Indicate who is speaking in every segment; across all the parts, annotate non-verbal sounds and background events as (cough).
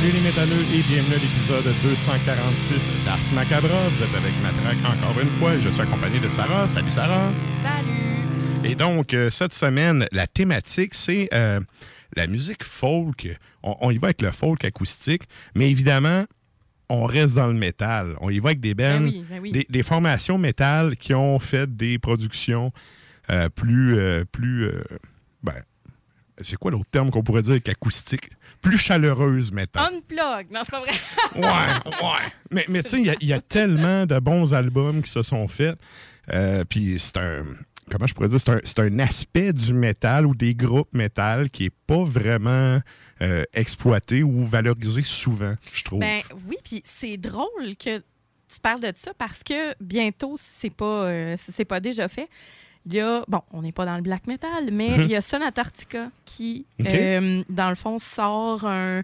Speaker 1: Salut les métalleux et bienvenue à l'épisode 246 d'Ars Macabra. Vous êtes avec Matraque encore une fois et je suis accompagné de Sarah. Salut Sarah.
Speaker 2: Salut!
Speaker 1: Et donc, euh, cette semaine, la thématique, c'est euh, la musique folk. On, on y va avec le folk acoustique, mais évidemment, on reste dans le métal. On y va avec des bands,
Speaker 2: Ben oui, ben oui.
Speaker 1: des, des formations métal qui ont fait des productions euh, plus... euh, plus ben, c'est quoi l'autre terme qu'on pourrait dire qu'acoustique? Plus chaleureuse métal.
Speaker 2: Unplug! Non, c'est pas vrai.
Speaker 1: Ouais, ouais. Mais, mais tu sais, il y a- il y, a tellement de bons albums qui se sont faits. Euh, Puis c'est un. Comment je pourrais dire? C'est un, un aspect du métal ou des groupes métal qui est pas vraiment euh, exploité ou valorisé souvent, je trouve.
Speaker 2: ben oui, puis c'est drôle que tu parles de ça parce que bientôt, si c'est pas, euh, si pas déjà fait, il y a, bon, on n'est pas dans le black metal, mais il y a Son Antarctica qui,
Speaker 1: Mhm.
Speaker 2: Euh, dans le fond, sort un,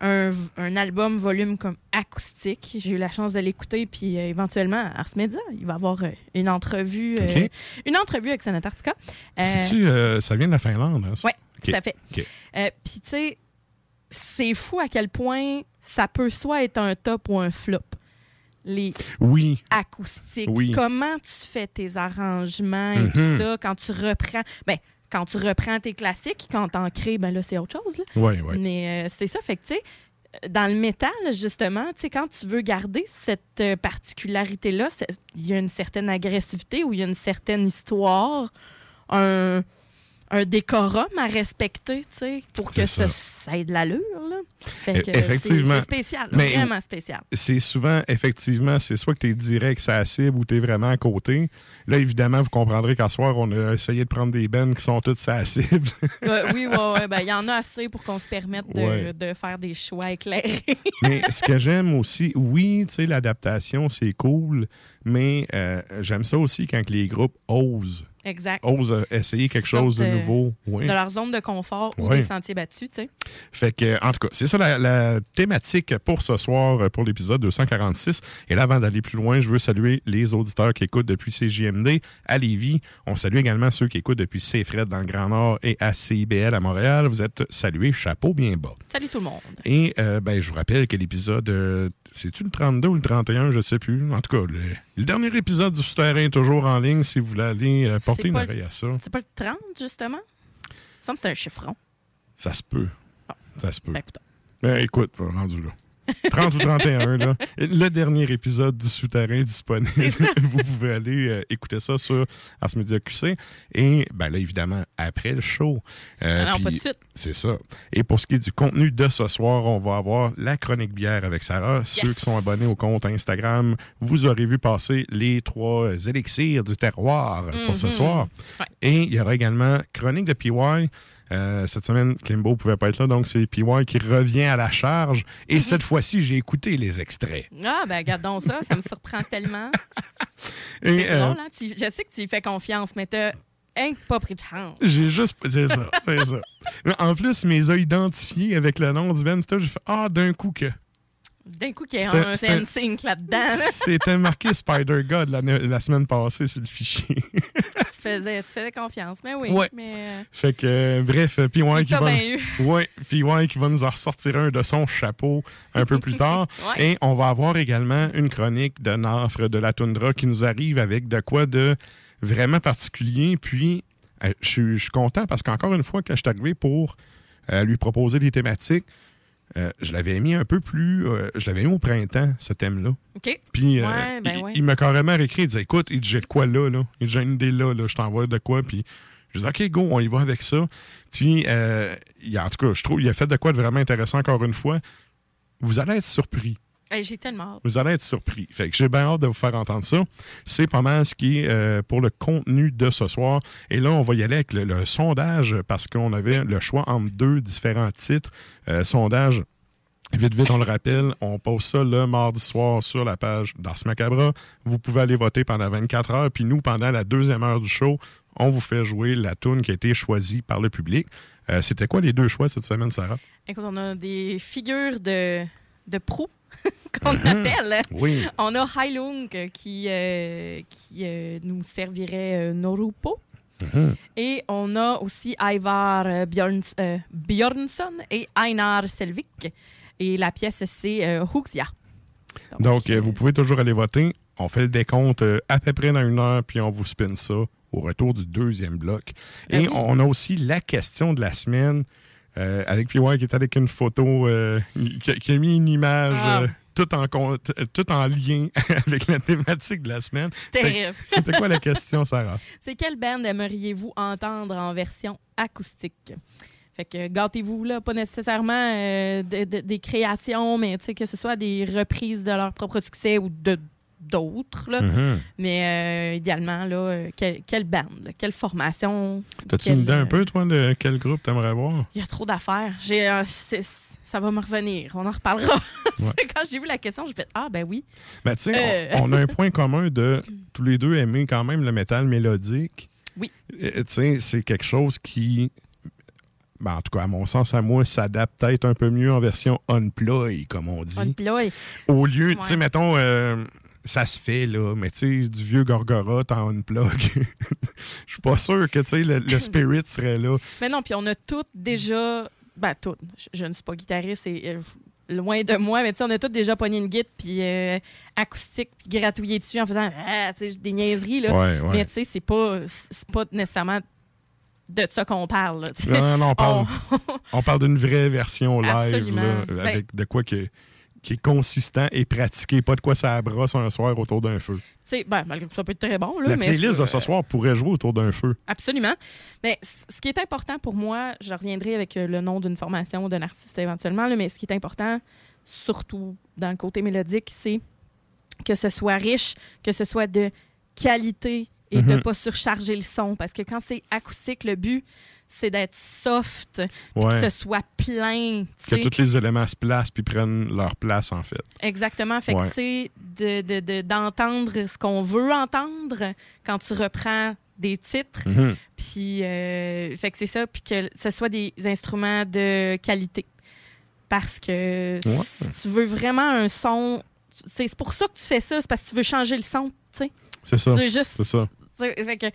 Speaker 2: un, un album volume comme acoustique. J'ai eu la chance de l'écouter, puis euh, éventuellement, Ars Media, il va avoir euh, une entrevue,
Speaker 1: Ok.
Speaker 2: une entrevue avec Son Antarctica. Euh,
Speaker 1: ça vient de la Finlande, hein, ça?
Speaker 2: Oui, tout à fait. Puis, tu sais, c'est fou à quel point ça peut soit être un top ou un flop. Les
Speaker 1: Oui,
Speaker 2: acoustiques.
Speaker 1: Oui.
Speaker 2: Comment tu fais tes arrangements et
Speaker 1: Mhm.
Speaker 2: tout ça quand tu reprends? Ben, quand tu reprends tes classiques, quand t'en crées, ben là, c'est autre chose. là.
Speaker 1: oui, oui.
Speaker 2: Mais euh, c'est ça, fait que, tu sais, dans le métal, justement, tu sais, quand tu veux garder cette euh, particularité-là, il y a une certaine agressivité ou il y a une certaine histoire, un, un décorum à respecter, tu sais, pour que ça. ait de l'allure, là. Fait
Speaker 1: E-
Speaker 2: que c'est-
Speaker 1: effectivement.
Speaker 2: c'est spécial, là,
Speaker 1: Mais-
Speaker 2: vraiment spécial.
Speaker 1: c'est souvent, effectivement, c'est soit que tu es direct la cible ou tu es vraiment à côté. Là, évidemment, vous comprendrez qu'à soir, on a essayé de prendre des bands qui sont toutes la cible.
Speaker 2: Ouais, oui, (laughs) ouais, ouais, ben, il y en a assez pour qu'on se permette de,
Speaker 1: Ouais.
Speaker 2: de faire des choix éclairés. (laughs)
Speaker 1: mais ce que j'aime aussi, oui, tu sais, l'adaptation, c'est cool, mais euh, j'aime ça aussi quand les groupes osent,
Speaker 2: exact.
Speaker 1: osent essayer quelque chose de nouveau. Oui.
Speaker 2: De leur zone de confort ou
Speaker 1: Ouais.
Speaker 2: des sentiers battus, tu sais.
Speaker 1: Fait que, en tout cas, c'est ça la, la thématique pour ce soir, euh, pour l'épisode 246. Et là, avant d'aller plus loin, je veux saluer les auditeurs qui écoutent depuis CJMD à Lévis. On salue également ceux qui écoutent depuis CFRED dans le Grand Nord et à CIBL à Montréal. Vous êtes salués, chapeau bien bas.
Speaker 2: Salut tout le monde.
Speaker 1: Et euh, ben, je vous rappelle que l'épisode, euh, c'est-tu le 32 ou le 31, je sais plus. En tout cas, le, le dernier épisode du Souterrain est toujours en ligne si vous voulez aller euh, porter
Speaker 2: C'est
Speaker 1: une oreille à ça.
Speaker 2: C'est pas le 30, justement? Ça me semble que c'est un chiffron.
Speaker 1: Ça se peut. Ça se peut.
Speaker 2: Ben, écoute,
Speaker 1: Ben, écoute, rendu là. 30 ou 31, là. Le dernier épisode du Souterrain disponible. Vous pouvez aller euh, écouter ça sur Ars Media QC. Et, ben là, évidemment, après le show. Euh,
Speaker 2: Ah non, pas de suite.
Speaker 1: C'est ça. Et pour ce qui est du contenu de ce soir, on va avoir la chronique bière avec Sarah. Ceux qui sont abonnés au compte Instagram, vous aurez vu passer les trois élixirs du terroir pour ce
Speaker 2: Mhm.
Speaker 1: soir.
Speaker 2: Ouais.
Speaker 1: Et il y aura également chronique de PY. Euh, cette semaine, Kimbo ne pouvait pas être là, donc c'est PY qui revient à la charge. Et
Speaker 2: Mhm.
Speaker 1: cette fois-ci, j'ai écouté les extraits.
Speaker 2: Ah, ben, regardons ça. Ça me surprend tellement. (laughs)
Speaker 1: Et, euh,
Speaker 2: drôle, hein? Tu- je sais que tu y fais confiance, mais t'as hein, pas pris de chance.
Speaker 1: J'ai juste. C'est ça, c'est ça. En plus, mes a identifiés avec le nom du band. J'ai fait Ah, d'un coup que.
Speaker 2: D'un coup, qu'il y a un NSYNC là-dedans. là.
Speaker 1: C'était marqué Spider God la, la semaine passée sur le fichier.
Speaker 2: Tu, faisais, tu faisais confiance. Mais oui.
Speaker 1: Ouais.
Speaker 2: Mais euh,
Speaker 1: fait que, euh, bref, PY
Speaker 2: il
Speaker 1: qui
Speaker 2: t'a
Speaker 1: va. Ouais, PY qui va nous en ressortir un de son chapeau un peu plus tard. (laughs)
Speaker 2: Ouais.
Speaker 1: Et on va avoir également une chronique de Nafre de la Toundra qui nous arrive avec de quoi de vraiment particulier. Puis, euh, je suis- je suis content parce qu'encore une fois, quand je suis arrivé pour euh, lui proposer des thématiques, euh, je l'avais mis un peu plus. euh, je l'avais mis au printemps, ce thème-là.
Speaker 2: OK.
Speaker 1: Puis euh,
Speaker 2: Ouais, ben
Speaker 1: il,
Speaker 2: ouais.
Speaker 1: il m'a carrément réécrit. Il disait Écoute, il dit, j'ai de quoi là, là? Il dit, J'ai une idée là, là. Je t'envoie de quoi. Puis je dis OK, go, on y va avec ça. Puis, il en tout cas, je trouve il a fait de quoi de vraiment intéressant encore une fois. Vous allez être surpris.
Speaker 2: Hey, J'ai tellement hâte.
Speaker 1: Vous allez être surpris. Fait que j'ai bien hâte de vous faire entendre ça. C'est pas mal ce qui est euh, pour le contenu de ce soir. Et là, on va y aller avec le, le sondage parce qu'on avait le choix entre deux différents titres. Euh, sondage. Vite, vite, on le rappelle, on pose ça le mardi soir sur la page d'Ars Macabra. Vous pouvez aller voter pendant 24 heures. Puis nous, pendant la deuxième heure du show, on vous fait jouer la tune qui a été choisie par le public. Euh, C'était quoi les deux choix cette semaine, Sarah?
Speaker 2: Écoute, on a des figures de, de proue (laughs) qu'on
Speaker 1: Mhm.
Speaker 2: appelle.
Speaker 1: Oui.
Speaker 2: On a Heilung qui, euh, qui euh, nous servirait euh, Norupo.
Speaker 1: Mhm.
Speaker 2: Et on a aussi Ivar euh, Björnsson et Einar Selvik. Et la pièce, c'est Huxia.
Speaker 1: Donc, vous pouvez toujours aller voter. On fait le décompte à peu près dans une heure, puis on vous spin ça au retour du deuxième bloc.
Speaker 2: Ben
Speaker 1: Et
Speaker 2: oui.
Speaker 1: on a aussi la question de la semaine euh, avec PY qui est avec une photo, euh, qui, qui a mis une image
Speaker 2: Ah.
Speaker 1: euh, tout, en, tout en lien (laughs) avec la thématique de la semaine. (laughs) C'était quoi la question, Sarah?
Speaker 2: C'est quelle band aimeriez-vous entendre en version acoustique? Fait que gâtez-vous, là, pas nécessairement euh, de- de- des créations, mais tu sais, que ce soit des reprises de leur propre succès ou de d'autres, là.
Speaker 1: Mhm.
Speaker 2: Mais euh, idéalement, là, euh, quelle, quelle band, là, quelle formation?
Speaker 1: T'as-tu une idée un
Speaker 2: euh,
Speaker 1: peu, toi, de quel groupe t'aimerais voir?
Speaker 2: Il y a trop d'affaires. J'ai, c'est- ça va me revenir. On en reparlera.
Speaker 1: Ouais. (laughs)
Speaker 2: Quand j'ai vu la question, j'ai fait Ah, ben oui.
Speaker 1: Ben, tu sais,
Speaker 2: Euh.
Speaker 1: on, on a un point commun de (laughs) tous les deux aimer quand même le métal mélodique.
Speaker 2: Oui.
Speaker 1: Euh, Tu sais, c'est quelque chose qui, ben, en tout cas, à mon sens, à moi, s'adapte peut-être un peu mieux en version unploy, comme on dit.
Speaker 2: Unploy.
Speaker 1: Au lieu, tu sais, mettons, euh, ça se fait, là, mais tu sais, du vieux Gorgoroth en unplug. (laughs) Je suis pas sûr que, tu sais, le, le spirit serait là.
Speaker 2: Mais non, puis on a toutes déjà. Ben, toutes. Je, je ne suis pas guitariste et euh, loin de moi, mais tu sais, on a toutes déjà pogné une guide puis euh, acoustique puis gratouillé dessus en faisant ah, des niaiseries. Là.
Speaker 1: Ouais, ouais.
Speaker 2: Mais tu sais, c'est pas, c'est pas nécessairement de ça qu'on parle. là.
Speaker 1: Non, non, on parle, (laughs)
Speaker 2: On-
Speaker 1: on parle d'une vraie version live, là,
Speaker 2: Ben-
Speaker 1: avec de quoi que- qui est consistant et pratiqué, pas de quoi ça brosse un soir autour d'un feu.
Speaker 2: tu sais, ben, malgré que ça peut être très bon. Là,
Speaker 1: La
Speaker 2: mais
Speaker 1: playlist de ce soir pourrait jouer autour d'un feu.
Speaker 2: Absolument. Mais ce qui est important pour moi, je reviendrai avec euh, le nom d'une formation ou d'un artiste éventuellement, là, mais ce qui est important, surtout dans le côté mélodique, c'est que ce soit riche, que ce soit de qualité et de ne
Speaker 1: Mhm.
Speaker 2: pas surcharger le son. Parce que quand c'est acoustique, le but, c'est d'être soft, puis
Speaker 1: Ouais.
Speaker 2: que ce soit plein.
Speaker 1: Que tous les éléments se placent puis prennent leur place, en fait.
Speaker 2: Exactement. Fait
Speaker 1: Ouais.
Speaker 2: que, sais, de- de- de- d'entendre ce qu'on veut entendre quand tu reprends des titres.
Speaker 1: Mhm.
Speaker 2: Puis, euh, fait que c'est ça. Puis que ce soit des instruments de qualité. Parce que
Speaker 1: Ouais.
Speaker 2: si tu veux vraiment un son. C'est c'est pour ça que tu fais ça. C'est parce que tu veux changer le son. Tu sais.
Speaker 1: C'est ça.
Speaker 2: Veux juste.
Speaker 1: C'est ça.
Speaker 2: fait que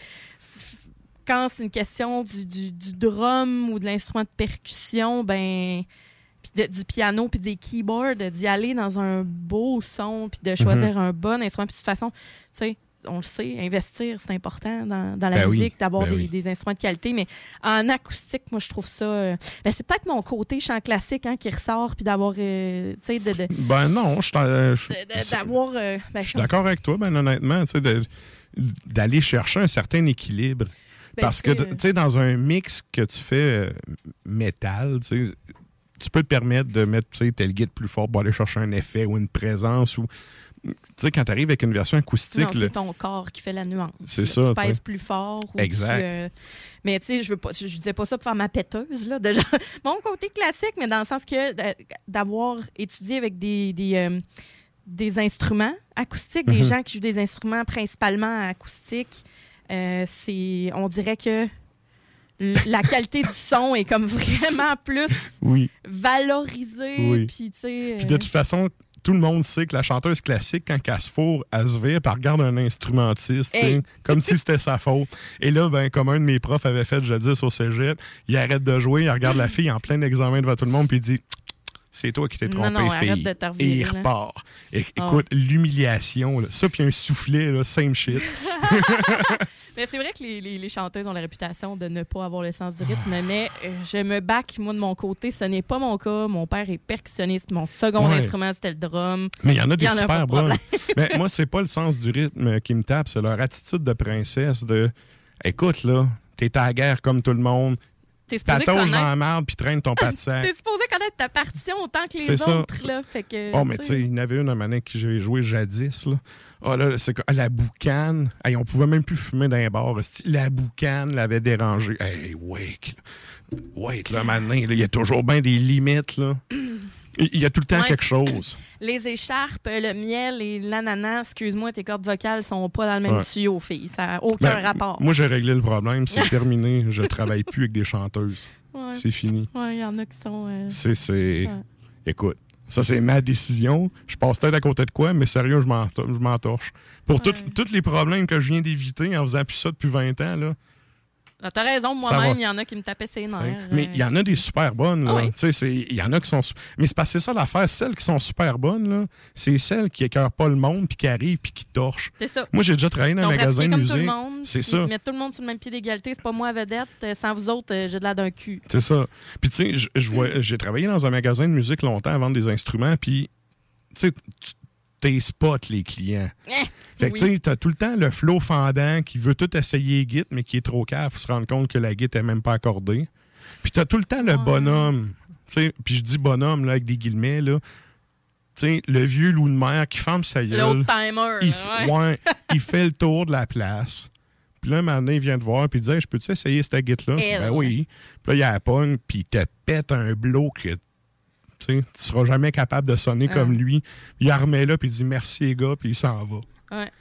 Speaker 2: quand c'est une question du, du- du drum ou de l'instrument de percussion, ben. de- du piano puis des keyboards, d'y aller dans un beau son puis de choisir
Speaker 1: Mhm.
Speaker 2: un bon instrument. Puis de toute façon, tu sais, on le sait, investir, c'est important dans, dans la
Speaker 1: Ben oui,
Speaker 2: musique, d'avoir
Speaker 1: ben
Speaker 2: des,
Speaker 1: oui.
Speaker 2: des instruments de qualité. Mais en acoustique, moi, je trouve ça. euh, ben, c'est peut-être mon côté chant classique hein, qui ressort, puis d'avoir. euh, tu sais, de- de-
Speaker 1: Ben non, je euh,
Speaker 2: d'avoir. euh, ben,
Speaker 1: je suis d'accord avec toi, ben honnêtement, tu sais, de- d'aller chercher un certain équilibre. Parce que,
Speaker 2: tu sais,
Speaker 1: dans un mix que tu fais euh, métal, tu sais, tu peux te permettre de mettre, tel guide plus fort pour aller chercher un effet ou une présence ou... Tu sais, quand tu arrives avec une version acoustique...
Speaker 2: C'est ton corps qui fait la nuance.
Speaker 1: C'est ça,
Speaker 2: Tu pèses plus fort. ou
Speaker 1: Exact.
Speaker 2: tu, euh, Mais tu sais, je veux pas, je, disais pas ça pour faire ma péteuse, là. Genre- (laughs) mon côté classique, mais dans le sens que d'avoir étudié avec des, des, euh, des instruments acoustiques, des
Speaker 1: Mhm.
Speaker 2: gens qui jouent des instruments principalement acoustiques, euh, c'est, on dirait que la qualité du son est comme vraiment plus
Speaker 1: Oui.
Speaker 2: valorisée.
Speaker 1: Oui.
Speaker 2: Puis, tu sais.
Speaker 1: Puis de toute façon, tout le monde sait que la chanteuse classique, quand elle se fourre, elle se vire, elle regarde un instrumentiste,
Speaker 2: Hey.
Speaker 1: comme si c'était sa faute. Et là, ben, comme un de mes profs avait fait jadis au cégep, il arrête de jouer, il regarde la (clears throat) fille en plein examen devant tout le monde, puis il dit C'est toi qui t'es
Speaker 2: Non,
Speaker 1: trompé,
Speaker 2: non, arrête
Speaker 1: fille.
Speaker 2: de
Speaker 1: Et il repart. Et,
Speaker 2: Ah.
Speaker 1: écoute, l'humiliation, ça, puis un soufflet, là, same shit. (laughs)
Speaker 2: Mais c'est vrai que les, les- les chanteuses ont la réputation de ne pas avoir le sens du rythme, mais euh, je me back, moi, de mon côté. Ce n'est pas mon cas. Mon père est percussionniste. Mon second
Speaker 1: Ouais.
Speaker 2: instrument, c'était le drum.
Speaker 1: Mais il y en a des
Speaker 2: y en
Speaker 1: super bonnes. Mais moi, c'est pas le sens du rythme qui me tape, c'est leur attitude de princesse de Écoute, là, t'es à la guerre comme tout le monde,
Speaker 2: T'es supposé,
Speaker 1: patauge dans la merde puis traîne ton pas de sac.
Speaker 2: t'es supposé connaître ta partition autant que les
Speaker 1: ça.
Speaker 2: autres. Là, fait que,
Speaker 1: Oh, mais tu sais, il y en avait une à donné que j'ai joué jadis. Là. Oh là, c'est quoi? La boucane. Hey, on pouvait même plus fumer dans les bars. La boucane l'avait dérangé. Hey, wake. Wake, là, maintenant, il y a toujours bien des limites. là. (clears throat) Il y a tout le temps
Speaker 2: Ouais.
Speaker 1: quelque chose. (coughs)
Speaker 2: Les écharpes, le miel et l'ananas, excuse-moi, tes cordes vocales sont pas dans le même
Speaker 1: Ouais.
Speaker 2: tuyau, fille. Ça n'a aucun
Speaker 1: Ben,
Speaker 2: rapport.
Speaker 1: Moi, j'ai réglé le problème. C'est (laughs) terminé. Je travaille plus avec des chanteuses.
Speaker 2: Ouais.
Speaker 1: C'est fini.
Speaker 2: Il y en a qui sont. euh,
Speaker 1: C'est. Écoute. Ça, c'est ma décision. Je passe peut-être à côté de quoi, mais sérieux, je m'en- je m'entorche. Pour tous les problèmes que je viens d'éviter en faisant plus ça depuis 20 ans, là,
Speaker 2: T'as raison, moi-même, il y en a qui me tapaient ses
Speaker 1: T'sais.
Speaker 2: nerfs.
Speaker 1: Mais il y en a des super bonnes. là.
Speaker 2: Ah oui.
Speaker 1: Il y en a qui sont. Mais c'est parce que c'est ça l'affaire. Celles qui sont super bonnes, là, c'est celles qui écœurent pas le monde, puis qui arrivent, puis qui torchent.
Speaker 2: C'est ça.
Speaker 1: Moi, j'ai déjà travaillé dans un magasin de musique. C'est ça.
Speaker 2: Ils mettent tout le monde sur le même pied d'égalité. C'est pas moi vedette. Euh, Sans vous autres, euh, j'ai de l'air d'un cul.
Speaker 1: C'est ça. Puis, tu sais, je- je vois- j'ai travaillé dans un magasin de musique longtemps à vendre des instruments, puis, tu sais, tu- t'es spots les clients.
Speaker 2: Eh,
Speaker 1: Fait que,
Speaker 2: oui.
Speaker 1: tu sais, t'as tout le temps le flow fendant qui veut tout essayer git, mais qui est trop cave. Faut se rendre compte que la git est même pas accordée. Puis t'as tout le temps le
Speaker 2: Ouais.
Speaker 1: bonhomme. Puis je dis bonhomme, là, avec des guillemets, là. Le vieux loup de mer qui ferme sa gueule.
Speaker 2: L'autre timer.
Speaker 1: Il,
Speaker 2: ouais.
Speaker 1: ouais, (laughs) il fait le tour de la place. Puis là, un moment donné, il vient te voir, puis il dit Hey, Je peux-tu essayer cette dis,
Speaker 2: Elle.
Speaker 1: Ben oui. Puis là, il y a la pogne, puis il te pète un bloc que tu seras jamais capable de sonner comme lui. Il remet là, puis il dit merci, les gars, puis il s'en va.
Speaker 2: Ouais.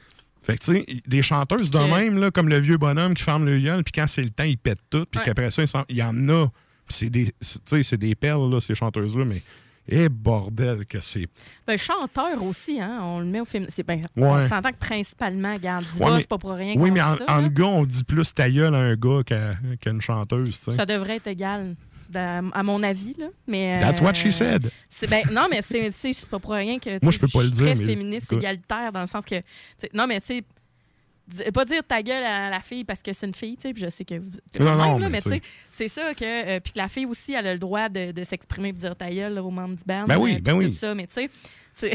Speaker 1: Fait que, tu sais, des chanteuses de même, là, comme le vieux bonhomme qui ferme le gueule, puis quand c'est le temps, il pète tout, puis
Speaker 2: Ouais.
Speaker 1: qu'après ça, il, y en a. C'est des, c'est- tu sais, c'est des perles, là, ces chanteuses-là, mais. Eh, bordel, que c'est.
Speaker 2: Ben, chanteur aussi, hein. On le met au féminin. C'est ben,
Speaker 1: Ouais.
Speaker 2: On s'entend que principalement, regarde, diva,
Speaker 1: Ouais,
Speaker 2: c'est pas pour rien.
Speaker 1: Oui, mais en,
Speaker 2: ça,
Speaker 1: en gars, on dit plus ta gueule à un gars qu'à une chanteuse.
Speaker 2: Ça devrait être égal. Dans- à mon avis, là. Mais,
Speaker 1: That's what she
Speaker 2: euh,
Speaker 1: said.
Speaker 2: ben, non, mais c'est pas pour rien que. tu
Speaker 1: Moi, je peux pas le dire,
Speaker 2: très
Speaker 1: mais
Speaker 2: féministe,
Speaker 1: écoute.
Speaker 2: égalitaire, dans le sens que. tu Non, mais tu sais. Pas dire ta gueule à la fille parce que c'est une fille, tu sais, puis je sais que vous.
Speaker 1: Non, non,
Speaker 2: là,
Speaker 1: mais
Speaker 2: tu
Speaker 1: tu
Speaker 2: sais, c'est ça que. euh, puis que la fille aussi, elle a le droit de, de s'exprimer et de dire ta gueule là, aux membres du band.
Speaker 1: Ben oui,
Speaker 2: euh,
Speaker 1: ben
Speaker 2: puis
Speaker 1: oui.
Speaker 2: Tout ça, mais tu sais, (laughs) c'est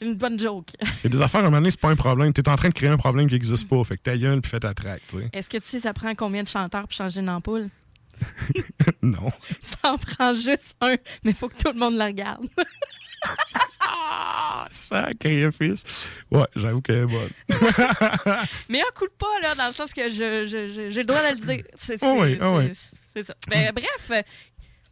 Speaker 2: une bonne joke.
Speaker 1: Il y a des affaires, à un moment donné, c'est pas un problème. T'es en train de créer un problème qui n'existe pas. Fait que ta gueule, puis fais ta traque, tu sais.
Speaker 2: Est-ce que tu sais, ça prend combien de chanteurs pour changer une ampoule? (laughs)
Speaker 1: non.
Speaker 2: Ça en prend juste un, mais il faut que tout le monde le regarde.
Speaker 1: Ah, sacrifice. Ouais, j'avoue qu'elle est bonne. (laughs)
Speaker 2: Mais un coup de pas, là, dans le sens que je, je- je- j'ai le droit de le dire. C'est
Speaker 1: Ah oui, ah oui.
Speaker 2: ça. Ben, bref,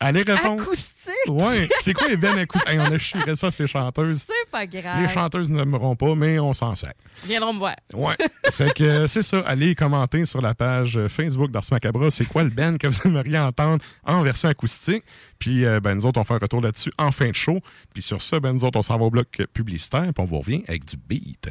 Speaker 1: Allez répondre.
Speaker 2: acoustique,
Speaker 1: Ouais, (laughs) c'est quoi les bennes acoustiques? Hey, on a chiré ça, ces chanteuses.
Speaker 2: c'est pas grave.
Speaker 1: Les chanteuses n'aimeront pas, mais on s'en sert.
Speaker 2: Viendront me voir.
Speaker 1: Ouais. (laughs) fait que euh, c'est ça. Allez commenter sur la page euh, Facebook d'Ars Macabra. C'est quoi le band que vous aimeriez entendre en version acoustique? Puis, euh, ben, nous autres, on fait un retour là-dessus en fin de show. Puis sur ça, ben, nous autres, on s'en va au bloc publicitaire. Puis on vous revient avec du beat.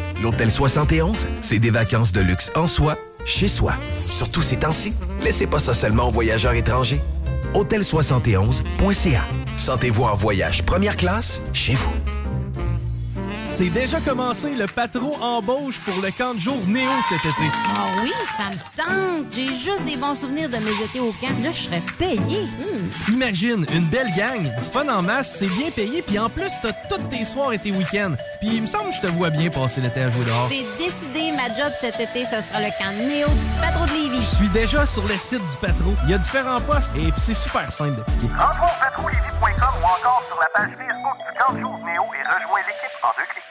Speaker 3: L'Hôtel 71, c'est des vacances de luxe en soi, chez soi. Surtout ces temps-ci, laissez pas ça seulement aux voyageurs étrangers. Hôtel71.ca. Sentez-vous en voyage première classe chez vous.
Speaker 4: C'est déjà commencé le patron embauche pour le camp de jour Néo cet été.
Speaker 5: Ah oui, ça me tente. J'ai juste des bons souvenirs de mes étés au camp. Là, je serais payé.
Speaker 4: Imagine, une belle gang, du fun en masse, c'est bien payé, puis en plus, t'as tous tes soirs et tes week-ends. Puis il me semble que je te vois bien passer l'été à jouer dehors.
Speaker 5: C'est décidé, ma job cet été, ce sera le camp Néo du patron de Lévis.
Speaker 4: Je suis déjà sur le site du patron. Il y a différents postes et puis c'est super simple d'appliquer.
Speaker 6: Rentre au patroulévis.com ou encore sur la page Facebook du camp Néo et rejoins l'équipe en deux clics.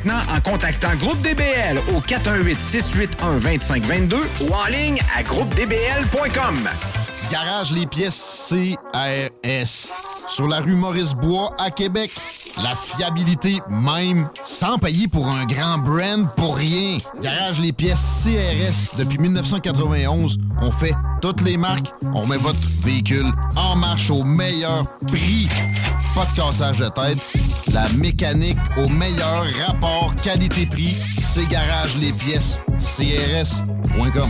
Speaker 7: en contactant Groupe DBL au 418-681-2522 ou en ligne à groupedbl.com.
Speaker 8: Garage les pièces CRS. Sur la rue Maurice-Bois à Québec. La fiabilité même, sans payer pour un grand brand pour rien. Garage les pièces CRS. Depuis 1991, on fait toutes les marques. On met votre véhicule en marche au meilleur prix. Pas de cassage de tête. La mécanique au meilleur rapport qualité-prix. C'est Garage les pièces CRS.com.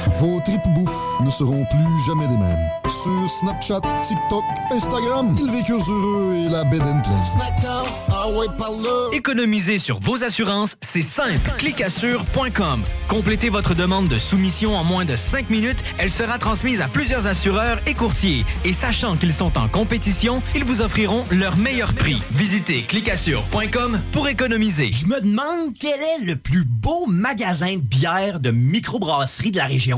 Speaker 9: Vos tripes bouffe ne seront plus jamais les mêmes. Sur Snapchat, TikTok, Instagram, ils vécurent heureux et la bed and
Speaker 10: ah ouais, par là.
Speaker 11: Économiser sur vos assurances, c'est simple. Clicassure.com. Complétez votre demande de soumission en moins de 5 minutes. Elle sera transmise à plusieurs assureurs et courtiers. Et sachant qu'ils sont en compétition, ils vous offriront leur meilleur prix. Visitez clicassure.com pour économiser.
Speaker 12: Je me demande quel est le plus beau magasin de bière de microbrasserie de la région.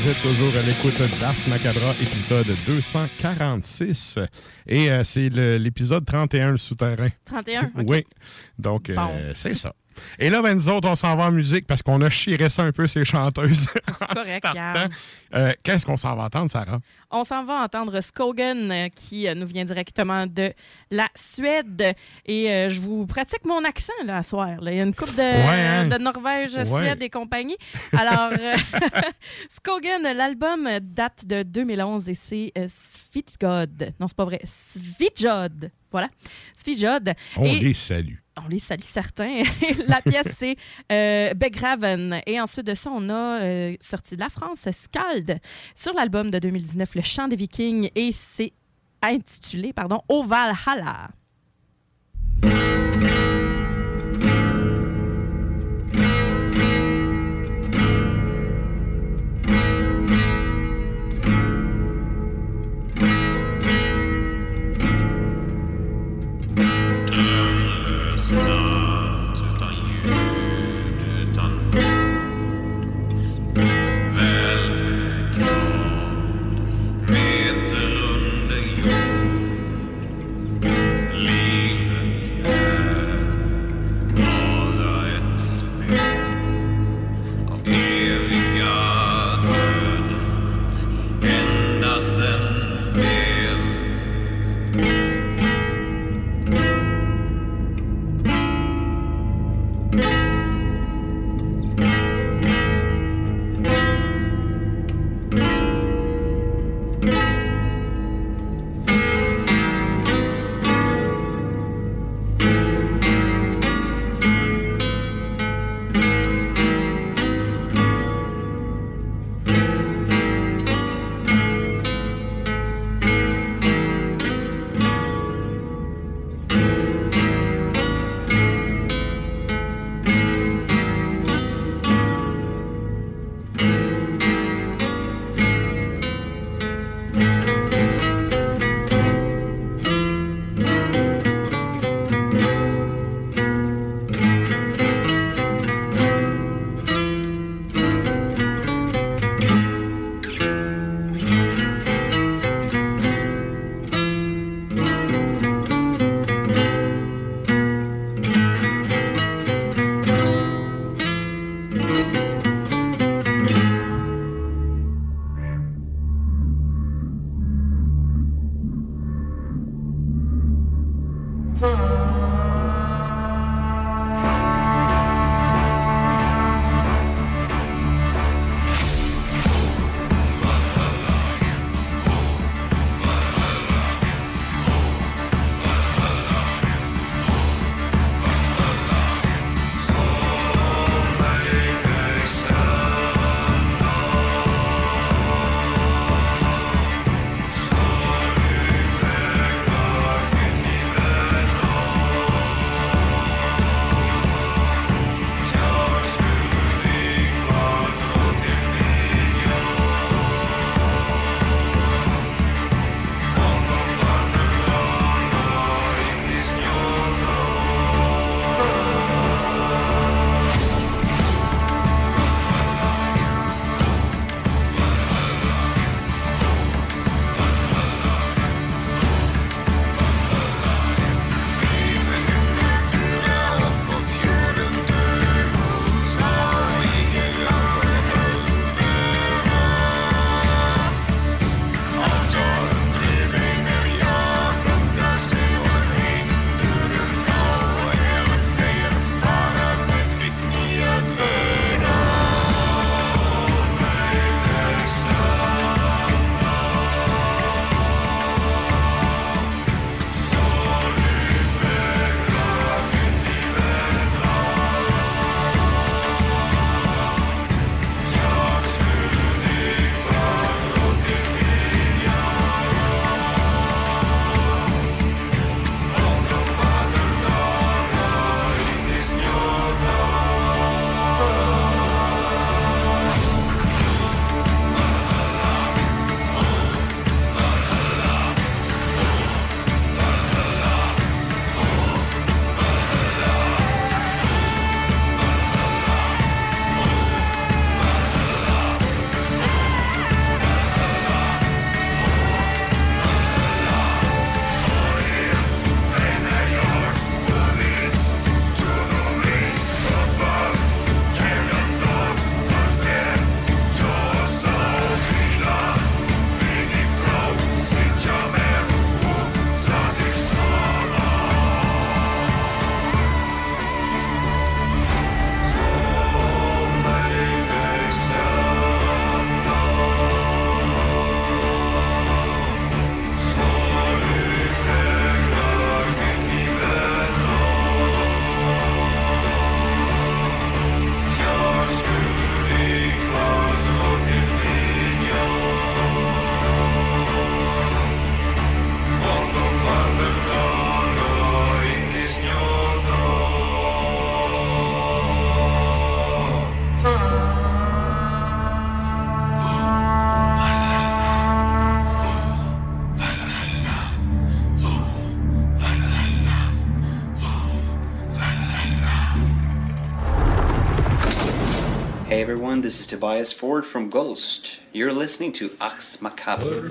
Speaker 1: Vous êtes toujours à l'écoute d'Ars Macabra, épisode 246. Et euh, c'est l'épisode 31, le souterrain.
Speaker 2: 31? (laughs) OK.
Speaker 1: Oui. Donc, euh, c'est ça. Et là, ben, nous autres, on s'en va en musique parce qu'on a chiré ça un peu, ces chanteuses. (laughs)
Speaker 2: Correct.
Speaker 1: Euh, Qu'est-ce qu'on s'en va entendre, Sarah?
Speaker 2: On s'en va entendre Skogan euh, qui euh, nous vient directement de la Suède. Et euh, je vous pratique mon accent là, à soir. là. Il y a une coupe de,
Speaker 1: hein?
Speaker 2: de Norvège,
Speaker 1: Ouais.
Speaker 2: Suède et compagnie. Alors, euh, (laughs) Skogan, l'album date de 2011 et c'est Svitjod. Non, c'est pas vrai. Svitjod. Voilà. Svitjod.
Speaker 1: On
Speaker 2: Et-
Speaker 1: les salue.
Speaker 2: On les salue certains. (laughs) la pièce, c'est euh, Begraven. Et ensuite de ça, on a euh, sorti de la France Scald sur l'album de 2019, Le Chant des Vikings. Et c'est intitulé, pardon, Au Valhalla.
Speaker 13: everyone. This is Tobias Ford from Ghost. You're listening to Ax Macabre.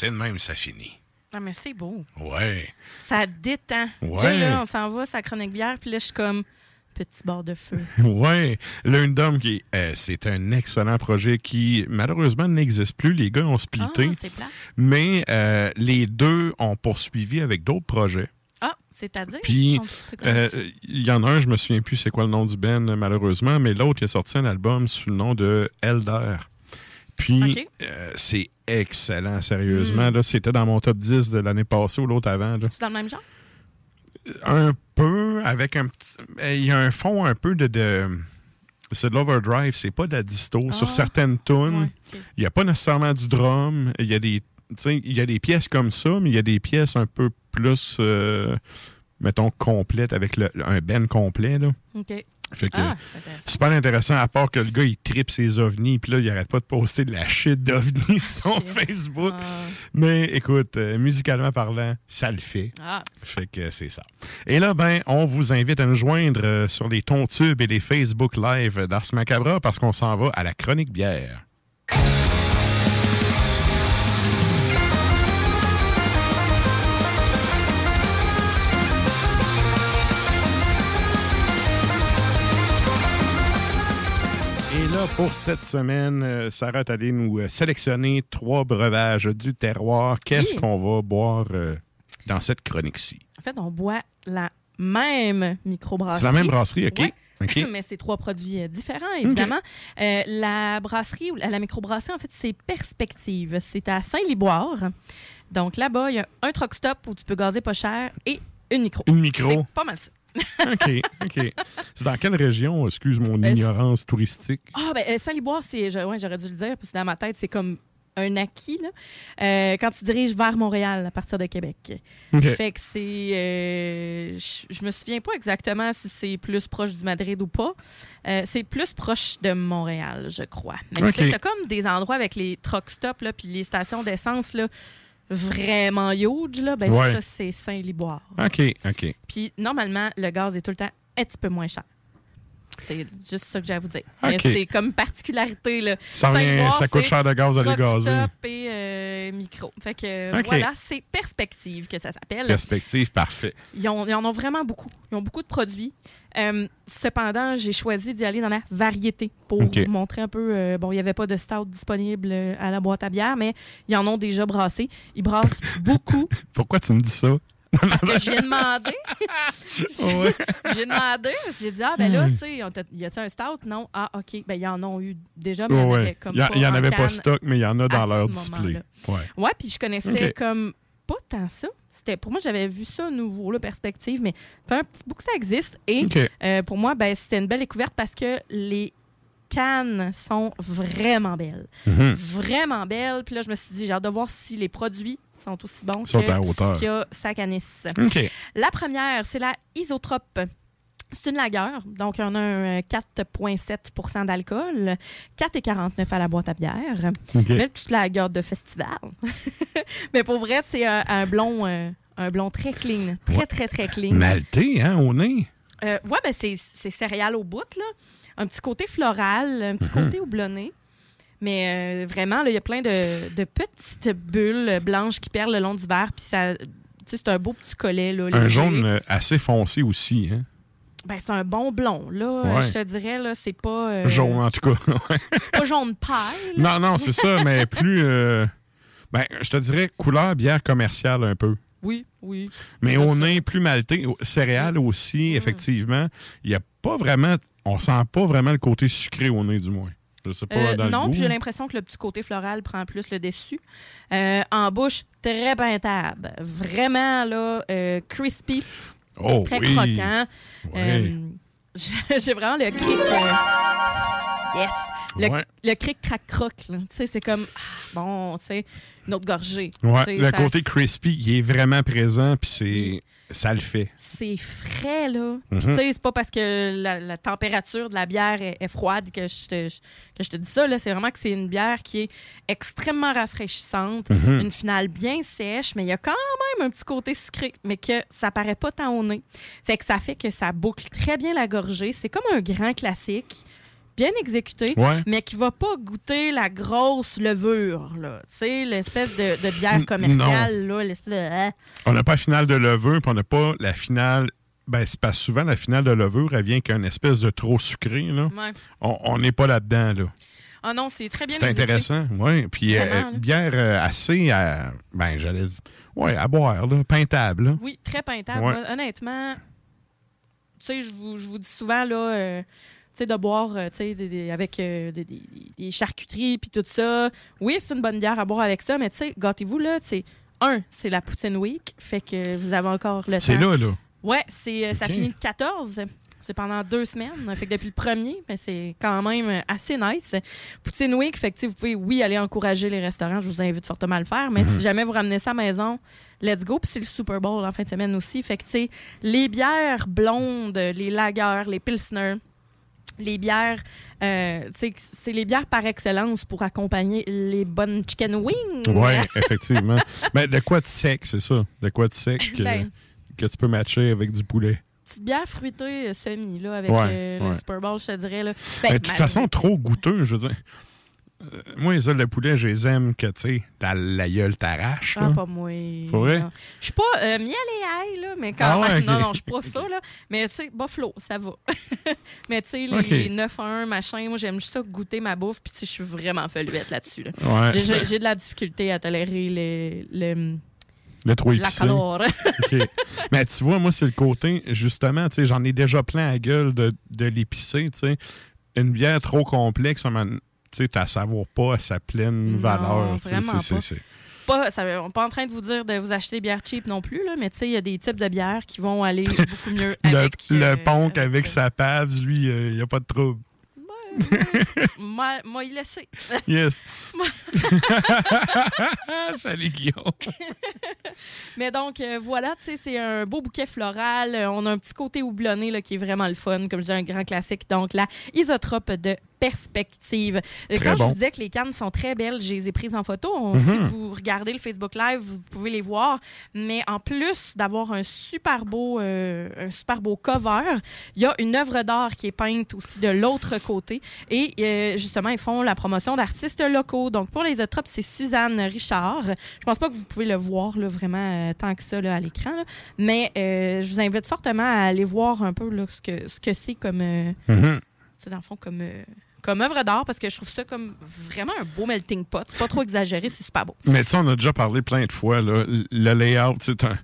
Speaker 1: C'est de même, ça finit.
Speaker 2: Ah, mais c'est beau.
Speaker 1: Ouais.
Speaker 2: Ça détend.
Speaker 1: Ouais.
Speaker 2: Là, là, on s'en va, sa chronique bière, puis là, je suis comme petit bord de feu. (laughs)
Speaker 1: Ouais, Lundum, qui euh, c'est un excellent projet qui malheureusement n'existe plus. Les gars ont splitté,
Speaker 2: Ah,
Speaker 1: mais euh, les deux ont poursuivi avec d'autres projets.
Speaker 2: Ah, c'est-à-dire?
Speaker 1: Puis euh, il y en a un, je me souviens plus c'est quoi le nom du Ben malheureusement, mais l'autre il a sorti un album sous le nom de Elder. Puis c'est excellent, sérieusement.
Speaker 2: Mm.
Speaker 1: Là, c'était dans mon top 10 de l'année passée ou l'autre avant.
Speaker 2: C'est dans le même genre?
Speaker 1: Un peu, avec un petit. Il y a un fond un peu de. de c'est de l'overdrive, c'est pas de la disto.
Speaker 2: Ah.
Speaker 1: Sur certaines tunes, il n'y a pas nécessairement du drum. Il y a des. Il y a des pièces comme ça, mais il y a des pièces un peu plus, euh, mettons, complètes, avec le, un ben complet. Là.
Speaker 2: OK.
Speaker 1: Fait que,
Speaker 2: Ah, c'est intéressant.
Speaker 1: super intéressant, à part que le gars, il tripe ses ovnis, puis là, il arrête pas de poster de la shit d'ovnis (laughs) sur Facebook. Mais écoute, euh, musicalement parlant, ça le fait.
Speaker 2: Ah.
Speaker 1: Fait que c'est ça. Et là, ben, on vous invite à nous joindre euh, sur les tons-tubes et les Facebook Live d'Ars Macabra parce qu'on s'en va à la chronique bière. Pour cette semaine, euh, Sarah est allée nous euh, sélectionner trois breuvages du terroir. Qu'est-ce
Speaker 2: Oui.
Speaker 1: qu'on va boire euh, dans cette chronique-ci?
Speaker 2: En fait, on boit la même microbrasserie.
Speaker 1: C'est la même brasserie, OK?
Speaker 2: Ouais.
Speaker 1: OK. (clears throat)
Speaker 2: Mais c'est trois produits différents, évidemment. Euh, la brasserie, ou la, la microbrasserie, en fait, c'est Perspective. C'est à Saint-Liboire. Donc là-bas, il y a un truck stop où tu peux gazer pas cher et une micro.
Speaker 1: Une micro.
Speaker 2: C'est pas mal ça.
Speaker 1: OK, OK. C'est dans quelle région, excuse mon
Speaker 2: Euh,
Speaker 1: ignorance touristique?
Speaker 2: Ah, ben, euh, Saint-Liboire, c'est. je- ouais, j'aurais dû le dire, parce que dans ma tête, c'est comme un acquis, là. Euh, quand tu diriges vers Montréal à partir de Québec. Fait que c'est. euh, je me souviens pas exactement si c'est plus proche du Madrid ou pas. Euh, c'est plus proche de Montréal, je crois. Mais
Speaker 1: OK.
Speaker 2: tu sais, comme des endroits avec les truck stops, là, puis les stations d'essence, là, vraiment huge, là. Ben,
Speaker 1: Ouais.
Speaker 2: ça, c'est Saint-Liboire.
Speaker 1: OK, OK.
Speaker 2: Puis normalement, le gaz est tout le temps un petit peu moins cher. C'est juste ça que j'ai à vous dire. Mais c'est comme particularité. Là.
Speaker 1: Ça revient-
Speaker 2: Saint-Liboire,
Speaker 1: ça coûte cher de gaz à aller
Speaker 2: truck
Speaker 1: gazer.
Speaker 2: stop et euh, micro. Fait que
Speaker 1: OK.
Speaker 2: voilà, c'est Perspective que ça s'appelle.
Speaker 1: Perspective, parfait.
Speaker 2: Ils, ont- ils en ont vraiment beaucoup. Ils ont beaucoup de produits. Euh, cependant, j'ai choisi d'y aller dans la variété pour vous montrer un peu. euh, bon, il n'y avait pas de stout disponible euh, à la boîte à bière, mais ils en ont déjà brassé. Ils brassent (laughs) beaucoup.
Speaker 1: Pourquoi tu me dis ça?
Speaker 2: Parce que j'ai demandé. (laughs)
Speaker 1: Ouais.
Speaker 2: j'ai demandé. parce que J'ai dit, ah, ben là,
Speaker 1: Hmm.
Speaker 2: tu sais, t'a- y a-t-il un stout? Non. Ah, OK. Ben, ils en ont eu déjà, mais il y
Speaker 1: Ouais,
Speaker 2: comme
Speaker 1: Il y, a-
Speaker 2: pas
Speaker 1: il y en
Speaker 2: en
Speaker 1: avait pas stock, mais il y en a dans leur display. Ouais.
Speaker 2: Ouais, puis je connaissais comme pas tant ça. C'était pour moi j'avais vu ça nouveau la perspective mais fait un petit bout que ça existe et euh, pour moi ben c'était une belle découverte parce que les cannes sont vraiment belles.
Speaker 1: Mhm.
Speaker 2: Vraiment belles. Puis là je me suis dit j'ai hâte de voir si les produits sont aussi bons
Speaker 1: Sont
Speaker 2: que
Speaker 1: à hauteur.
Speaker 2: ce qu'il y a sa canisse.
Speaker 1: OK.
Speaker 2: La première, c'est la isotrope. C'est une lagueur, donc on a un euh, 4,7% d'alcool, 4,49 à la boîte à bière.
Speaker 1: OK.
Speaker 2: Belle petite lagueur de festival. (laughs) Mais pour vrai, c'est un, un blond, euh, un blond très clean, très
Speaker 1: Ouais.
Speaker 2: très très clean.
Speaker 1: Maltais, hein, au nez?
Speaker 2: Euh, ouais, ben c'est céréales au bout, là. Un petit côté floral, un petit
Speaker 1: Mhm.
Speaker 2: côté houblonné. Mais euh, vraiment, là, il y a plein de, de petites bulles blanches qui perlent le long du verre. Puis ça, c'est un beau petit collet, là.
Speaker 1: Un jaune euh, assez foncé aussi, hein?
Speaker 2: Ben, c'est un bon blond, là.
Speaker 1: Ouais.
Speaker 2: Je te dirais, là, c'est pas... euh,
Speaker 1: Jaune, en tout cas. (laughs)
Speaker 2: C'est pas jaune paille. là.
Speaker 1: non, non, c'est ça, mais plus... euh, ben, je te dirais couleur bière commerciale un peu.
Speaker 2: Oui, oui.
Speaker 1: Mais au nez, plus maltais. Céréales aussi, effectivement. Il n'y a pas vraiment... On sent pas vraiment le côté sucré au nez, du moins. Je sais pas
Speaker 2: Euh,
Speaker 1: dans
Speaker 2: non, j'ai l'impression que le petit côté floral prend plus le dessus. Euh, en bouche, très peintable. Vraiment, là, euh, crispy.
Speaker 1: Oh,
Speaker 2: très
Speaker 1: oui.
Speaker 2: croquant. (laughs) J'ai vraiment le cric. yes! Le,
Speaker 1: Ouais.
Speaker 2: le cric. Tu sais, c'est comme, ah, bon, tu sais, une autre gorgée.
Speaker 1: Ouais, le
Speaker 2: ça-
Speaker 1: côté crispy, il est vraiment présent, puis c'est... Ça le fait.
Speaker 2: C'est frais, là. Puis,
Speaker 1: Mhm.
Speaker 2: Tu sais, c'est pas parce que la, la température de la bière est, est froide que je, te, que je te dis ça. là. C'est vraiment que c'est une bière qui est extrêmement rafraîchissante.
Speaker 1: Mhm.
Speaker 2: Une finale bien sèche, mais il y a quand même un petit côté sucré, mais que ça paraît pas tant au nez. Fait que ça fait que ça boucle très bien la gorgée. C'est comme un grand classique. Bien exécuté,
Speaker 1: Ouais.
Speaker 2: mais qui va pas goûter la grosse levure, là. Tu sais, l'espèce de, de bière commerciale, là, l'espèce de... hein?
Speaker 1: On n'a pas la finale de levure, puis on n'a pas la finale. Ben, c'est parce souvent, la finale de levure, elle vient qu'un espèce de trop sucré. Là.
Speaker 2: Ouais.
Speaker 1: On- n'est pas là-dedans. Là.
Speaker 2: Ah non, c'est très bien
Speaker 1: C'est intéressant, oui. Puis euh,
Speaker 2: Vraiment,
Speaker 1: bière euh, assez, à, ben, j'allais dire, ouais, à boire, là, peintable. là.
Speaker 2: Oui, très peintable.
Speaker 1: Ouais.
Speaker 2: Honnêtement, tu sais, je vous, vous dis souvent, là, euh, sais, de boire, euh, tu sais, avec euh, des, des- des charcuteries puis tout ça. Oui, c'est une bonne bière à boire avec ça, mais tu sais, gâtez-vous, là, c'est... Un, c'est la Poutine Week, fait que vous avez encore le temps.
Speaker 1: C'est là, là.
Speaker 2: Ouais, c'est, euh, ça finit le 14. C'est pendant deux semaines. Fait que depuis le premier, ben, c'est quand même assez nice. Poutine Week, fait que vous pouvez, oui, aller encourager les restaurants. Je vous invite fortement à le faire. Mais
Speaker 1: Mhm.
Speaker 2: si jamais vous ramenez ça à la maison, let's go. Puis c'est le Super Bowl en fin de semaine aussi. Fait que, les bières blondes, les lagers, les pilsner, les bières, euh, c'est les bières par excellence pour accompagner les bonnes chicken wings.
Speaker 1: Oui, effectivement. (laughs) Ben, de quoi de sec, c'est ça? De quoi de sec que, (laughs)
Speaker 2: Ben.
Speaker 1: que tu peux matcher avec du poulet?
Speaker 2: Petite bière fruitée euh, semi, là, avec
Speaker 1: Ouais,
Speaker 2: euh, le. Super Bowl, je te dirais. Là.
Speaker 1: Ben,
Speaker 2: Ben,
Speaker 1: de toute façon, trop goûteux, je veux dire. Euh, moi, les ailes de poulet, je les aime que, tu sais, la gueule t'arrache.
Speaker 2: Ah,
Speaker 1: là.
Speaker 2: pas moi.
Speaker 1: Pour vrai?
Speaker 2: Je suis pas euh, miel et ail, là, mais quand
Speaker 1: Ah ouais.
Speaker 2: Non, non, je suis pas ça, là. Mais tu sais, Buffalo, ça va. (laughs) mais tu sais, les,
Speaker 1: Ok.
Speaker 2: les 9 à 1, machin, moi, j'aime juste ça goûter ma bouffe, puis tu sais, je suis vraiment feluette là-dessus. Là.
Speaker 1: Ouais,
Speaker 2: J'ai- J'ai de la difficulté à tolérer les, le,
Speaker 1: Le trop
Speaker 2: la
Speaker 1: épicé.
Speaker 2: calore. (laughs)
Speaker 1: OK. Mais tu vois, moi, c'est le côté, justement, tu sais, j'en ai déjà plein à gueule de, de l'épicé, tu sais. Une bière trop complexe, tu sais, tu savoures pas à sa pleine
Speaker 2: Non,
Speaker 1: valeur.
Speaker 2: vraiment pas.
Speaker 1: c'est- c'est-
Speaker 2: pas, ça, on n'est pas en train de vous dire de vous acheter des bières cheap non plus, là, mais tu sais, il y a des types de bières qui vont aller (laughs) beaucoup mieux
Speaker 1: Le,
Speaker 2: avec.
Speaker 1: le
Speaker 2: euh,
Speaker 1: ponk avec sa pavs, lui, il n'y a pas de trouble.
Speaker 2: moi, moi, il sait. (laughs)
Speaker 1: Yes. (laughs) Salut, Guillaume.
Speaker 2: Mais donc, euh, voilà, tu sais, c'est un beau bouquet floral. Euh, on a un petit côté houblonné là, qui est vraiment le fun, comme je dis, un grand classique. Donc, la isotrope de perspective. Euh,
Speaker 14: Très
Speaker 2: Quand je vous disais que les cannes sont très belles, je les ai prises en photo. On-
Speaker 14: Mhm.
Speaker 2: Si vous regardez le Facebook Live, vous pouvez les voir. Mais en plus d'avoir un super beau, euh, un super beau cover, il y a une œuvre d'art qui est peinte aussi de l'autre côté. Et euh, justement, ils font la promotion d'artistes locaux. Donc, pour les isotropes, c'est Suzanne Richard. Je pense pas que vous pouvez le voir là, vraiment euh, tant que ça là, à l'écran. Mais je vous invite fortement à aller voir un peu là, ce que ce que c'est comme, euh,
Speaker 1: Mhm.
Speaker 2: c'est dans le fond comme, euh, comme œuvre d'art parce que je trouve ça comme vraiment un beau melting pot. C'est pas trop exagéré, c'est super beau.
Speaker 1: Mais tu sais, on a déjà parlé plein de fois, là, le layout, sais, t'as-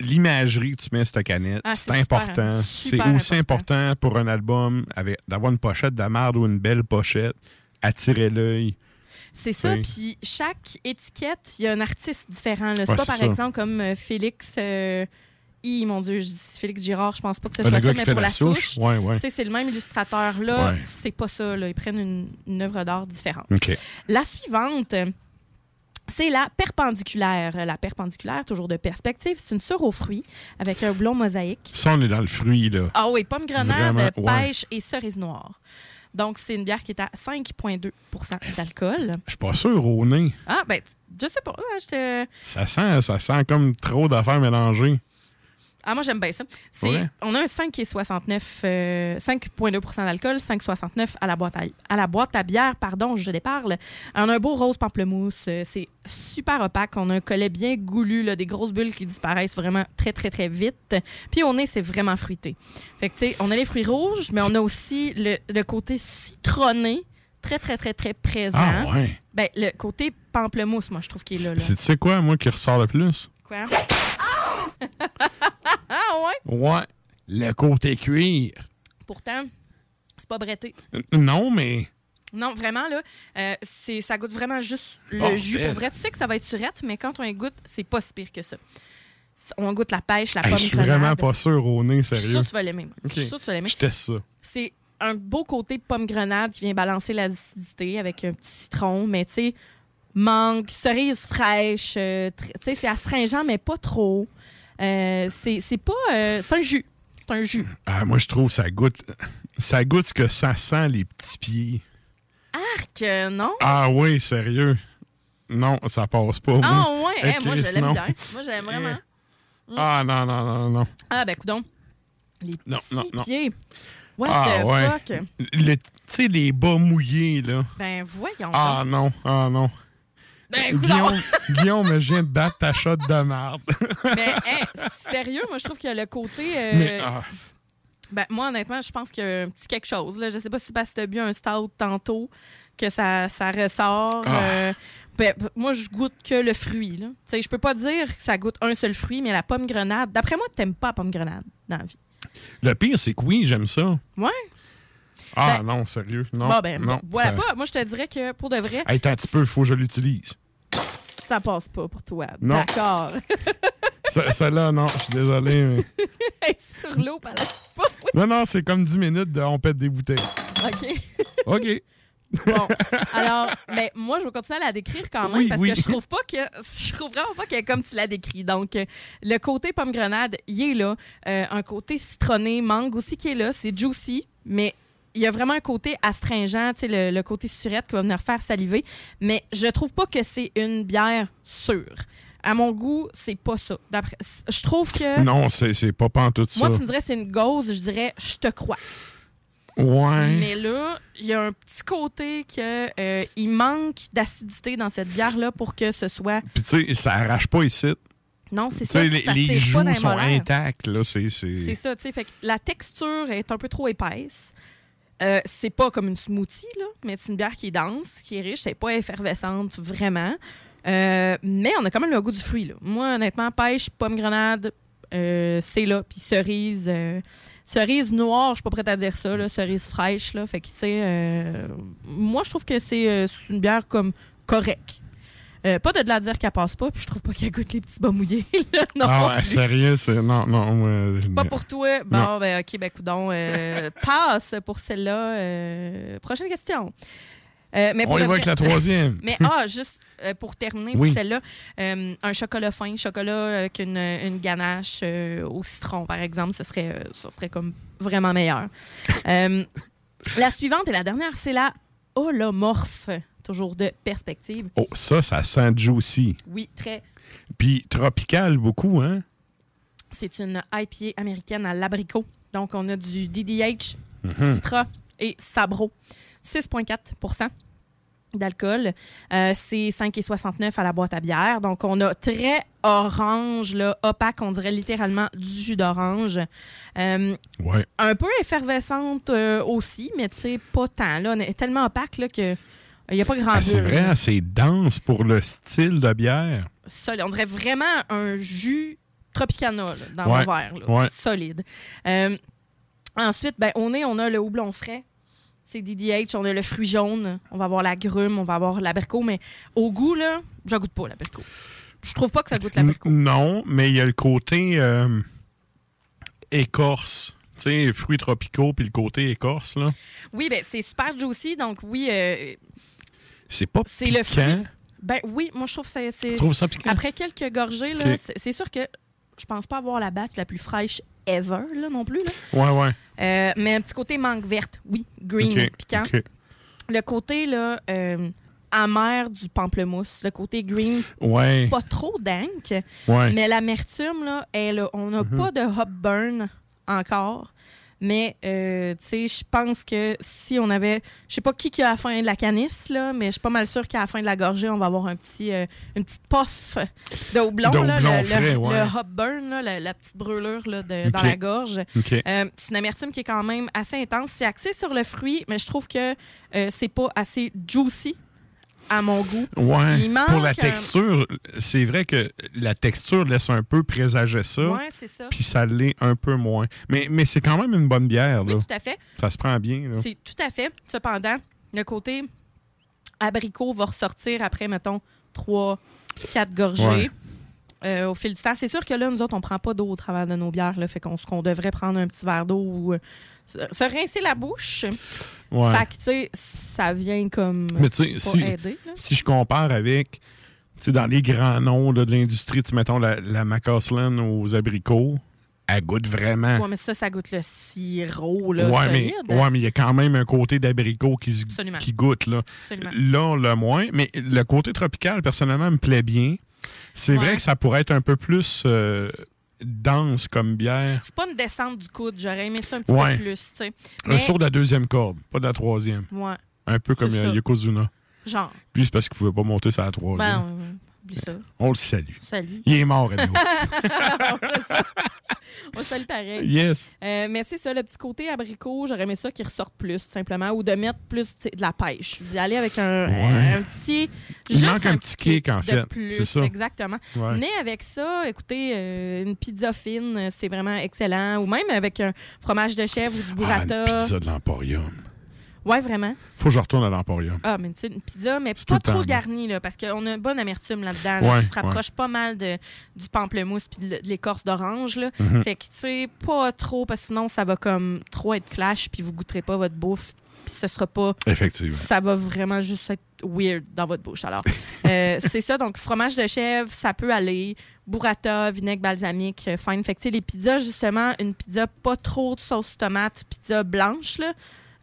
Speaker 1: l'imagerie que tu mets sur ta canette,
Speaker 2: Ah,
Speaker 1: c'est
Speaker 2: c'est
Speaker 1: important. C'est aussi important. pour un album avec d'avoir une pochette de merde ou une belle pochette, attirer l'œil.
Speaker 2: C'est ça. Puis chaque étiquette, il y a un artiste différent. C'est
Speaker 1: Ouais,
Speaker 2: pas
Speaker 1: c'est
Speaker 2: par
Speaker 1: ça.
Speaker 2: exemple comme euh, Félix. euh, Hi, mon Dieu, je dis Félix Girard, je pense pas que ce soit ça, mais pour
Speaker 1: la
Speaker 2: la
Speaker 1: souche?
Speaker 2: souche,
Speaker 1: Ouais, ouais.
Speaker 2: tu sais, c'est le même illustrateur là.
Speaker 1: Ouais.
Speaker 2: C'est pas ça. Là. Ils prennent une, une œuvre d'art différente.
Speaker 1: OK.
Speaker 2: La suivante, c'est la perpendiculaire. La perpendiculaire, toujours de perspective, c'est une sœur aux fruits avec un blond mosaïque.
Speaker 1: Ça, on est dans le fruit, là.
Speaker 2: Ah oui, pomme grenade, pêche et cerise noire. Donc, c'est une bière qui est à 5,2% d'alcool.
Speaker 1: Je suis pas sûr au nez.
Speaker 2: Ah, ben, je sais pas. là, j'étais-
Speaker 1: Ça sent, ça sent comme trop d'affaires mélangées.
Speaker 2: Ah, moi, j'aime bien ça.
Speaker 1: Ouais.
Speaker 2: On a un 5 qui est 69, euh, 5,2 d'alcool, 5,69 à la boîte à, à la boîte à bière, pardon, je les parle. On a un beau rose pamplemousse. euh, C'est super opaque. On a un collet bien goulu, là, des grosses bulles qui disparaissent vraiment très, très, très vite. Puis au nez, c'est vraiment fruité. Fait que, tu sais, on a les fruits rouges, mais on a aussi le, le côté citronné, très, très, très, très présent.
Speaker 1: Ah, ouais.
Speaker 2: Ben, le côté pamplemousse, moi, je trouve qu'il est là. là.
Speaker 1: C'est- Tu sais quoi, moi, qui ressort le plus?
Speaker 2: Quoi? Ah, ouais?
Speaker 1: Ouais. Le côté cuir.
Speaker 2: Pourtant, c'est pas bretté.
Speaker 1: Non, mais.
Speaker 2: Non, vraiment, là, euh, c'est, ça goûte vraiment juste le
Speaker 1: Bon,
Speaker 2: jus
Speaker 1: belle.
Speaker 2: pour vrai. Tu sais que ça va être surette, mais quand on y goûte, c'est pas si pire que ça. On goûte la pêche, la
Speaker 1: Hey,
Speaker 2: pomme
Speaker 1: je suis vraiment pas sûr au nez,
Speaker 2: Je suis
Speaker 1: sérieux.
Speaker 2: sûre que tu vas l'aimer. Je suis
Speaker 1: Ok.
Speaker 2: sûre que tu vas l'aimer.
Speaker 1: Je teste ça.
Speaker 2: C'est un beau côté pomme grenade qui vient balancer l'acidité avec un petit citron, mais tu sais, mangue, cerise fraîche, euh, tu sais, c'est astringent, mais pas trop. Euh, c'est, c'est pas... euh, c'est un jus. C'est un jus.
Speaker 1: Ah, moi, je trouve ça goûte. Ça goûte ce que ça sent, les petits pieds.
Speaker 2: Arc, euh, non?
Speaker 1: Ah oui, sérieux. Non, ça passe pas.
Speaker 2: Ah ouais,
Speaker 1: Eh,
Speaker 2: eh, moi je l'aime
Speaker 1: non.
Speaker 2: bien. Moi je l'aime vraiment.
Speaker 1: Ah non, non, non, non.
Speaker 2: Ah ben coudon. Les
Speaker 1: Non, non,
Speaker 2: petits
Speaker 1: non.
Speaker 2: pieds. What
Speaker 1: ah,
Speaker 2: the
Speaker 1: ouais.
Speaker 2: fuck?
Speaker 1: Le- Tu sais, les bas mouillés, là.
Speaker 2: Ben, voyons.
Speaker 1: Ah
Speaker 2: donc.
Speaker 1: non, ah non.
Speaker 2: Ben,
Speaker 1: Guillaume, (laughs) Guillaume, je viens de battre ta shot de merde. (laughs)
Speaker 2: Mais, hey, sérieux, moi, je trouve que le côté. euh,
Speaker 1: Mais, ah,
Speaker 2: ben, moi, honnêtement, je pense qu'il y a un petit quelque chose. Là. Je sais pas si c'est parce que tu as bu un stout tantôt que ça, ça ressort.
Speaker 1: Ah.
Speaker 2: euh, ben, moi, je goûte que le fruit. Là. Je peux pas dire que ça goûte un seul fruit, mais la pomme grenade. D'après moi, t'aimes pas la pomme grenade dans la vie.
Speaker 1: le pire, c'est que oui, j'aime ça.
Speaker 2: Ouais.
Speaker 1: Ah
Speaker 2: Ben-
Speaker 1: non, sérieux. Non.
Speaker 2: bon, ben,
Speaker 1: non,
Speaker 2: voilà
Speaker 1: ça-
Speaker 2: pas. Moi, je te dirais que pour de vrai,
Speaker 1: Hey, attends un petit peu, il faut que je l'utilise.
Speaker 2: ça passe pas pour toi.
Speaker 1: Non.
Speaker 2: D'accord. (laughs)
Speaker 1: Celle-là, non, je suis désolé. mais- (laughs)
Speaker 2: Hey, Sur l'eau, par la...
Speaker 1: Non, non, c'est comme 10 minutes de on pète des bouteilles.
Speaker 2: OK. (laughs)
Speaker 1: OK.
Speaker 2: Bon, alors, mais moi, je vais continuer à la décrire quand même
Speaker 1: Oui,
Speaker 2: parce
Speaker 1: oui.
Speaker 2: que je trouve pas que je trouve vraiment pas qu'elle est comme tu l'as décrit. Donc, euh, le côté pomme grenade, il est là. Euh, un côté citronné, mangue aussi qui est là. C'est juicy, mais il y a vraiment un côté astringent, tu sais, le, le côté surette qui va venir faire saliver. Mais je trouve pas que c'est une bière sûre. À mon goût, c'est pas ça. D'après, je trouve que.
Speaker 1: Non, c'est c'est pas tout ça.
Speaker 2: Moi, tu me dirais c'est une gauze, je dirais je te crois.
Speaker 1: Ouais.
Speaker 2: Mais là, il y a un petit côté que euh, il manque d'acidité dans cette bière-là pour que ce soit.
Speaker 1: Puis tu sais, ça arrache pas ici.
Speaker 2: Non, c'est ça.
Speaker 1: les,
Speaker 2: ça
Speaker 1: les
Speaker 2: pas
Speaker 1: joues
Speaker 2: les
Speaker 1: sont intacts, là. C'est.
Speaker 2: C'est
Speaker 1: c'est-
Speaker 2: ça, tu sais. Fait que la texture est un peu trop épaisse. Euh, c'est pas comme une smoothie, là, mais c'est une bière qui est dense, qui est riche. C'est pas effervescente, vraiment. Euh, mais on a quand même le goût du fruit, là. Moi, honnêtement, pêche, pomme grenade, euh, c'est là. Puis cerise. cerise noire, je suis pas prête à dire ça, cerise fraîche, là. Fait que, tu moi, je trouve que c'est une bière comme correcte. Euh, pas de, de la dire qu'elle passe pas, puis je trouve pas qu'elle goûte les petits bas mouillés. (laughs) là, non
Speaker 1: Ah ouais, sérieux, c'est. Non, non. euh,
Speaker 2: Pas pour toi? Bon,
Speaker 1: Non.
Speaker 2: ben, OK, ben, coudon. euh, (laughs) passe pour celle-là. Euh, prochaine question. Mais
Speaker 1: On y va avec la troisième.
Speaker 2: mais, ah, (laughs) juste pour terminer,
Speaker 1: Oui.
Speaker 2: pour celle-là, un chocolat fin, chocolat avec une, une ganache au citron, par exemple, ce serait, ce serait comme vraiment meilleur. La suivante et la dernière, c'est la holomorphe, toujours de perspective.
Speaker 1: Oh, ça, ça sent juicy.
Speaker 2: Oui, très.
Speaker 1: Puis tropical beaucoup, hein?
Speaker 2: C'est une IPA américaine à l'abricot. Donc, on a du DDH,
Speaker 1: Mhm.
Speaker 2: Citra et Sabro. 6,4% d'alcool. Euh, c'est 5,69 à la boîte à bière. Donc, on a très orange, là, opaque, on dirait littéralement du jus d'orange. Euh,
Speaker 1: Ouais.
Speaker 2: un peu effervescente euh, aussi, mais tu sais, pas tant. Là, on est tellement opaque là, que il n'y a pas grand
Speaker 1: Ah, c'est vrai,
Speaker 2: là.
Speaker 1: c'est dense pour le style de bière.
Speaker 2: Solide. On dirait vraiment un jus Tropicana là, dans
Speaker 1: Ouais,
Speaker 2: mon verre. là.
Speaker 1: ouais.
Speaker 2: Solide. Euh, ensuite, ben, au nez, on a le houblon frais. C'est DDH. On a le fruit jaune. On va avoir la grume. On va avoir l'abricot. Mais au goût, là, je goûte pas l'abricot. Je trouve pas que ça goûte l'abricot.
Speaker 1: Non, mais il y a le côté euh, écorce. Tu sais, fruits tropicaux, puis le côté écorce, là.
Speaker 2: Oui, ben, c'est super juicy. Donc, oui, euh,
Speaker 1: C'est pas
Speaker 2: c'est le
Speaker 1: piquant.
Speaker 2: fruit. Ben oui, moi, je trouve que c'est.
Speaker 1: ça piquant?
Speaker 2: Après quelques gorgées, c'est- sûr que je pense pas avoir la batte la plus fraîche ever, là, non plus. Là.
Speaker 1: Ouais, ouais.
Speaker 2: Euh, mais un petit côté mangue verte, oui, green, piquant. Le côté là, euh, amer du pamplemousse, le côté green,
Speaker 1: Ouais.
Speaker 2: pas trop dank,
Speaker 1: Ouais.
Speaker 2: mais l'amertume, là, là. on n'a
Speaker 1: Mhm.
Speaker 2: pas de hop burn encore. Mais, euh, tu sais, je pense que si on avait. Je sais pas qui qui a la fin de la canisse, là, mais je suis pas mal sûre qu'à la fin de la gorgée, on va avoir un petit, euh, une petite puff de houblon,
Speaker 1: De
Speaker 2: là,
Speaker 1: houblon
Speaker 2: le, le-
Speaker 1: frais, ouais.
Speaker 2: le hop burn, là, la, la petite brûlure là, de- dans la gorge. Euh, c'est une amertume qui est quand même assez intense. C'est axé sur le fruit, mais je trouve que euh, c'est pas assez juicy à mon goût.
Speaker 1: Ouais.
Speaker 2: Il manque
Speaker 1: Pour la
Speaker 2: un-
Speaker 1: texture, c'est vrai que la texture laisse un peu présager ça.
Speaker 2: Ouais, c'est ça.
Speaker 1: Puis ça l'est un peu moins. Mais, mais c'est quand même une bonne bière, là.
Speaker 2: Oui, tout à fait.
Speaker 1: Ça se prend bien.
Speaker 2: C'est tout à fait. Cependant, le côté abricot va ressortir après, mettons, trois, quatre gorgées.
Speaker 1: Ouais.
Speaker 2: euh, au fil du temps. C'est sûr que là, nous autres, on prend pas d'eau au travers de nos bières. Là, fait qu'on qu'on devrait prendre un petit verre d'eau ou euh, se- rincer la bouche.
Speaker 1: Ouais.
Speaker 2: Fait que, tu sais, ça vient comme
Speaker 1: Mais tu sais, si,
Speaker 2: aider.
Speaker 1: si je compare avec, tu sais, dans les grands noms là, de l'industrie, mettons la, la aux abricots, elle goûte vraiment.
Speaker 2: Ouais, mais ça, ça goûte le sirop, là,
Speaker 1: ouais, mais ouais, mais il y a quand même un côté d'abricot qui, qui goûte. Là.
Speaker 2: Absolument.
Speaker 1: là, le moins. Mais le côté tropical, personnellement, me plaît bien. C'est
Speaker 2: Ouais.
Speaker 1: vrai que ça pourrait être un peu plus euh, dense comme bière.
Speaker 2: C'est pas une descente du coude. J'aurais aimé ça un petit
Speaker 1: Ouais.
Speaker 2: peu plus, tu sais.
Speaker 1: Un
Speaker 2: Mais-
Speaker 1: saut de la deuxième corde, pas de la troisième.
Speaker 2: Ouais.
Speaker 1: Un peu comme euh. Yokozuna.
Speaker 2: Genre.
Speaker 1: Lui, c'est parce qu'il pouvait pas monter sur la troisième.
Speaker 2: Ben, oublie ça.
Speaker 1: On le salue.
Speaker 2: Salut.
Speaker 1: Il est mort, Renaud. (laughs)
Speaker 2: On salue pareil.
Speaker 1: Yes.
Speaker 2: Euh, mais c'est ça, le petit côté abricot, j'aurais aimé ça qu'il ressorte plus, tout simplement, ou de mettre plus de la pêche. D'y aller avec un,
Speaker 1: Ouais.
Speaker 2: un petit.
Speaker 1: Il
Speaker 2: juste
Speaker 1: manque un petit kick, en fait. C'est ça.
Speaker 2: Exactement.
Speaker 1: Ouais.
Speaker 2: Mais avec ça, écoutez, euh, une pizza fine, c'est vraiment excellent. Ou même avec un fromage de chèvre ou du
Speaker 1: Ah,
Speaker 2: burrata.
Speaker 1: une pizza de l'Emporium.
Speaker 2: Ouais, vraiment.
Speaker 1: Faut que je retourne à l'Emporium.
Speaker 2: Ah, mais tu sais, une pizza, mais pas trop garnie, là, parce qu'on a une bonne amertume là-dedans, là,
Speaker 1: Ouais,
Speaker 2: qui se rapproche pas mal de, du pamplemousse puis de, de l'écorce d'orange. là.
Speaker 1: Mhm.
Speaker 2: Fait que, tu sais, pas trop, parce que sinon, ça va comme trop être clash, puis vous goûterez pas votre bouffe, puis ce sera pas.
Speaker 1: Effectivement.
Speaker 2: Ça va vraiment juste être weird dans votre bouche. Alors, (laughs) euh, c'est ça. Donc, fromage de chèvre, ça peut aller. Burrata, vinaigre balsamique, euh, fine. Fait que, les pizzas, justement, une pizza pas trop de sauce tomate, pizza blanche, là.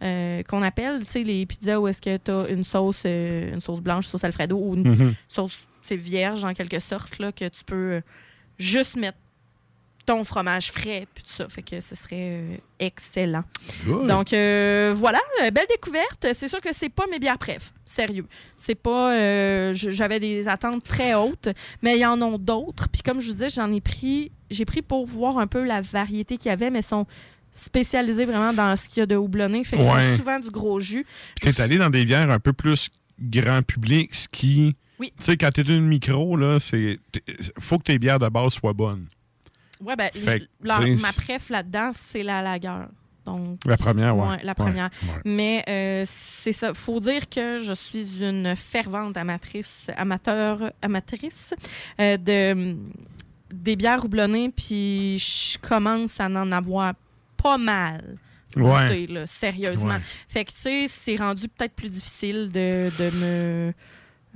Speaker 2: euh, qu'on appelle, tu sais, les pizzas où est-ce que tu as une sauce, euh, une sauce blanche, sauce Alfredo, ou une
Speaker 1: Mhm.
Speaker 2: sauce c'est vierge en quelque sorte, là, que tu peux juste mettre ton fromage frais, puis tout ça. Fait que ce serait euh, excellent.
Speaker 1: Good.
Speaker 2: Donc, euh, voilà, euh, belle découverte. C'est sûr que c'est pas mes bières préf. Sérieux. C'est pas. euh, J'avais des attentes très hautes, mais il y en a d'autres. Puis, comme je vous disais, j'en ai pris. J'ai pris pour voir un peu la variété qu'il y avait, mais sont spécialisés vraiment dans ce qu'il y a de houblonné. Fait que
Speaker 1: Ouais.
Speaker 2: c'est souvent du gros jus.
Speaker 1: Tu es allé dans des bières un peu plus grand public, ce qui.
Speaker 2: Oui.
Speaker 1: Tu sais, quand tu es une micro, là, c'est. faut que tes bières de base soient bonnes.
Speaker 2: Ouais, ben,
Speaker 1: Fait
Speaker 2: la- ma préf là-dedans, c'est la lagueur. Donc,
Speaker 1: La première, ouais.
Speaker 2: la première.
Speaker 1: ouais.
Speaker 2: Mais euh, c'est ça. faut dire que je suis une fervente amatrice, amateur, amatrice euh, de, des bières houblonnées, puis je commence à en avoir pas mal.
Speaker 1: Ouais.
Speaker 2: goûté, là, sérieusement. Fait que, tu sais, c'est rendu peut-être plus difficile de, de me,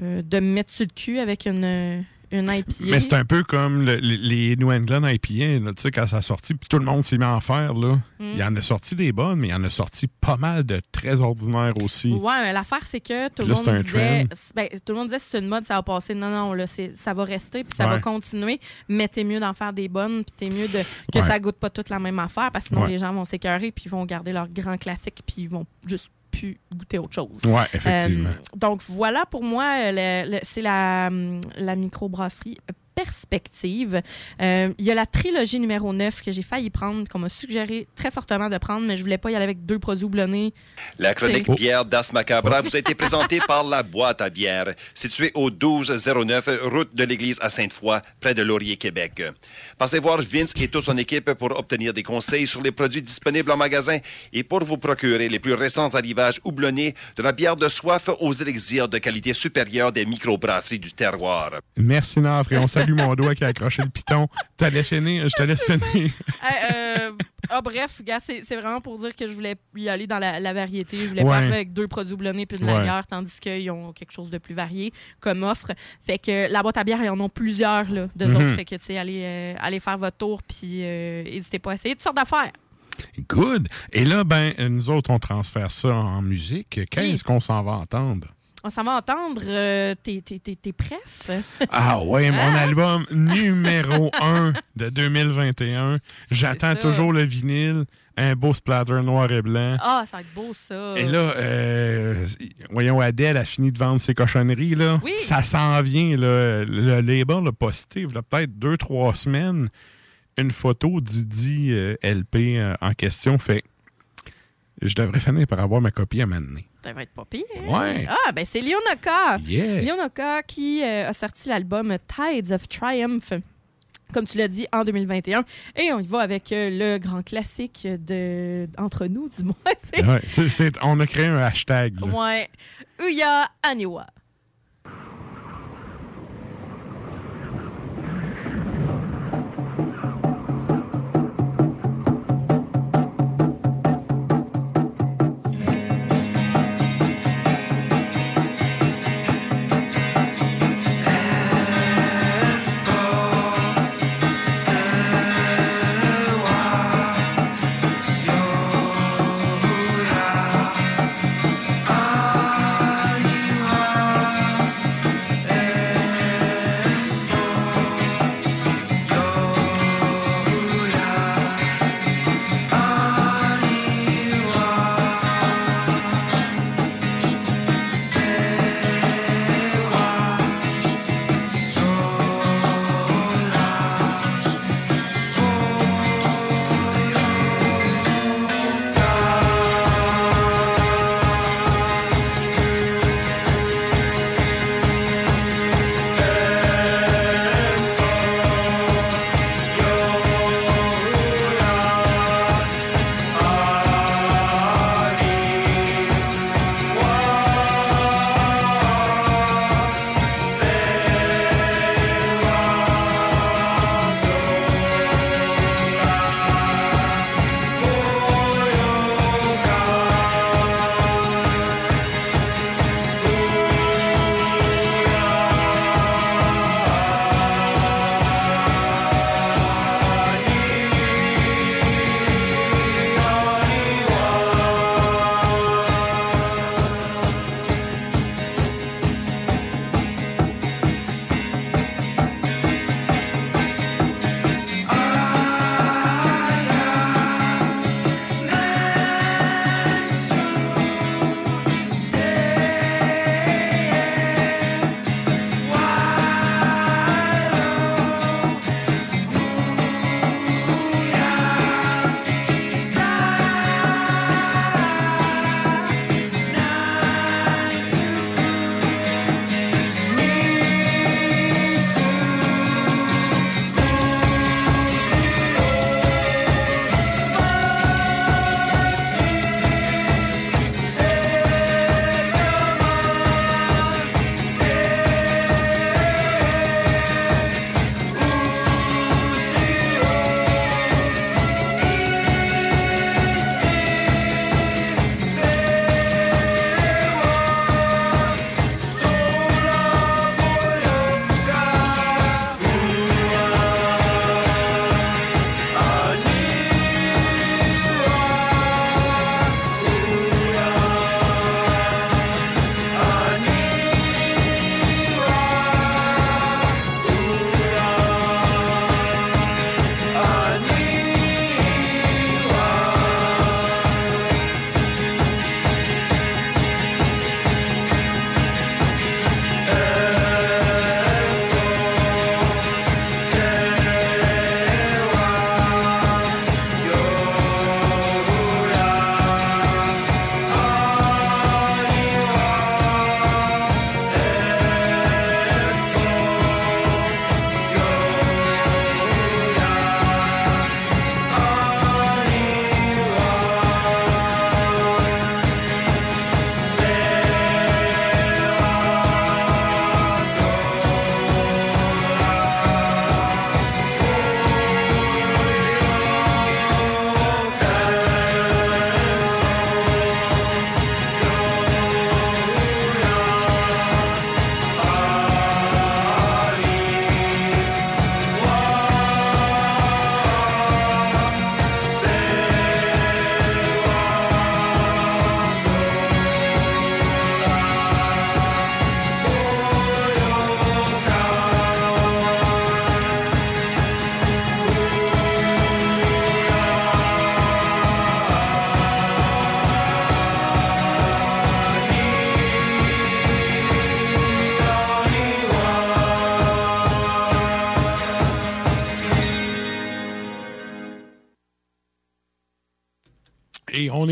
Speaker 2: euh, de me mettre sur le cul avec une, une IPA.
Speaker 1: Mais c'est un peu comme le- les- New England IPA, là, sais, quand ça a sorti, puis tout le monde s'est mis à en faire, là.
Speaker 2: Mm.
Speaker 1: Il y en a sorti des bonnes, mais il y en a sorti pas mal de très ordinaires aussi.
Speaker 2: Ouais, mais l'affaire, c'est que tout le
Speaker 1: Là, un
Speaker 2: disait. ben, tout le monde disait c'est une mode, ça va passer. Non, non, là, c'est- ça va rester, puis ça va continuer. Mais t'es mieux d'en faire des bonnes, puis t'es mieux de, que
Speaker 1: Ouais.
Speaker 2: ça goûte pas toute la même affaire, parce que sinon
Speaker 1: Ouais.
Speaker 2: les gens vont s'écœurer, puis ils vont garder leur grand classique, puis ils vont juste plus goûter autre chose.
Speaker 1: Ouais, effectivement.
Speaker 2: Euh, donc voilà, pour moi, euh, c'est la, hum, la microbrasserie Perspective. Euh, Il y a la trilogie numéro 9 que j'ai failli prendre, qu'on m'a suggéré très fortement de prendre, mais je voulais pas y aller avec deux produits houblonnés.
Speaker 15: La chronique
Speaker 2: C'est-
Speaker 15: bière d'As Macabra vous a été présentée (laughs) par la boîte à bière, située au 1209 route de l'église à Sainte-Foy, près de Laurier, Québec. Passez voir Vince et toute son équipe pour obtenir des conseils sur les produits disponibles en magasin et pour vous procurer les plus récents arrivages houblonnés de la bière de soif aux élixirs de qualité supérieure des microbrasseries du terroir.
Speaker 1: Merci, Nafre. Et on salue mon doigt qui a accroché le piton. T'as laisse finir, je te laisse finir. (laughs)
Speaker 2: Euh, euh, ah, bref, gars, c'est vraiment pour dire que je voulais y aller dans la, la variété. Je voulais
Speaker 1: Ouais.
Speaker 2: pas arriver avec deux produits houblonnés puis une
Speaker 1: Ouais.
Speaker 2: lagueur, tandis qu'ils ont quelque chose de plus varié comme offre. Fait que la boîte à bière, ils en ont plusieurs là, de
Speaker 1: Mhm.
Speaker 2: autres. Fait que, tu sais, allez, euh, allez faire votre tour puis euh, n'hésitez pas à essayer toutes sortes d'affaires.
Speaker 1: Good. Et là, ben, nous autres, on transfère ça en musique. Qu'est-ce qu'on s'en va entendre?
Speaker 2: On s'en va entendre euh, tes, tes, tes, tes prefs. (laughs)
Speaker 1: Ah ouais, mon album numéro 1 de 2021. J'attends toujours le vinyle. Un beau splatter noir et blanc.
Speaker 2: Ah, ça va être beau, ça.
Speaker 1: Et là, euh, voyons, Adèle a fini de vendre ses cochonneries. Là.
Speaker 2: Oui.
Speaker 1: Ça s'en vient. Là. Le label a posté, il y a peut-être deux, trois semaines, une photo du dit euh, LP euh, en question. Fait je devrais finir par avoir ma copie à m'amener.
Speaker 2: Ça va être pas pire.
Speaker 1: Ouais.
Speaker 2: Ah, ben c'est Leonoka.
Speaker 1: Yeah.
Speaker 2: Leonoka qui euh, a sorti l'album Tides of Triumph. Comme tu l'as dit, en 2021. Et on y va avec euh, le grand classique de entre nous, du moins.
Speaker 1: Ouais, c'est- on a créé un hashtag. là.
Speaker 2: ouais. Uya. Aniwa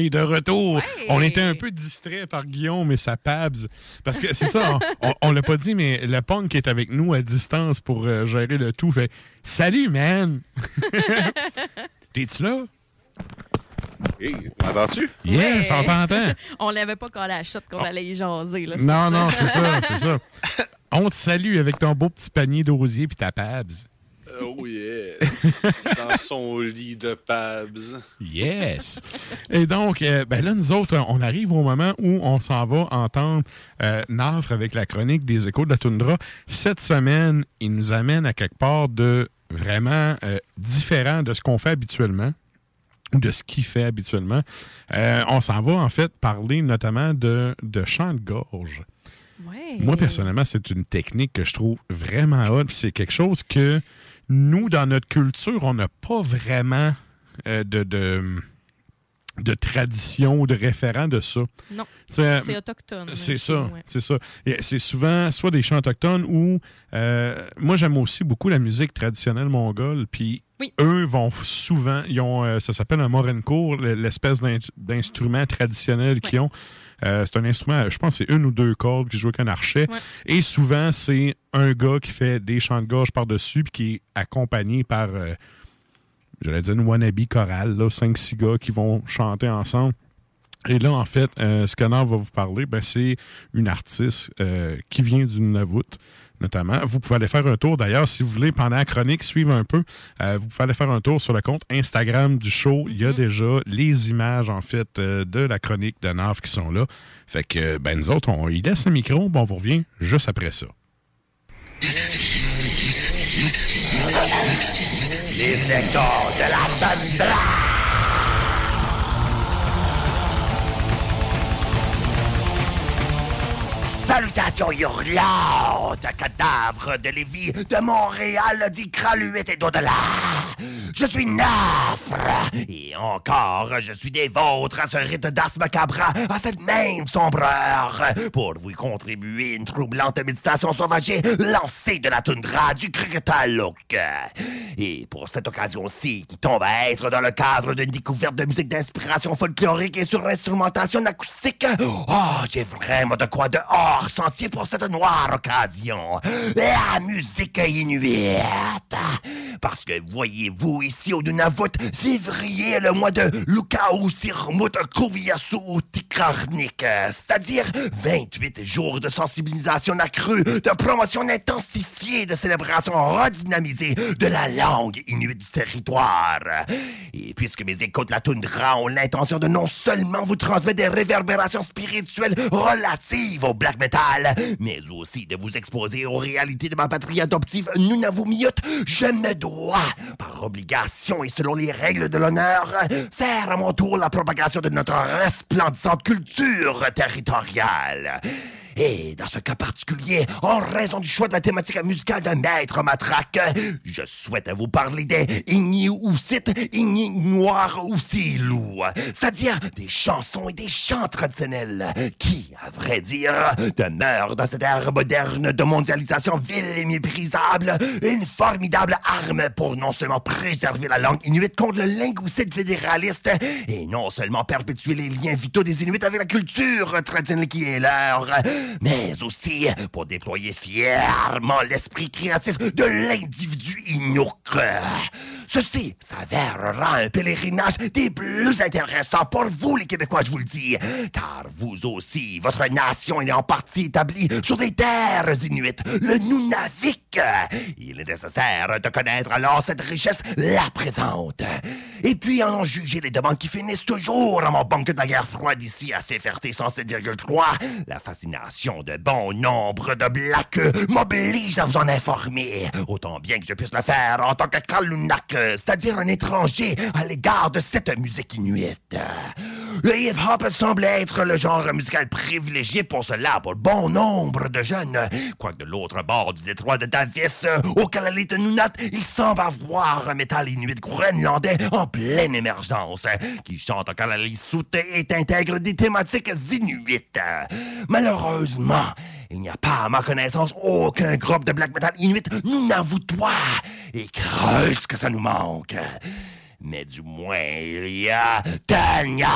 Speaker 1: est de retour. On était un peu distrait par Guillaume et sa Pabs. Parce que c'est ça, (laughs) on, on l'a pas dit, mais le punk est avec nous à distance pour euh, gérer le tout. Fait Salut, man! (laughs) T'es-tu là?
Speaker 14: Hey, m'entends-tu?
Speaker 1: Yes, on t'entend. (laughs)
Speaker 2: on l'avait pas collé à la shot qu'on allait y jaser. Là,
Speaker 1: Non, non, c'est ça, c'est ça. On te salue avec ton beau petit panier d'osier puis ta Pabs.
Speaker 14: Oh (laughs) yeah! Dans son lit de Pabs.
Speaker 1: Yes! (laughs) Et donc, euh, ben là, nous autres, on arrive au moment où on s'en va entendre euh, Nafre avec la chronique des échos de la toundra. Cette semaine, il nous amène à quelque part de vraiment euh, différent de ce qu'on fait habituellement ou de ce qu'il fait habituellement. Euh, on s'en va, en fait, parler notamment de, de chant de gorge. Moi, personnellement, c'est une technique que je trouve vraiment hot. C'est quelque chose que nous, dans notre culture, on n'a pas vraiment euh, de, de, de tradition ou de référent de ça.
Speaker 2: Non. C'est autochtone.
Speaker 1: C'est ça,
Speaker 2: ouais.
Speaker 1: c'est ça. Et C'est souvent soit des chants autochtones ou euh, moi j'aime aussi beaucoup la musique traditionnelle mongole. Puis eux vont souvent, ils ont, euh, ça s'appelle un morenkour, l'espèce d'in- d'instrument traditionnel qu'ils ont. Euh, c'est un instrument, je pense que c'est une ou deux cordes qui joue avec un archet. Et souvent, c'est un gars qui fait des chants de gorge par-dessus puis qui est accompagné par, euh, j'allais dire une wannabe chorale, là, cinq, six gars qui vont chanter ensemble. Et là, en fait, euh, ce qu'Anna va vous parler, ben, c'est une artiste euh, qui vient du Nunavut, notamment. Vous pouvez aller faire un tour, d'ailleurs, si vous voulez, pendant la chronique, suivre un peu, euh, vous pouvez aller faire un tour sur le compte Instagram du show. Il y a déjà les images, en fait, euh, de la chronique de Nav qui sont là. Fait que, ben, nous autres, on y laisse le micro, puis on vous revient juste après ça.
Speaker 16: Les de la tundra. Salutations hurlantes, cadavres de Lévis, de Montréal, d'Icraluit et d'au-delà. Je suis Nafre, et encore, je suis des vôtres à ce rite d'as macabre, à cette même sombreur, pour vous contribuer une troublante méditation sauvage lancée de la toundra du Kriktaluk. Et pour cette occasion-ci, qui tombe à être dans le cadre d'une découverte de musique d'inspiration folklorique et sur instrumentation acoustique, oh, j'ai vraiment de quoi de hors sentier pour cette noire occasion. La musique inuite. Parce que voyez-vous, ici au Nunavut, février le mois de Lukau Sirmut Kuviasu Tikarnik, c'est-à-dire 28 jours de sensibilisation accrue, de promotion intensifiée, de célébration redynamisée de la langue inuite du territoire. Et puisque mes de la toundra ont l'intention de non seulement vous transmettre des réverbérations spirituelles relatives au black metal, mais aussi de vous exposer aux réalités de ma patrie adoptive Nunavummiut, je me dois, par obligation et selon les règles de l'honneur, faire à mon tour la propagation de notre resplendissante culture territoriale. Et dans ce cas particulier, en raison du choix de la thématique musicale d'un maître matraque, je souhaite vous parler des Inuusit Inuar Usilou, c'est-à-dire des chansons et des chants traditionnels qui, à vrai dire, demeurent dans cette ère moderne de mondialisation vile et méprisable une formidable arme pour non seulement préserver la langue inuite contre le linguicide fédéraliste et non seulement perpétuer les liens vitaux des Inuits avec la culture traditionnelle qui est leur, mais aussi pour déployer fièrement l'esprit créatif de l'individu Inuk. Ceci s'avérera un pèlerinage des plus intéressants pour vous, les Québécois, je vous le dis, car vous aussi, votre nation est en partie établie sur des terres inuites, le Nunavik. Il est nécessaire de connaître alors cette richesse la présente. Et puis en juger les demandes qui finissent toujours à mon bunker de la guerre froide ici à CFRT 107,3, la fascination de bon nombre de blacks m'oblige à vous en informer, autant bien que je puisse le faire en tant que Kalunak, c'est-à-dire un étranger à l'égard de cette musique inuite. Le hip-hop semble être le genre musical privilégié pour cela pour bon nombre de jeunes. Quoique de l'autre bord du détroit de Davis, au Kalalit Nunat, il semble avoir un métal inuit groenlandais en pleine émergence, qui chante en Kalalisut et intègre des thématiques inuites. Malheureusement, il n'y a pas, à ma connaissance, aucun groupe de black metal inuit nunavoutois. Et creuse que ça nous manque. mais du moins il y a Tanya.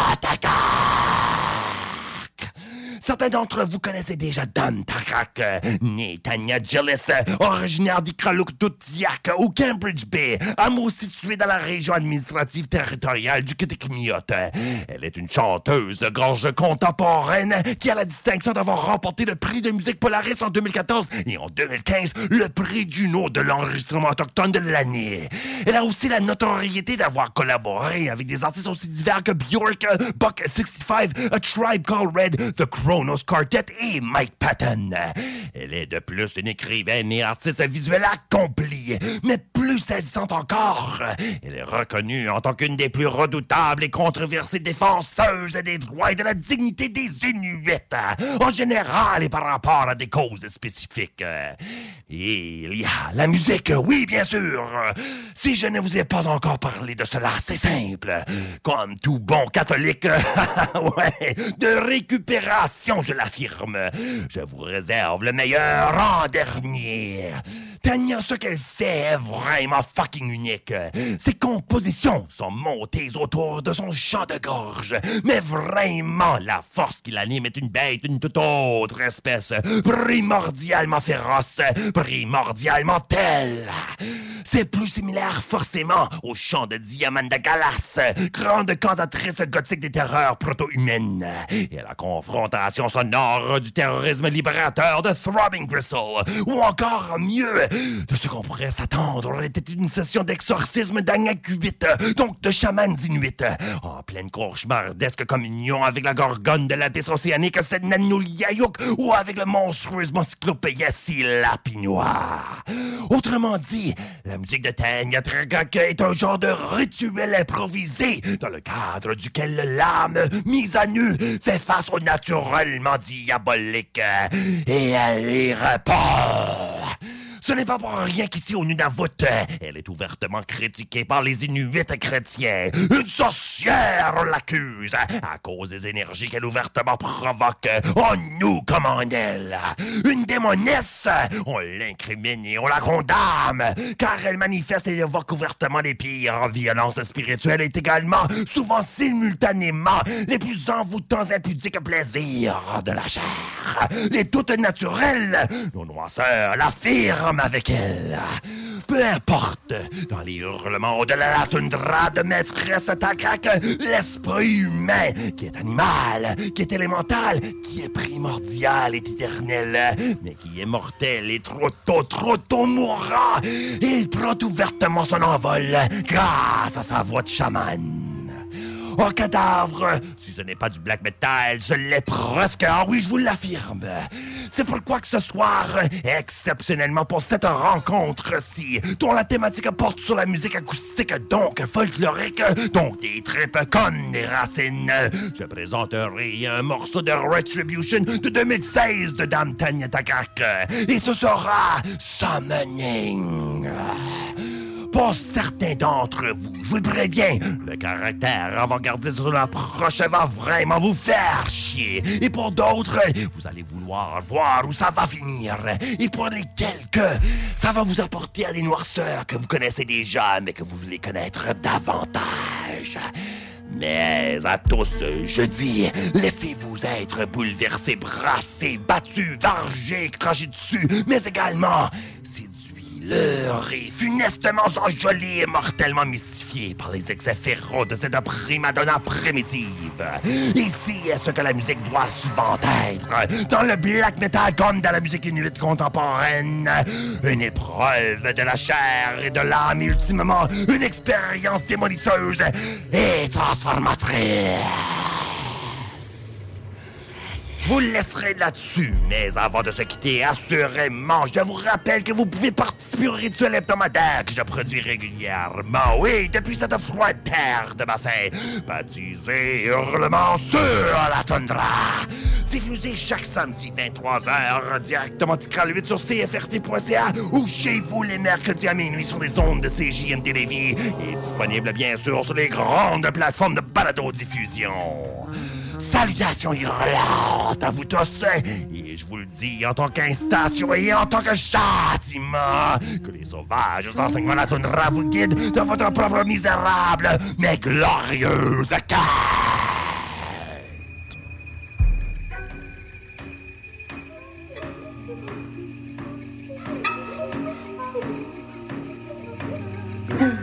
Speaker 16: Certains d'entre vous connaissez déjà Dan Tarak, euh, né Tanya Gillis, euh, originaire d'Ikraluk-Tutiak au Cambridge Bay, hameau situé dans la région administrative territoriale du Kitikmiot. Elle est une chanteuse de gorge contemporaine qui a la distinction d'avoir remporté le prix de musique Polaris en 2014 et en 2015 le prix Juno de l'enregistrement autochtone de l'année. Elle a aussi la notoriété d'avoir collaboré avec des artistes aussi divers que Bjork, Buck 65, A Tribe Called Red, The Kronos Quartet et Mike Patton. Elle est de plus une écrivaine et artiste visuelle accomplie, mais plus saisissante encore. Elle est reconnue en tant qu'une des plus redoutables et controversées défenseuses des droits et de la dignité des Inuits, en général et par rapport à des causes spécifiques. Et il y a la musique, oui, bien sûr. Si je ne vous ai pas encore parlé de cela, c'est simple. Comme tout bon catholique, (laughs) de récupération, je l'affirme. Je vous réserve le meilleur en dernier. Tania, ce qu'elle fait est vraiment fucking unique. Ses compositions sont montées autour de son chant de gorge. Mais vraiment, la force qui l'anime est une bête d'une toute autre espèce. Primordialement féroce, primordialement telle. C'est plus similaire forcément au chant de Diamanda Galas, grande cantatrice gothique des terreurs proto-humaines. Et la confrontation sonore du terrorisme libérateur de Throbbing Gristle, ou encore mieux, de ce qu'on pourrait s'attendre était une session d'exorcisme d'Angakubit, donc de chamans inuits, en pleine cauchemardesque communion avec la gorgone de l'abysse océanique Sednanuliayuk ou avec le monstrueusement cyclopéia Lapinois. Autrement dit, la musique de Tanya Tragak est un genre de rituel improvisé dans le cadre duquel l'âme, mise à nu, fait face au diabolique et elle y répond. Ce n'est pas pour rien qu'ici au Nunavut, elle est ouvertement critiquée par les Inuits chrétiens. Une sorcière, l'accuse, à cause des énergies qu'elle ouvertement provoque en nous comme en elle. Une démonesse, on l'incrimine et on la condamne, car elle manifeste et évoque ouvertement les pires violences spirituelles et également, souvent simultanément, les plus envoûtants impudiques plaisirs de la chair. Les toutes naturelles, nos noisseurs l'affirment avec elle. Peu importe, dans les hurlements au-delà de la toundra de maîtresse Takak, l'esprit humain, qui est animal, qui est élémental, qui est primordial et éternel, mais qui est mortel et trop tôt, trop tôt mourra, il prend ouvertement son envol grâce à sa voix de chaman. Oh, cadavre! Si ce n'est pas du black metal, je l'ai presque. Ah oui, je vous l'affirme. C'est pourquoi que ce soir, exceptionnellement pour cette rencontre-ci, dont la thématique porte sur la musique acoustique, donc folklorique, donc des tripes comme des racines, je présenterai un morceau de Retribution de 2016 de Dame Tanya Takak. Et ce sera Summoning. Pour certains d'entre vous, je vous préviens, le caractère avant-gardiste de l'approche va vraiment vous faire chier. Et pour d'autres, vous allez vouloir voir où ça va finir. Et pour les quelques, ça va vous apporter à des noirceurs que vous connaissez déjà, mais que vous voulez connaître davantage. Mais à tous, je dis, laissez-vous être bouleversés, brassés, battus, vargés, crachés dessus, mais également séduits, leurrés, funestement enjolés et mortellement mystifiés par les excès féroces de cette primadonna primitive. Ici est ce que la musique doit souvent être, dans le black metal comme dans la musique inuite contemporaine, une épreuve de la chair et de l'âme et ultimement une expérience démolisseuse et transformatrice. Je vous laisserai là-dessus, mais avant de se quitter, assurément, je vous rappelle que vous pouvez participer au rituel hebdomadaire que je produis régulièrement. Oui, depuis cette froide terre de ma fête, baptisé Hurlement sur la tundra. Diffusé chaque samedi 23h directement du 8 sur CFRT.ca ou chez vous les mercredis à minuit sur les ondes de CJMD Lévis et disponible bien sûr sur les grandes plateformes de balado-diffusion. Salutations hurlantes à vous tous. Hein. Et je vous le dis en tant qu'instation et en tant que châtiment, que les sauvages enseignements la vous guident dans votre propre misérable mais glorieuse quête. (laughs)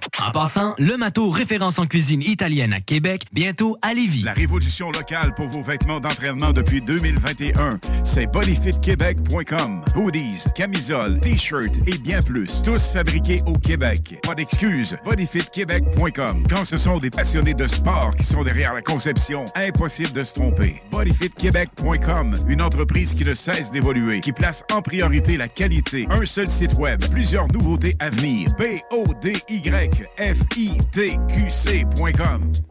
Speaker 11: En passant, le Mato référence en cuisine italienne à Québec, bientôt à Lévis.
Speaker 17: La révolution locale pour vos vêtements d'entraînement depuis 2021, c'est bodyfitquebec.com. Hoodies, camisoles, t-shirts et bien plus, tous fabriqués au Québec. Pas d'excuses, bodyfitquebec.com. Quand ce sont des passionnés de sport qui sont derrière la conception, impossible de se tromper. bodyfitquebec.com, une entreprise qui ne cesse d'évoluer, qui place en priorité la qualité. Un seul site web, plusieurs nouveautés à venir. B O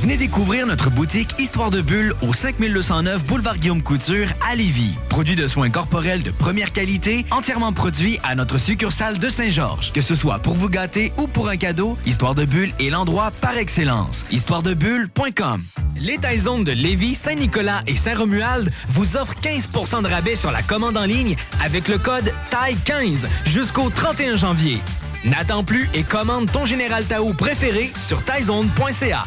Speaker 11: Venez découvrir notre boutique Histoire de Bulle au 5209 Boulevard Guillaume Couture à Lévis. Produit de soins corporels de première qualité, entièrement produit à notre succursale de Saint-Georges. Que ce soit pour vous gâter ou pour un cadeau, Histoire de Bulle est l'endroit par excellence. Histoiredebulle.com Les Taizones de Lévis, Saint-Nicolas et Saint-Romuald vous offrent 15% de rabais sur la commande en ligne avec le code TAI15 jusqu'au 31 janvier. N'attends plus et commande ton Général Tao préféré sur taizone.ca.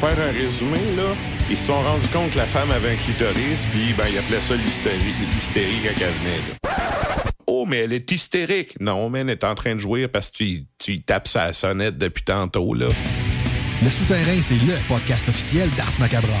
Speaker 1: Pour faire un résumé, là, ils se sont rendus compte que la femme avait un clitoris, puis ben, ils appelaient ça l'hystérie, l'hystérie quand elle venait. là. Oh, mais elle est hystérique. Non, mais elle est en train de jouer parce que tu, tu tapes sa sonnette depuis tantôt, là.
Speaker 18: Le Souterrain, c'est le podcast officiel d'Ars Macabra.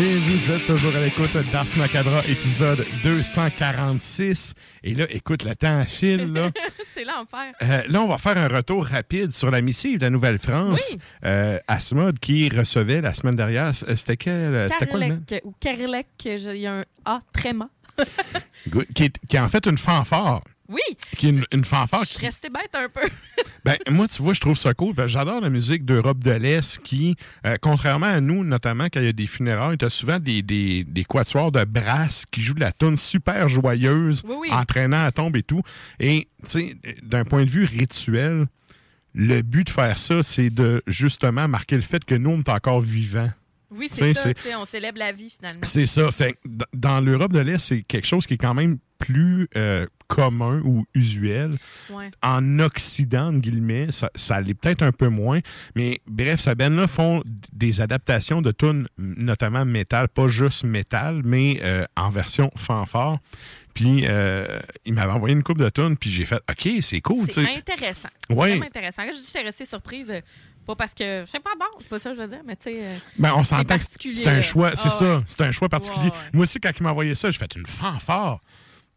Speaker 1: Et vous êtes toujours à l'écoute d'Ars Macabra, épisode 246. Et là, écoute, le temps file, là. (laughs)
Speaker 2: c'est l'enfer.
Speaker 1: Euh, là, on va faire un retour rapide sur la missive de la Nouvelle-France.
Speaker 2: Oui.
Speaker 1: Euh, Asmod, qui recevait la semaine dernière, c'était quel? euh, C'était quoi le nom?
Speaker 2: Carlec ou Carlec, il y a un A très.
Speaker 1: Good. Qui est, qui est en fait une fanfare.
Speaker 2: Oui,
Speaker 1: Qui est une, une fanfare
Speaker 2: je
Speaker 1: qui,
Speaker 2: restée bête un peu. (laughs)
Speaker 1: Ben, moi, tu vois, je trouve ça cool. Ben, J'adore la musique d'Europe de l'Est qui, euh, contrairement à nous, notamment quand il y a des funérailles, tu as souvent des, des, des quatuors de brasse qui jouent de la tune super joyeuse,
Speaker 2: Oui, oui.
Speaker 1: entraînant à tombe et tout. Et, tu sais, d'un point de vue rituel, le but de faire ça, c'est de justement marquer le fait que nous, on est encore vivants.
Speaker 2: Oui, c'est ça. On célèbre la vie finalement.
Speaker 1: C'est ça. Fait dans l'Europe de l'Est, c'est quelque chose qui est quand même plus euh, commun ou usuel.
Speaker 2: Ouais.
Speaker 1: En Occident, entre guillemets, ça, ça l'est peut-être un peu moins. Mais bref, ces bands-là font des adaptations de tunes, notamment métal, pas juste métal, mais euh, en version fanfare. Puis, euh, il m'avait envoyé une coupe de tunes, puis j'ai fait OK, c'est cool.
Speaker 2: C'est intéressant.
Speaker 1: Ouais.
Speaker 2: Vraiment intéressant. Là, je dis que j'étais restée surprise. Pas parce que c'est pas bon, c'est pas ça que je veux dire, mais tu sais.
Speaker 1: Ben, on
Speaker 2: c'est
Speaker 1: s'entend que c'est-
Speaker 2: particulier,
Speaker 1: c'est un
Speaker 2: là.
Speaker 1: choix, c'est
Speaker 2: Ah
Speaker 1: ça,
Speaker 2: ouais.
Speaker 1: c'est un choix particulier.
Speaker 2: Ouais.
Speaker 1: Moi aussi, quand il m'a envoyé ça, j'ai fait une fanfare.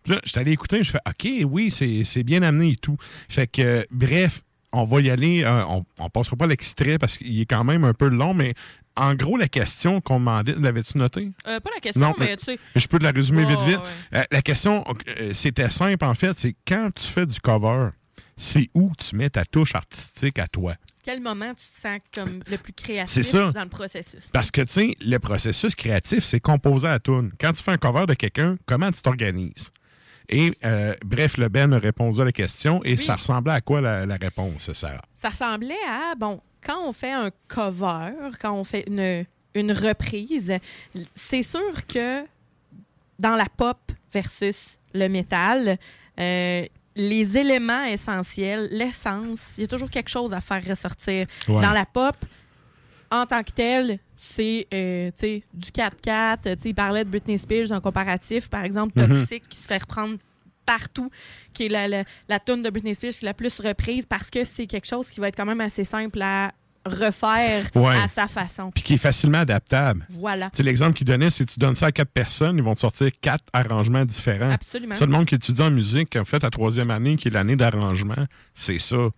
Speaker 1: Puis là, j'étais allé écouter, je fais OK, oui, c'est c'est bien amené et tout. Fait que, euh, bref, on va y aller. euh, on, on passera pas l'extrait parce qu'il est quand même un peu long, mais en gros, la question qu'on demandait, l'avais-tu noté?
Speaker 2: Euh, pas la question,
Speaker 1: Non,
Speaker 2: mais,
Speaker 1: mais
Speaker 2: tu sais.
Speaker 1: Je peux te la résumer vite, vite.
Speaker 2: ouais.
Speaker 1: Euh, la question, euh, c'était simple, en fait, c'est quand tu fais du cover, c'est où tu mets ta touche artistique à toi?
Speaker 2: Quel moment tu te sens comme le plus créatif
Speaker 1: ça.
Speaker 2: dans le processus?
Speaker 1: Parce que, tu sais, le processus créatif, c'est composer à tune. Quand tu fais un cover de quelqu'un, comment tu t'organises? Et, euh, bref, le Ben a répondu à la question et
Speaker 2: Oui.
Speaker 1: ça ressemblait à quoi la, la réponse, Sarah?
Speaker 2: Ça ressemblait à, bon, quand on fait un cover, quand on fait une, une reprise, c'est sûr que dans la pop versus le métal, euh, les éléments essentiels, l'essence, il y a toujours quelque chose à faire ressortir.
Speaker 19: Ouais.
Speaker 2: Dans la pop, en tant que tel, c'est euh, tu sais, du 4-4. Tu sais, Il parlait de Britney Spears en comparatif, par exemple,
Speaker 19: Mhm.
Speaker 2: Toxic, qui se fait reprendre partout, qui est la, la, la tune de Britney Spears qui est la plus reprise parce que c'est quelque chose qui va être quand même assez simple à refaire
Speaker 1: Ouais.
Speaker 2: à sa façon.
Speaker 1: Puis qui est facilement adaptable.
Speaker 2: Voilà.
Speaker 1: Sais, l'exemple qu'il donnait, c'est que tu donnes ça à quatre personnes, ils vont te sortir quatre arrangements différents.
Speaker 2: Absolument.
Speaker 1: Ça, le monde qui étudie en musique, en fait, la troisième année, qui est l'année d'arrangement, c'est ça.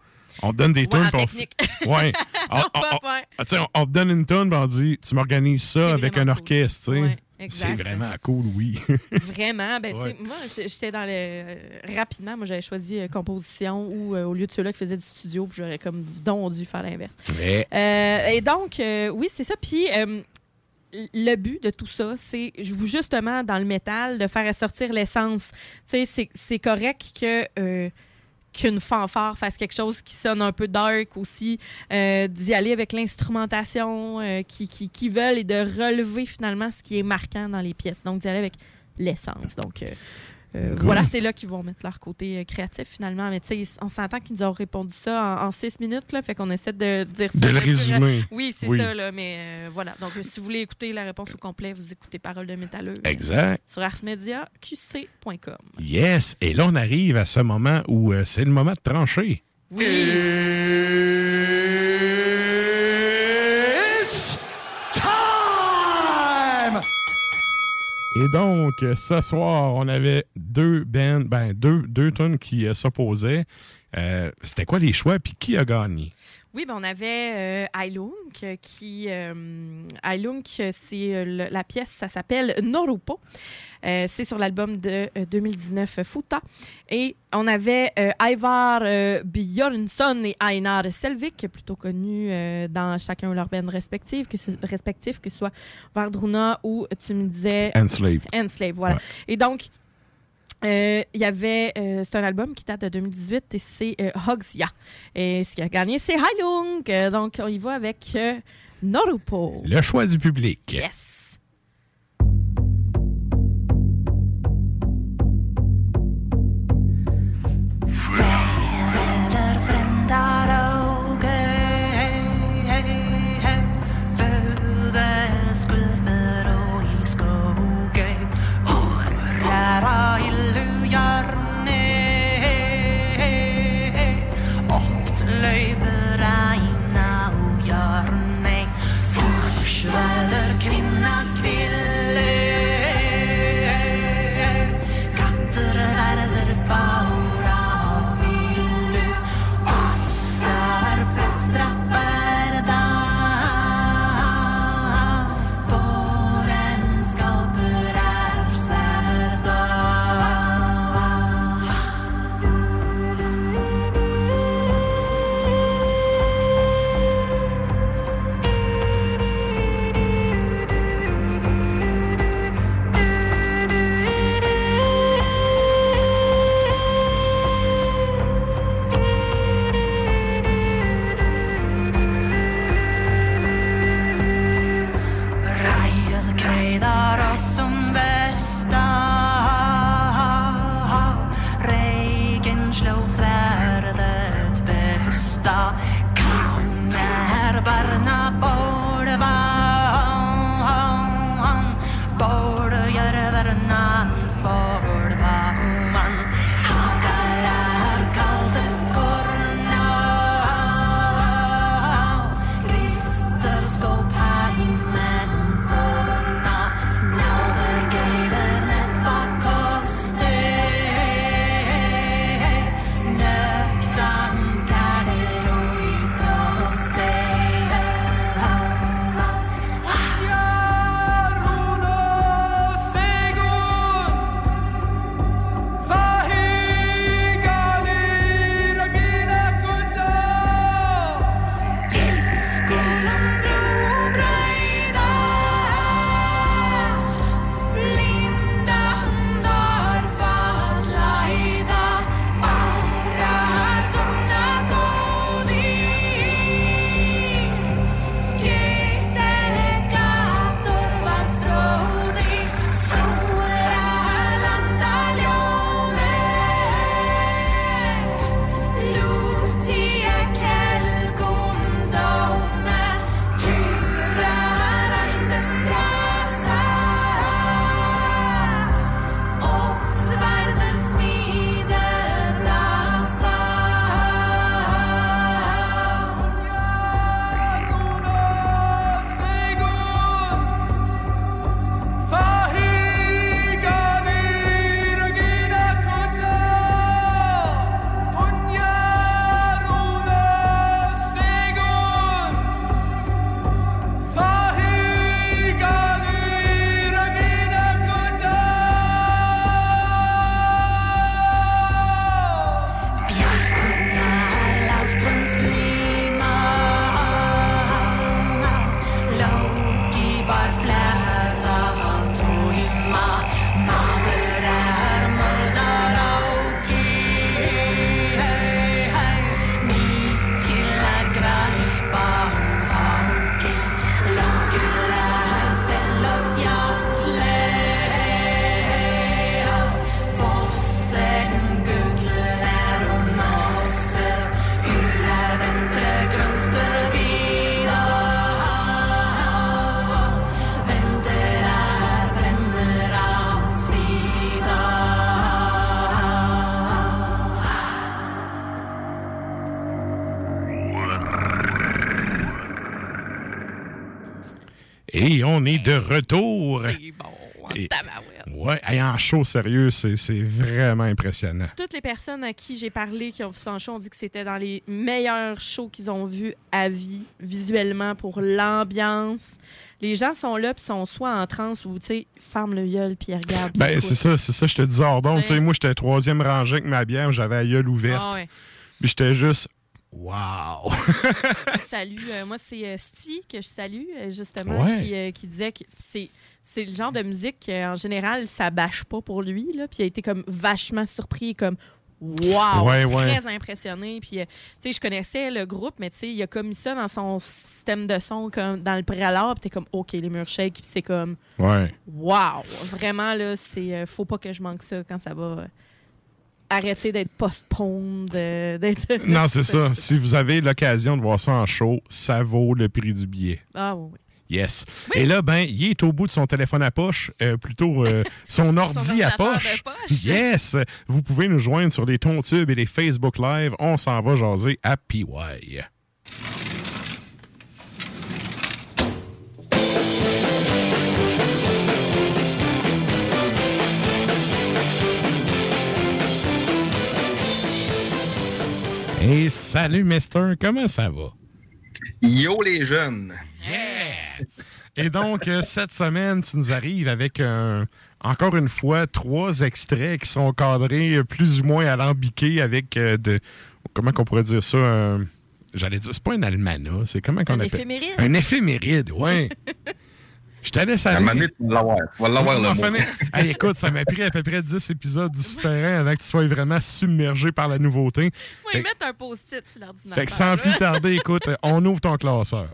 Speaker 1: On te donne des tunes. on f- Ouais. On, on- on- ah, sais, on- te donne une tune, on dit, tu m'organises ça avec un orchestre. tu sais.
Speaker 2: Ouais,
Speaker 1: c'est vraiment cool, oui. (laughs)
Speaker 2: Vraiment. Ben,
Speaker 1: Ouais.
Speaker 2: Moi, j'étais dans le. euh, rapidement, moi, j'avais choisi euh, composition ou euh, au lieu de ceux-là qui faisaient du studio, puis j'aurais comme donc dû faire l'inverse.
Speaker 1: Ouais.
Speaker 2: Euh, et donc, oui, c'est ça. Puis. le but de tout ça, c'est justement dans le métal de faire ressortir l'essence. Tu sais, c'est- c'est correct que qu'une fanfare fasse quelque chose qui sonne un peu dark aussi, euh, d'y aller avec l'instrumentation euh, qui, qui, qui veulent et de relever finalement ce qui est marquant dans les pièces. Donc, d'y aller avec l'essence. Donc, euh,
Speaker 19: Cool.
Speaker 2: voilà, c'est là qu'ils vont mettre leur côté euh, créatif finalement. Mais tu sais, on s'entend qu'ils nous ont répondu ça en, en six minutes, là, fait qu'on essaie de dire ça.
Speaker 1: De le résumer.
Speaker 2: Oui, c'est
Speaker 1: Oui.
Speaker 2: ça, là, mais euh, voilà. Donc, si vous voulez écouter la réponse au complet, vous écoutez Parole de métalleux.
Speaker 1: Exact.
Speaker 2: Sur arsmediaqc.com.
Speaker 1: Yes. Et là, on arrive à ce moment où euh, c'est le moment de trancher.
Speaker 2: Oui.
Speaker 1: Et donc, euh, ce soir, on avait deux bands, ben, deux, deux tunes qui euh, s'opposaient. Euh, C'était quoi les choix, puis qui a gagné?
Speaker 2: Oui, ben on avait euh, euh, qui. Euh, euh, c'est euh, la pièce, ça s'appelle Norupo. Euh, c'est sur l'album de euh, 2019 euh, Futa. Et on avait Ivar Björnsson et Einar Selvik, plutôt connus dans chacun leur band respectif, que ce, respectif, que ce soit Vardruna ou tu me disais.
Speaker 1: Enslaved.
Speaker 2: Enslaved, voilà.
Speaker 1: Ouais.
Speaker 2: Et donc, euh, il y avait, euh, c'est un album qui date de 2018 et c'est euh. Et ce qui a gagné, c'est Heilung. Euh, donc, on y va avec Norupo.
Speaker 1: Le choix du public.
Speaker 2: Yes.
Speaker 1: Et on est de retour.
Speaker 2: C'est bon,
Speaker 1: Et-. Ouais, hey, en show sérieux, c'est vraiment impressionnant.
Speaker 2: Toutes les personnes à qui j'ai parlé qui ont vu ça en show ont dit que c'était dans les meilleurs shows qu'ils ont vus à vie, visuellement, pour l'ambiance. Les gens sont là, puis sont soit en transe ou, tu sais, ferment le gueule, puis puis
Speaker 1: Ben, c'est ça, c'est ça, je te dis.
Speaker 2: C'est-
Speaker 1: Tu sais, Moi, j'étais troisième rangée avec ma bière, j'avais la gueule ouverte.
Speaker 2: Ah ouais.
Speaker 1: Puis j'étais juste, wow! (laughs)
Speaker 2: Salut, euh, moi c'est euh, Sty que je salue euh, justement
Speaker 1: Ouais.
Speaker 2: qui, euh, qui disait que c'est c'est le genre de musique qu'en général ça bâche pas pour lui là, puis il a été comme vachement surpris comme wow,
Speaker 1: Ouais, ouais.
Speaker 2: très impressionné puis tu sais je connaissais le groupe mais tu sais il a comme mis ça dans son système de son comme dans le préalable, puis t'es comme OK les murs shake puis c'est comme
Speaker 1: Ouais.
Speaker 2: wow, vraiment là c'est faut pas que je manque ça quand ça va arrêter d'être postpone de- d'être
Speaker 1: Non, c'est ça. Si vous avez l'occasion de voir ça en show, ça vaut le prix du billet.
Speaker 2: Ah oui. oui.
Speaker 1: Yes. Et là, ben, il est au bout de son téléphone à poche, euh, plutôt euh, (laughs) son ordi à poche. Yes. Vous pouvez nous joindre sur les Tontubes et les Facebook Live. On s'en va jaser à PY. Et salut, Mister. Comment ça va?
Speaker 19: Yo les jeunes!
Speaker 1: Et donc, euh, cette semaine, tu nous arrives avec, un- encore une fois, trois extraits qui sont cadrés euh, plus ou moins alambiqués avec euh, de. Comment qu'on pourrait dire ça? un- J'allais dire, c'est pas un almanach, c'est comment qu'on
Speaker 2: Un
Speaker 1: appelle?
Speaker 2: éphéméride?
Speaker 1: Un éphéméride, oui. (laughs) Je te laisse
Speaker 19: À un
Speaker 1: aller.
Speaker 19: moment donné, tu vas l'avoir. Tu vas l'avoir, le mot. (laughs)
Speaker 1: Hey, écoute, ça m'a pris à peu près 10 épisodes du souterrain avant que tu sois vraiment submergé par la nouveauté. Fait-
Speaker 2: ils mettent un post-it sur l'ordinateur.
Speaker 1: fait que sans plus tarder, écoute, on ouvre ton classeur.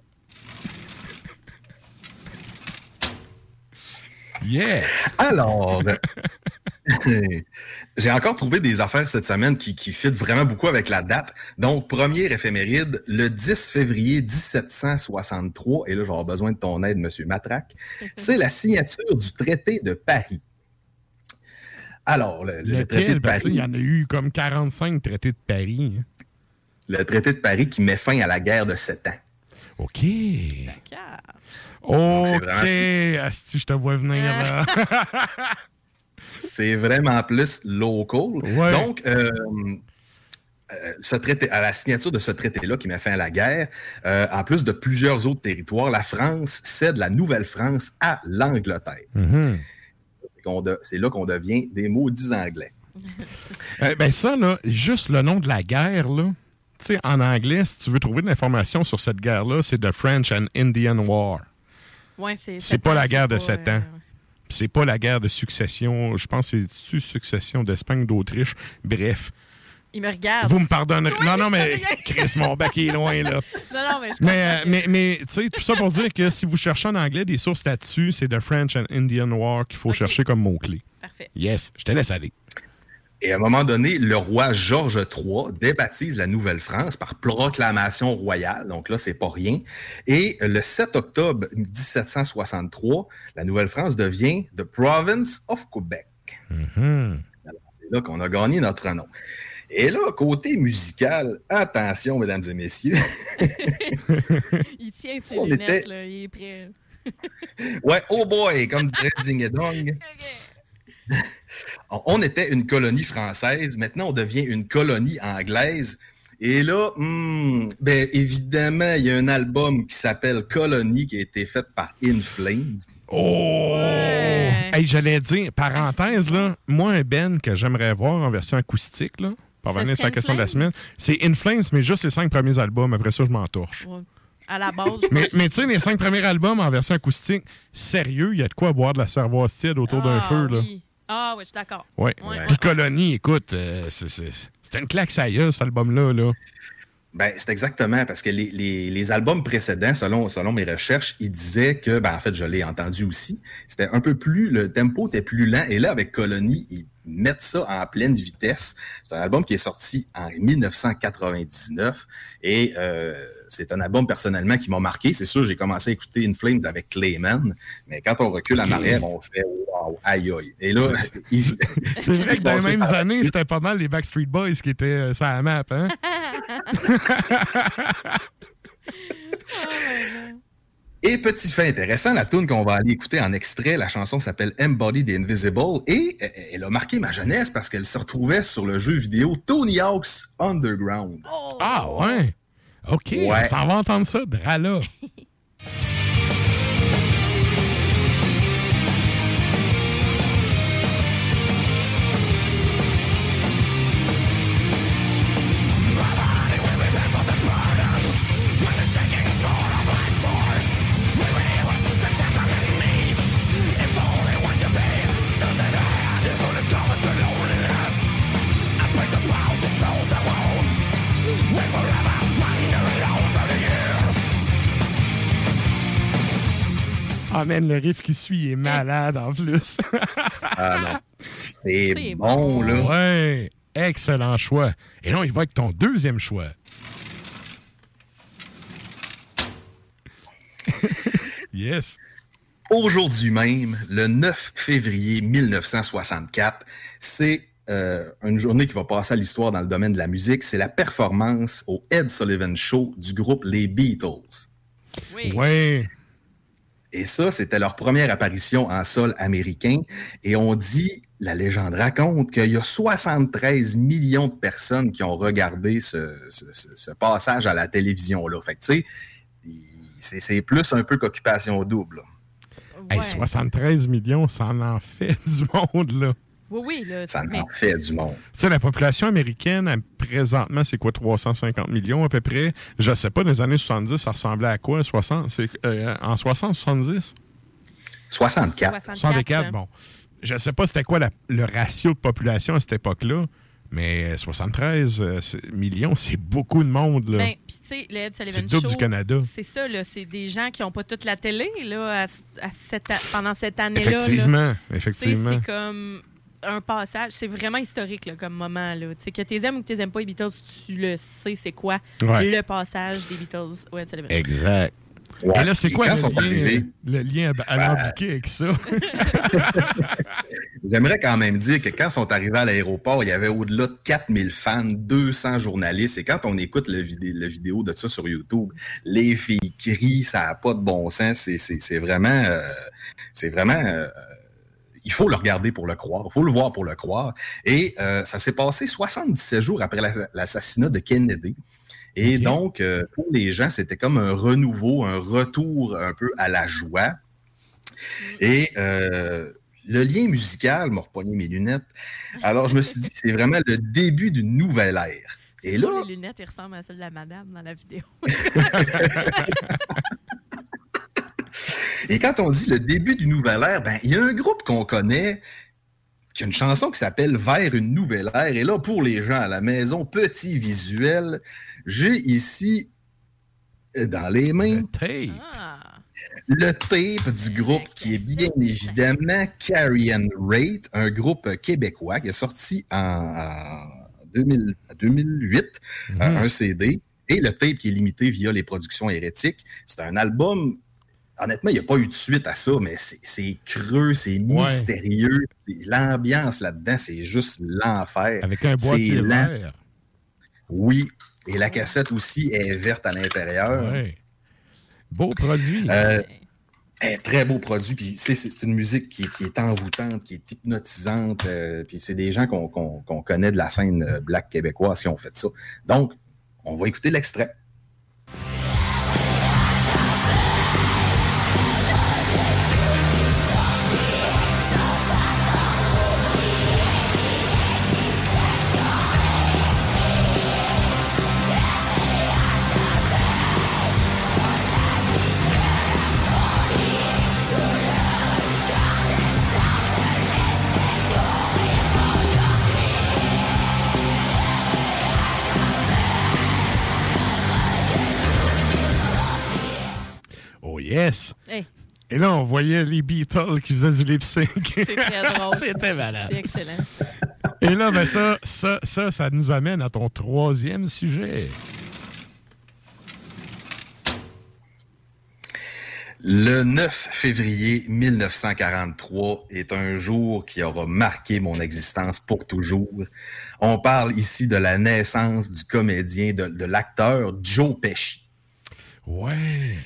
Speaker 1: Yeah! (laughs)
Speaker 19: Alors, (laughs) j'ai encore trouvé des affaires cette semaine qui, qui fit vraiment beaucoup avec la date. Donc, premier éphéméride, le 10 février 1763, et là, je vais avoir besoin de ton aide, Monsieur Matraque, c'est la signature du traité de Paris. Alors, le, le traité de
Speaker 1: qu'il
Speaker 19: Paris,
Speaker 1: y en a eu comme 45 traités de Paris. hein.
Speaker 19: le traité de Paris qui met fin à la guerre de Sept ans.
Speaker 1: OK.
Speaker 19: c'est
Speaker 1: OK.
Speaker 19: vraiment-
Speaker 1: Asti, je te vois venir là. (laughs)
Speaker 19: C'est vraiment plus local.
Speaker 1: Ouais.
Speaker 19: Donc, euh, euh, ce traité, à la signature de ce traité-là qui met fin à la guerre, euh, en plus de plusieurs autres territoires, la France cède la Nouvelle-France à l'Angleterre.
Speaker 1: Mhm.
Speaker 19: C'est là qu'on devient des maudits Anglais. (laughs)
Speaker 1: Eh ben ça, là, juste le nom de la guerre, là. Tu sais, en anglais, si tu veux trouver de l'information sur cette guerre-là, c'est The French and Indian War.
Speaker 2: Ouais, c'est
Speaker 1: C'est pas la guerre de sept
Speaker 2: euh,
Speaker 1: ans. C'est pas la guerre de succession. Je pense que c'est succession d'Espagne, d'Autriche? Bref.
Speaker 2: Il me regarde.
Speaker 1: Vous me pardonnerez. Non, non, mais Chris, mon bac est loin, là. (laughs)
Speaker 2: Non, non, mais je
Speaker 1: Mais, mais, mais tu sais, tout ça pour dire que si vous cherchez en anglais des sources là-dessus, c'est The French and Indian War qu'il faut chercher comme mot-clé.
Speaker 2: Parfait.
Speaker 1: Yes, je te laisse aller.
Speaker 19: Et à un moment donné, le roi Georges III débaptise la Nouvelle-France par proclamation royale. Donc là, c'est pas rien. Et le 7 octobre 1763, la Nouvelle-France devient The Province of Quebec.
Speaker 1: Mhm.
Speaker 19: C'est là qu'on a gagné notre nom. Et là, côté musical, attention, mesdames et messieurs. (laughs)
Speaker 2: Il tient ses
Speaker 19: On
Speaker 2: lunettes,
Speaker 19: était-
Speaker 2: là, il est prêt.
Speaker 19: Ouais, oh boy, comme dirait Ding et Dong. (laughs) On- On était une colonie française, maintenant on devient une colonie anglaise. Et là, hmm, ben évidemment, il y a un album qui s'appelle Colony qui a été fait par In Flames.
Speaker 1: Oh! Hey, j'allais dire, parenthèse, là, moi, un Ben que j'aimerais voir en version acoustique, là, pour revenir sur la question de la
Speaker 2: Inflames?
Speaker 1: semaine, c'est In Flames, mais juste les cinq premiers albums. Après ça, je m'en torche.
Speaker 2: Ouais. À la base,
Speaker 1: Mais, mais tu sais, les cinq premiers albums en version acoustique, sérieux, il y a de quoi boire de la cervoise tiède autour d'un
Speaker 2: Ah,
Speaker 1: feu, là.
Speaker 2: oui. Ah, oui, je suis d'accord.
Speaker 1: Ouais.
Speaker 2: Ouais,
Speaker 1: Puis Colonie, écoute, euh, c'est- c'est c'est une claque ça y est, cet album-là. Là.
Speaker 19: Ben, c'est exactement parce que les, les- les albums précédents, selon, selon mes recherches, ils disaient que, ben, en fait, je l'ai entendu aussi, c'était un peu plus, le tempo était plus lent. Et là, avec Colony, ils mettent ça en pleine vitesse. C'est un album qui est sorti en 1999 et euh, c'est un album personnellement qui m'a marqué. C'est sûr, j'ai commencé à écouter In Flames avec Clayman, mais quand on recule en arrière, on fait wow, aïe aïe. Et là, (laughs) il- (laughs)
Speaker 1: C'est vrai que dans les mêmes années, c'était pas mal les Backstreet Boys qui étaient euh, sur la map. Hein? (laughs)
Speaker 19: Et petit fait intéressant, la tune qu'on va aller écouter en extrait, la chanson s'appelle Embodied Invisible et euh, elle a marqué ma jeunesse parce qu'elle se retrouvait sur le jeu vidéo Tony Hawk's Underground.
Speaker 1: Ah ouais? OK,
Speaker 19: Ouais.
Speaker 1: on s'en va entendre ça, Drala. (laughs) Ah, man, le riff qui suit est malade en plus.
Speaker 19: Ah non. C'est bon,
Speaker 2: bon.
Speaker 19: là.
Speaker 1: Ouais, excellent choix. Et non, il va avec ton deuxième choix. (laughs) yes.
Speaker 19: Aujourd'hui même, le 9 février 1964, c'est euh, une journée qui va passer à l'histoire dans le domaine de la musique. C'est la performance au Ed Sullivan Show du groupe Les Beatles.
Speaker 2: Oui.
Speaker 1: Ouais.
Speaker 19: Et ça, c'était leur première apparition en sol américain. Et on dit, la légende raconte qu'il y a 73 millions de personnes qui ont regardé ce, ce- ce- ce passage à la télévision-là. Fait que, tu sais, c'est plus un peu qu'occupation double. là.
Speaker 1: Hey,
Speaker 2: Ouais.
Speaker 1: 73 millions, ça en fait (laughs) du monde, là.
Speaker 2: Oui, oui, là.
Speaker 19: Ça
Speaker 2: mais-
Speaker 19: en fait du monde.
Speaker 1: Tu sais, la population américaine, elle, présentement, c'est quoi, 350 millions à peu près? Je sais pas, dans les années 70, ça ressemblait à quoi? 60, c'est, euh, en 60, 70?
Speaker 19: 64.
Speaker 1: 64, bon. Je sais pas c'était quoi la- le ratio de population à cette époque-là, mais euh, 73 euh, millions, c'est beaucoup de monde, là.
Speaker 2: Ben, puis tu sais, le Ed Sullivan
Speaker 1: C'est le double
Speaker 2: Show,
Speaker 1: du Canada.
Speaker 2: C'est ça, là. C'est des gens qui n'ont pas toute la télé, là, à, à cette a- pendant cette année-là. là.
Speaker 1: Effectivement,
Speaker 2: Tu sais,
Speaker 1: effectivement.
Speaker 2: C'est comme un passage. C'est vraiment historique, là, comme moment, là. Que tu aimes ou que tu aimes pas les Beatles, tu le sais, c'est quoi
Speaker 1: Ouais.
Speaker 2: le passage des Beatles au Ed Sullivan Show.
Speaker 1: Exact.
Speaker 19: Ouais.
Speaker 1: Et là, c'est quoi le lien, le lien ab- alambiqué avec ça? (laughs)
Speaker 19: J'aimerais quand même dire que quand ils sont arrivés à l'aéroport, il y avait au-delà de 4000 fans, 200 journalistes. Et quand on écoute le, vidé- le vidéo de ça sur YouTube, les filles crient, ça n'a pas de bon sens. C'est- C'est c'est vraiment... euh, c'est vraiment... euh, il faut le regarder pour le croire. Il faut le voir pour le croire. Et euh, ça s'est passé 77 jours après la- l'assassinat de Kennedy. Et donc, euh, pour les gens, c'était comme un renouveau, un retour un peu à la joie. Et euh, le lien musical m'a repogné mes lunettes. Alors, je me suis dit, c'est vraiment le début d'une nouvelle ère. Et là,
Speaker 2: Les lunettes, ils ressemblent à celles de la madame dans la vidéo. (laughs) (laughs)
Speaker 19: Et quand on dit le début d'une nouvelle ère, ben, il y a un groupe qu'on connaît qui a une chanson qui s'appelle Vers une nouvelle ère. Et là, pour les gens à la maison, petit visuel, j'ai ici euh, dans les mains
Speaker 2: Ah.
Speaker 19: le tape du groupe qui est bien évidemment Carrie and Rate, un groupe québécois qui est sorti en, en 2000 2008,
Speaker 1: Mhm.
Speaker 19: un CD, et le tape qui est limité via les productions hérétiques. C'est un album, honnêtement, il n'y a pas eu de suite à ça, mais c'est creux, c'est mystérieux, l'ambiance là-dedans, c'est juste l'enfer.
Speaker 1: Avec un boîtier vert.
Speaker 19: Oui, et la cassette aussi est verte à l'intérieur.
Speaker 1: Ouais. Beau produit.
Speaker 19: Euh, un très beau produit. Puis c'est, une musique qui, qui est envoûtante, qui est hypnotisante. euh, puis c'est des gens qu'on connaît de la scène euh, black québécoise qui ont fait ça. Donc, on va écouter l'extrait.
Speaker 1: Yes!
Speaker 2: Hey.
Speaker 1: Et là, on voyait les Beatles qui faisaient du lip sync. (laughs)
Speaker 2: C'est très (laughs) drôle.
Speaker 1: C'était malade.
Speaker 2: C'est excellent.
Speaker 1: Et là, ben ça, ça, ça, ça nous amène à ton troisième sujet.
Speaker 19: Le 9 février 1943 est un jour qui aura marqué mon existence pour toujours. On parle ici de la naissance du comédien, de, de l'acteur Joe Pesci.
Speaker 1: Ouais.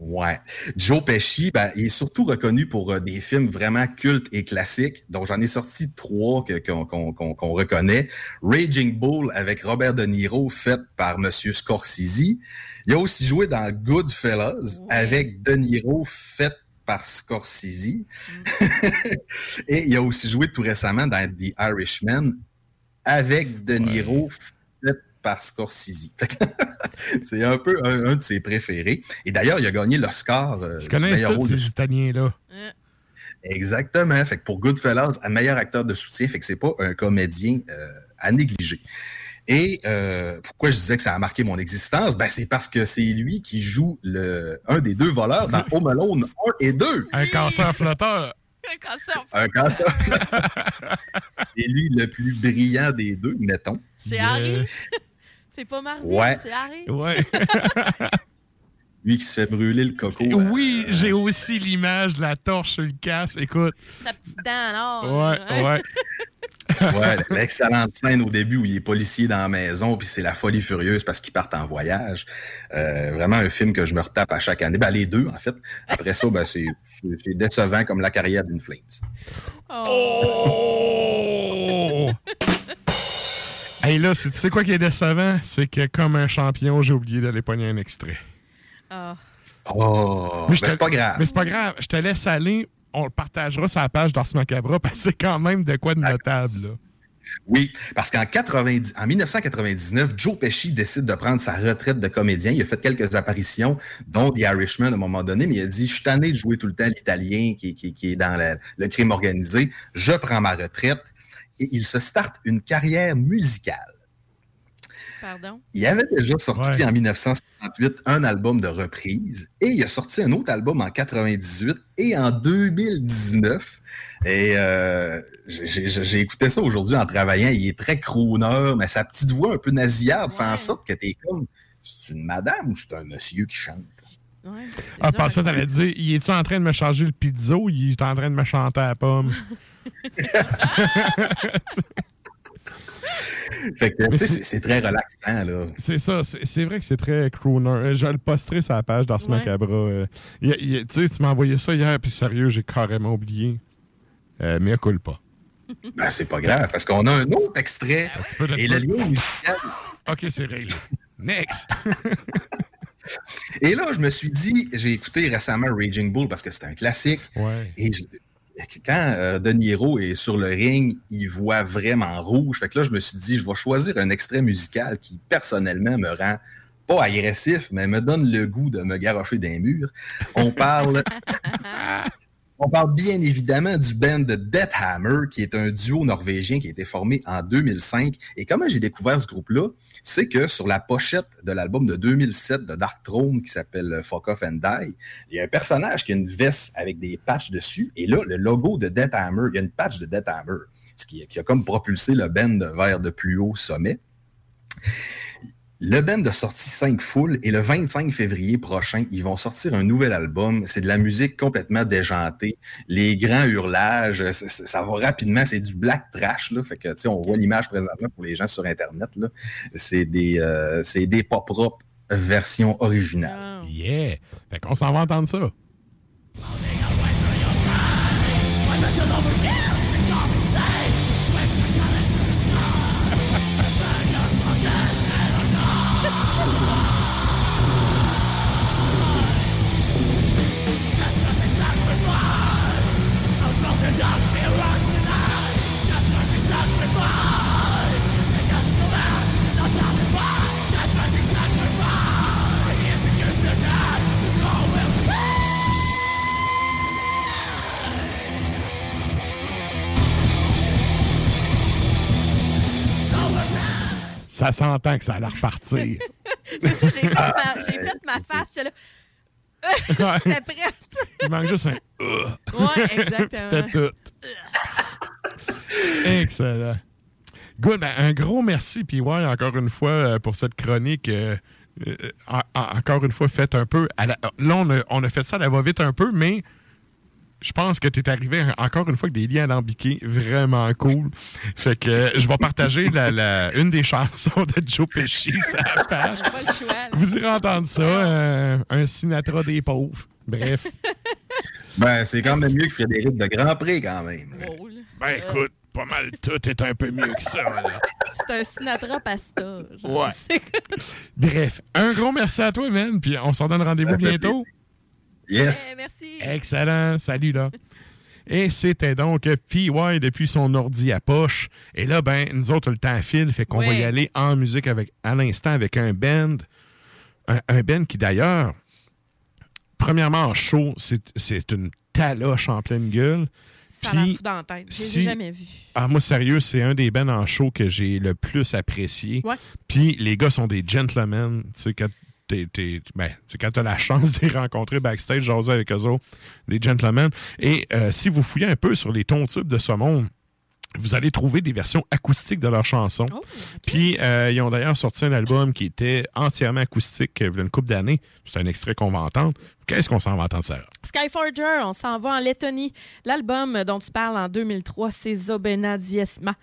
Speaker 19: Ouais. Joe Pesci, ben, il est surtout reconnu pour euh, des films vraiment cultes et classiques. Donc, j'en ai sorti trois qu'on reconnaît. Raging Bull avec Robert De Niro, fait par Monsieur Scorsese. Il a aussi joué dans Goodfellas avec De Niro, fait par Scorsese. (laughs) et il a aussi joué tout récemment dans The Irishman avec De Niro, par Scorsese. (laughs) C'est un peu un, un de ses préférés. Et d'ailleurs, il a gagné l'Oscar euh,
Speaker 1: Je connais
Speaker 19: meilleur
Speaker 1: tous
Speaker 19: rôle de
Speaker 1: ces Italiens-là.
Speaker 19: Exactement. Fait que pour Goodfellas, un meilleur acteur de soutien, fait que c'est pas un comédien euh, à négliger. Et euh, pourquoi je disais que ça a marqué mon existence? Ben, c'est parce que c'est lui qui joue le, un des deux voleurs dans Home Alone 1 et 2.
Speaker 1: Un cancer flotteur.
Speaker 19: Un cancer. (laughs) c'est lui le plus brillant des deux, mettons.
Speaker 2: C'est Harry? C'est pas Marvin,
Speaker 19: Ouais.
Speaker 2: c'est Harry.
Speaker 1: Ouais. (laughs)
Speaker 19: Lui qui se fait brûler le coco.
Speaker 1: Oui, j'ai aussi l'image de la torche sur le casse. Écoute.
Speaker 2: Sa petite dent, alors.
Speaker 1: Ouais, ouais. (laughs)
Speaker 19: Ouais, l'excellente scène au début où il est policier dans la maison, puis c'est la folie furieuse parce qu'ils partent en voyage. Euh, vraiment un film que je me retape à chaque année. Ben, les deux, en fait. Après ça, ben, c'est décevant comme la carrière d'une Flames.
Speaker 1: Oh! (laughs) hey là, c'est- tu sais quoi qui est décevant? C'est que comme un champion, j'ai oublié d'aller pogner un extrait.
Speaker 2: Ah.
Speaker 19: Oh,
Speaker 1: Mais
Speaker 19: ben, c'est pas grave.
Speaker 1: Mais c'est pas grave. Je te laisse aller. On le partagera sur la page d'Ars Macabra parce que c'est quand même de quoi de notable. Là.
Speaker 19: Oui, parce qu'en 90 en 1999, Joe Pesci décide de prendre sa retraite de comédien. Il a fait quelques apparitions, dont The Irishman à un moment donné, mais il a dit Je suis tanné de jouer tout le temps l'italien qui, qui- qui est dans la- le crime organisé. Je prends ma retraite. Et il se starte une carrière musicale.
Speaker 2: Pardon?
Speaker 19: Il avait déjà sorti
Speaker 1: Ouais.
Speaker 19: en 1968 un album de reprise et il a sorti un autre album en 98 et en 2019. Et euh, j'ai- écouté ça aujourd'hui en travaillant. Il est très crooner, mais sa petite voix un peu nasillarde fait en sorte que t'es comme c'est une madame ou c'est un monsieur qui chante?
Speaker 1: Ah, par ça, t'allais dire, il est-tu en train de me changer le pizzo? Ou il est en train de me chanter à la pomme? (laughs) (laughs)
Speaker 19: Fait que,
Speaker 1: c'est-
Speaker 19: très relaxant, là.
Speaker 1: C'est ça, c'est vrai que c'est très crooner. Euh, Je le posterai sur la page d'Ars
Speaker 19: Ouais.
Speaker 1: Macabra. euh. Il y a- il y a- Tu sais, tu m'as envoyé ça hier, puis sérieux, j'ai carrément oublié. Euh, mais coule pas. (laughs)
Speaker 19: Ben, c'est pas grave, parce qu'on a un autre extrait. et le lien musical.
Speaker 1: OK, c'est réglé. Next! (laughs)
Speaker 19: Et là, je me suis dit, j'ai écouté récemment Raging Bull parce que c'est un classique. Et je- quand euh, De Niro est sur le ring, il voit vraiment rouge. Fait que là, je me suis dit, je vais choisir un extrait musical qui, personnellement, me rend pas agressif, mais me donne le goût de me garrocher d'un mur. On parle. (laughs) On parle bien évidemment du band de Death Hammer, qui est un duo norvégien qui a été formé en 2005. Et comment j'ai découvert ce groupe-là, c'est que sur la pochette de l'album de 2007 de Dark Throne, qui s'appelle Fuck Off and Die, il y a un personnage qui a une veste avec des patchs dessus. Et là, le logo de Death Hammer, il y a une patch de Death Hammer, ce qui, a comme propulsé le band vers de plus haut sommet. Le band a sorti 5 foules et le 25 février prochain, ils vont sortir un nouvel album. C'est de la musique complètement déjantée. Les grands hurlages, ça, va rapidement. C'est du black trash. Là. Fait que, tu sais, on voit l'image présentement pour les gens sur Internet. là. C'est des, euh, c'est des pop rock version originale.
Speaker 1: Yeah! Fait qu'on s'en va entendre ça. Ça s'entend que ça allait repartir. (laughs)
Speaker 2: C'est ça, j'ai fait, ma, j'ai fait ma face, j'étais là. (laughs) (laughs) J'étais prête.
Speaker 1: Il manque juste un.
Speaker 2: Ouais, exactement.
Speaker 1: C'était tout. Excellent. Good. Ben, un gros merci, PY, encore une fois, euh, pour cette chronique. euh, euh, en- en- encore une fois, faite un peu. à la- là, on a, on a fait ça, elle va vite un peu, mais je pense que tu es arrivé encore une fois avec des liens alambiqués vraiment cool. Fait que euh, je vais partager la, la- une des chansons de Joe Pesci sur la page. Vous irez entendre ça, euh, un Sinatra des pauvres. Bref. (laughs)
Speaker 19: Ben, c'est quand même mieux que Frédéric de Grand Prix, quand même.
Speaker 1: Ben écoute, pas mal tout est un peu mieux que ça. là. (laughs)
Speaker 2: C'est un Sinatra pasta. genre.
Speaker 1: Ouais. (laughs) Bref, un gros merci à toi, man. Puis on s'en donne rendez-vous bientôt.
Speaker 19: Yes.
Speaker 2: merci.
Speaker 1: Excellent. Salut, là. Et c'était donc PY depuis son ordi à poche. Et là, ben, nous autres, le temps file, fait qu'on va y aller en musique avec, à l'instant avec un band. Un, un band qui, d'ailleurs, premièrement, en show, c'est c'est une taloche en pleine gueule.
Speaker 2: Ça
Speaker 1: Puis,
Speaker 2: fou dans la tête. Je
Speaker 1: si-
Speaker 2: jamais vus.
Speaker 1: Ah, moi, sérieux, c'est un des bands en show que j'ai le plus apprécié.
Speaker 2: Ouais.
Speaker 1: Puis les gars sont des gentlemen. Tu sais, quand t'es- t'es- ben, tu sais, quand t'as la chance (laughs) de les rencontrer backstage, jaser avec eux autres, des gentlemen. Et euh, si vous fouillez un peu sur les tons tubes de ce monde, vous allez trouver des versions acoustiques de leurs chansons. Puis euh, ils ont d'ailleurs sorti un album qui était entièrement acoustique euh, il y a une couple d'années. C'est un extrait qu'on va entendre. Qu'est-ce qu'on s'en va entendre, Sarah?
Speaker 2: Skyforger, on s'en va en Lettonie. L'album dont tu parles en 2003, c'est Zobena Diesma.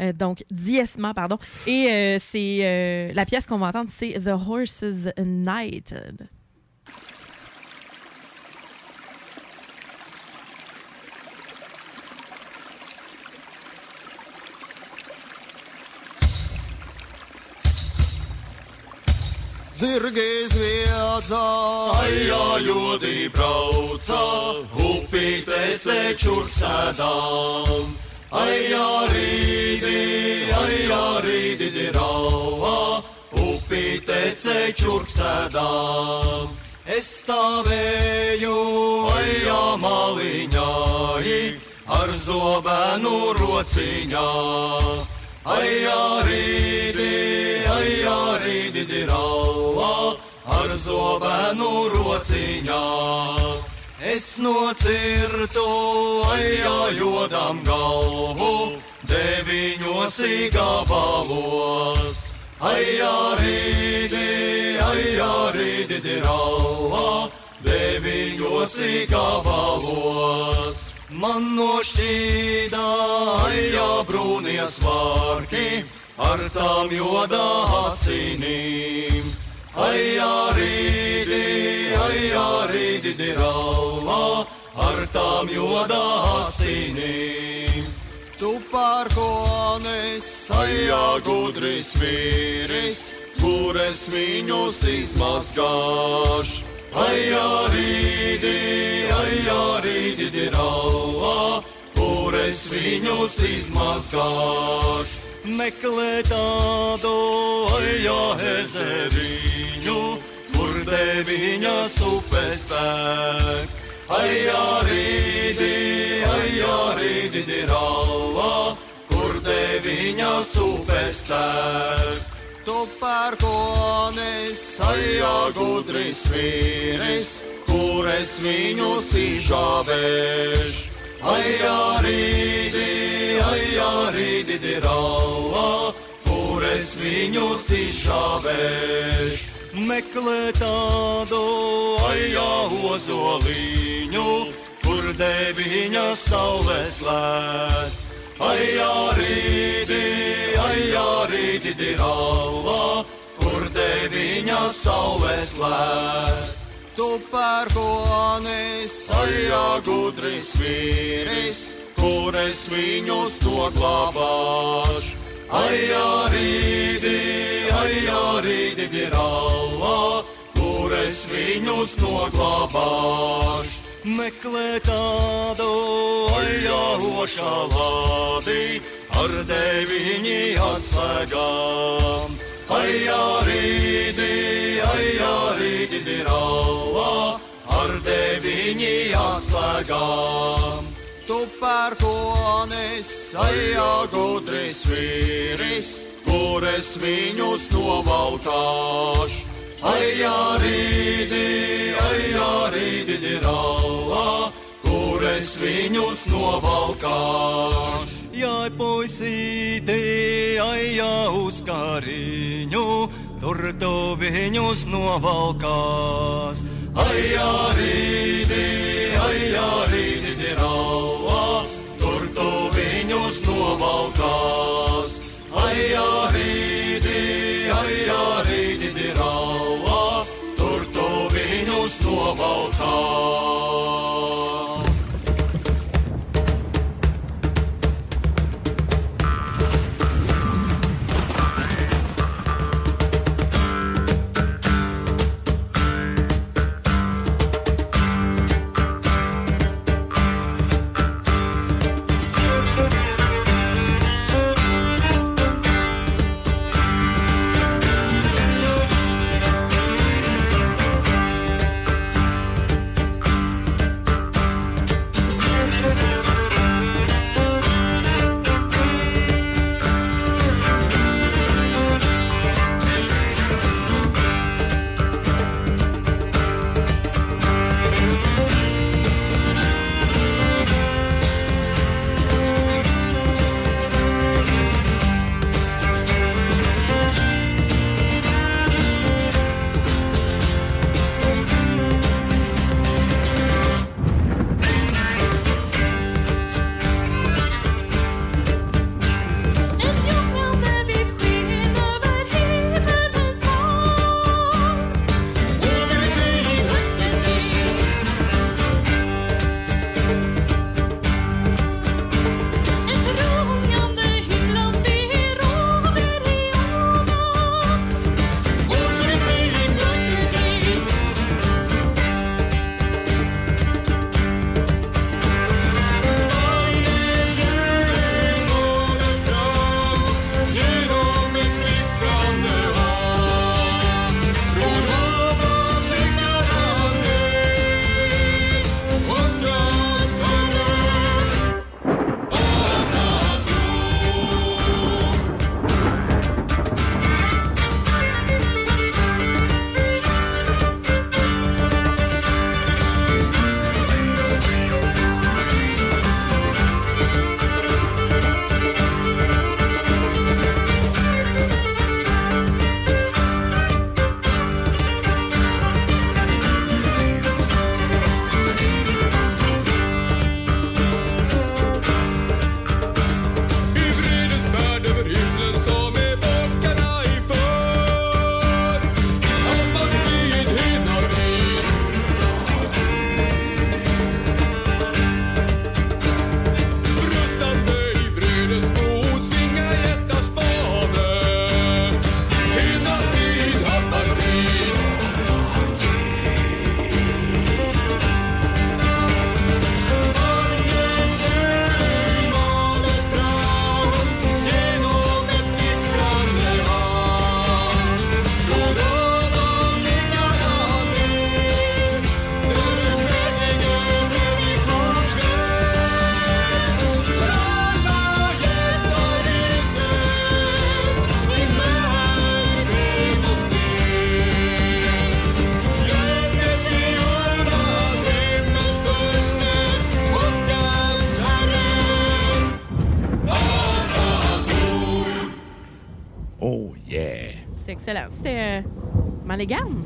Speaker 2: Euh, donc, Diesma, pardon. Et euh, c'est euh, la pièce qu'on va entendre, c'est The Horses
Speaker 20: brauca, čurksēdām. Ajārīdi, ajārīdi dirauā, upī tecē čurksēdām. Es stāvēju ajā maliņāji ar zobenu rociņā. Ajārīdi, ajārīdi dirauā ar zobenu rociņā. Es nocirtu, aijā jodam galvu, deviņos gabalos. Aijā rīdi, aijā rīdi rauā, deviņos gabalos. Man nošķīda, aijā brūnie svārki, ar tām jodā asinīm. Aijā rīdi, aijā rīdi raulā, ar tām jodā asinīm. Tu pērkonis, aijā gudris vīris, kur es viņus izmazgāšu. Aijā rīdi, aijā rīdi raulā, kur es viņus izmazgāšu. Meklē tādu aijā ezeriņu, kur deviņas upes tek. Aijā rīdi, aijā rīdi raulā, kur deviņas upes tek. Tu pērkonis, aijā gudris vīris, kur es viņus izžāvēšu. Aijā rīdi, aijā rīdi raulā, kur es viņus izžāvēšu meklē tādu ajāho zoliņu, kur debiņa saulē slēdz. Ajā rīdi, ajā rīdi dirālā, kur debiņa saulē slēdz. Tu pērkonis, ajā gudris vīris, kur es viņus to glābāšu. Ajā rīdi, rīdi raulā, kur es viņus noglabāšu. Meklē tādu aijā ošā lādi ar deviņi atslēgām. Aijā rīdi, aijā rīdi raulā, ar deviņi atslēgām. Tu pērkonis, aijā gudris vīris, kur es viņus novautāšu. Ai, rīdi, ai, rīdi, dirālā, kur es viņus novalkāšu. Jai puisīti, ai, uz kariņu, tur tu viņus novalkās. Ai, rīdi, ai, rīdi, dirālā, tur tu viņus novalkās.
Speaker 2: Nobaltā!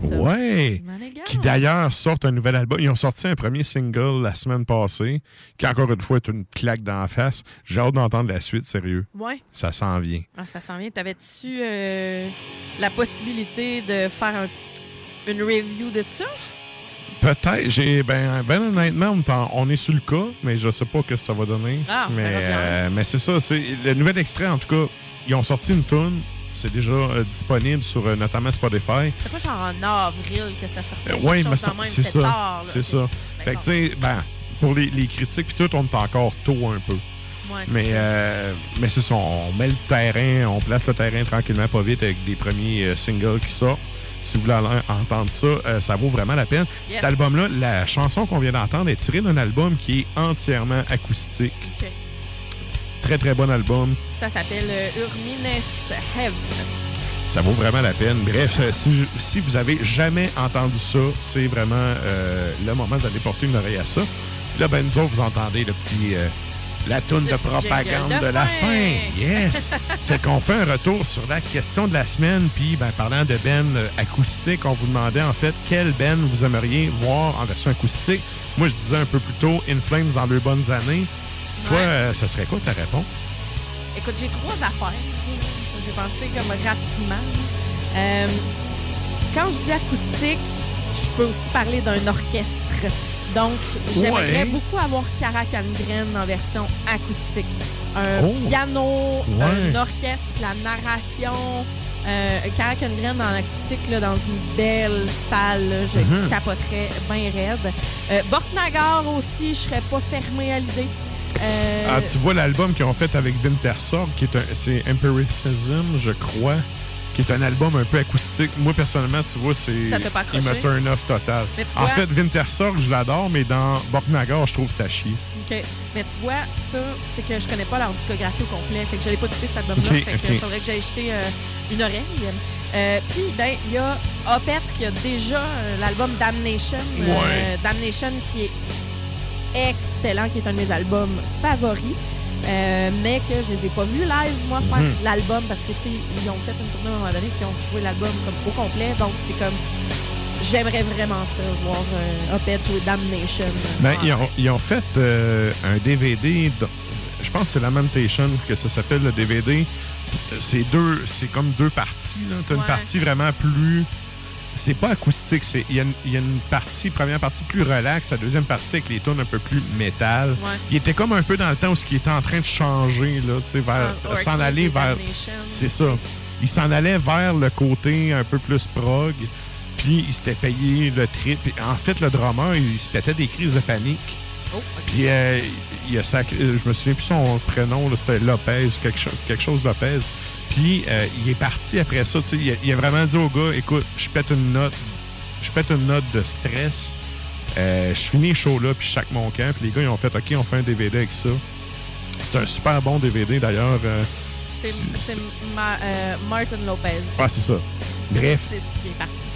Speaker 1: Ouais.
Speaker 2: Malégane.
Speaker 1: Qui d'ailleurs sortent un nouvel album. Ils ont sorti un premier single la semaine passée, qui encore une fois est une claque dans la face. J'ai hâte d'entendre la suite, sérieux.
Speaker 2: Ouais.
Speaker 1: Ça s'en vient.
Speaker 2: Ah, ça s'en vient. T'avais-tu euh, la possibilité de faire un- une review de ça?
Speaker 1: Peut-être, j'ai ben, ben honnêtement, on est en- on est sur le cas, mais je sais pas ce que ça va donner.
Speaker 2: Ah, on
Speaker 1: mais euh, mais c'est ça, c'est le nouvel extrait en tout cas. Ils ont sorti une tune, c'est déjà euh, disponible sur euh, notamment Spotify.
Speaker 2: C'était pas genre en avril que ça sortait?
Speaker 1: Euh,
Speaker 2: chose
Speaker 1: mais c'est ça, c'est ça. Fait que tu sais, ben pour les, les critiques puis tout, on est encore tôt un peu.
Speaker 2: Ouais, c'est
Speaker 1: mais euh, mais c'est ça, on met le terrain, on place le terrain tranquillement, pas vite avec des premiers singles qui sortent. Si vous voulez entendre ça, euh, ça vaut vraiment la peine.
Speaker 2: Yes.
Speaker 1: Cet album-là, la chanson qu'on vient d'entendre est tirée d'un album qui est entièrement acoustique. Très très bon album.
Speaker 2: Ça s'appelle euh, Urmines Heaven.
Speaker 1: Ça vaut vraiment la peine. Bref, euh, si, si vous avez jamais entendu ça, c'est vraiment euh, le moment d'aller porter une oreille à ça. Puis là, ben, nous autres, vous entendez le petit, euh, La toune de propagande de,
Speaker 2: de
Speaker 1: la
Speaker 2: fin.
Speaker 1: fin. Yes. (laughs) fait qu'on fait un retour sur la question de la semaine. Puis, ben, parlant de Ben acoustique, on vous demandait en fait quel Ben vous aimeriez voir en version acoustique? Moi, je disais un peu plus tôt In Flames dans leurs bonnes années. Toi,
Speaker 2: Ouais.
Speaker 1: euh, ça serait quoi ta réponse?
Speaker 2: Écoute, j'ai trois affaires. J'ai pensé comme rapidement. Euh, quand je dis acoustique, je peux aussi parler d'un orchestre. Donc, j'aimerais
Speaker 1: Ouais.
Speaker 2: beaucoup avoir Carac Gren en version acoustique. Un
Speaker 1: Oh.
Speaker 2: piano,
Speaker 1: Ouais.
Speaker 2: un orchestre, la narration. Euh, Carac Gren en acoustique là, dans une belle salle, là, je
Speaker 1: Mhm.
Speaker 2: capoterais bien raide. Euh, Borknagar aussi, je serais pas fermée à l'idée. Euh,
Speaker 1: Ah, tu vois l'album qu'ils ont fait avec Wintersorg, qui est un, c'est Empiricism, je crois, qui est un album un peu acoustique. Moi, personnellement, tu vois, c'est.
Speaker 2: Ça pas
Speaker 1: Il me
Speaker 2: accroché?
Speaker 1: turn off total. En
Speaker 2: vois-
Speaker 1: fait, Wintersorg, je l'adore, mais dans Borknagar, je trouve que c'est à chier.
Speaker 2: OK. Mais tu vois, ça, c'est que je connais pas leur discographie au complet. Fait que je n'allais pas écouté cet album-là.
Speaker 1: OK,
Speaker 2: fait que faudrait que j'aille jeter euh, une oreille. Euh, Puis, ben, il y a Opeth qui a déjà l'album Damnation.
Speaker 1: Ouais.
Speaker 2: Damnation qui est excellent, qui est un de mes albums favoris. Euh, mais que je les ai pas vus live, moi, faire
Speaker 1: Mhm.
Speaker 2: l'album, parce que, tu ils ont fait une tournée à un moment donné, puis ils ont joué l'album comme au complet. Donc, c'est comme. J'aimerais vraiment ça, voir euh, Opeth jouer Damnation.
Speaker 1: Ben,
Speaker 2: Ah,
Speaker 1: ils, ont, ils ont fait euh, un DVD, je pense que c'est Lamentation que ça s'appelle le DVD. C'est deux, c'est comme deux parties. Tu as une partie vraiment plus. C'est pas acoustique, il y, a une- il y a une partie, première partie plus relax, la deuxième partie avec les tones un peu plus métal.
Speaker 2: Ouais.
Speaker 1: Il était comme un peu dans le temps où ce qui était en train de changer, là, tu sais, vers
Speaker 2: Ah,
Speaker 1: s'en aller vers. C'est ça. Il s'en allait vers le côté un peu plus prog, puis il s'était payé le trip. En fait, le drummer, il se pétait des crises de panique.
Speaker 2: Oh,
Speaker 1: Puis euh, il a sacré- euh, je me souviens plus son prénom, c'était Lopez, quelque, chose quelque chose Lopez. Puis euh, il est parti après ça, tu sais, il, a- il a vraiment dit au gars, écoute, je pète une note, je pète une note de stress. Euh, je finis show là, puis sac mon camp. Puis les gars, ils ont fait, OK, on fait un DVD avec ça. C'est un super bon DVD d'ailleurs. euh,
Speaker 2: C'est Ma- Martin Lopez.
Speaker 1: ah, c'est ça. Bref,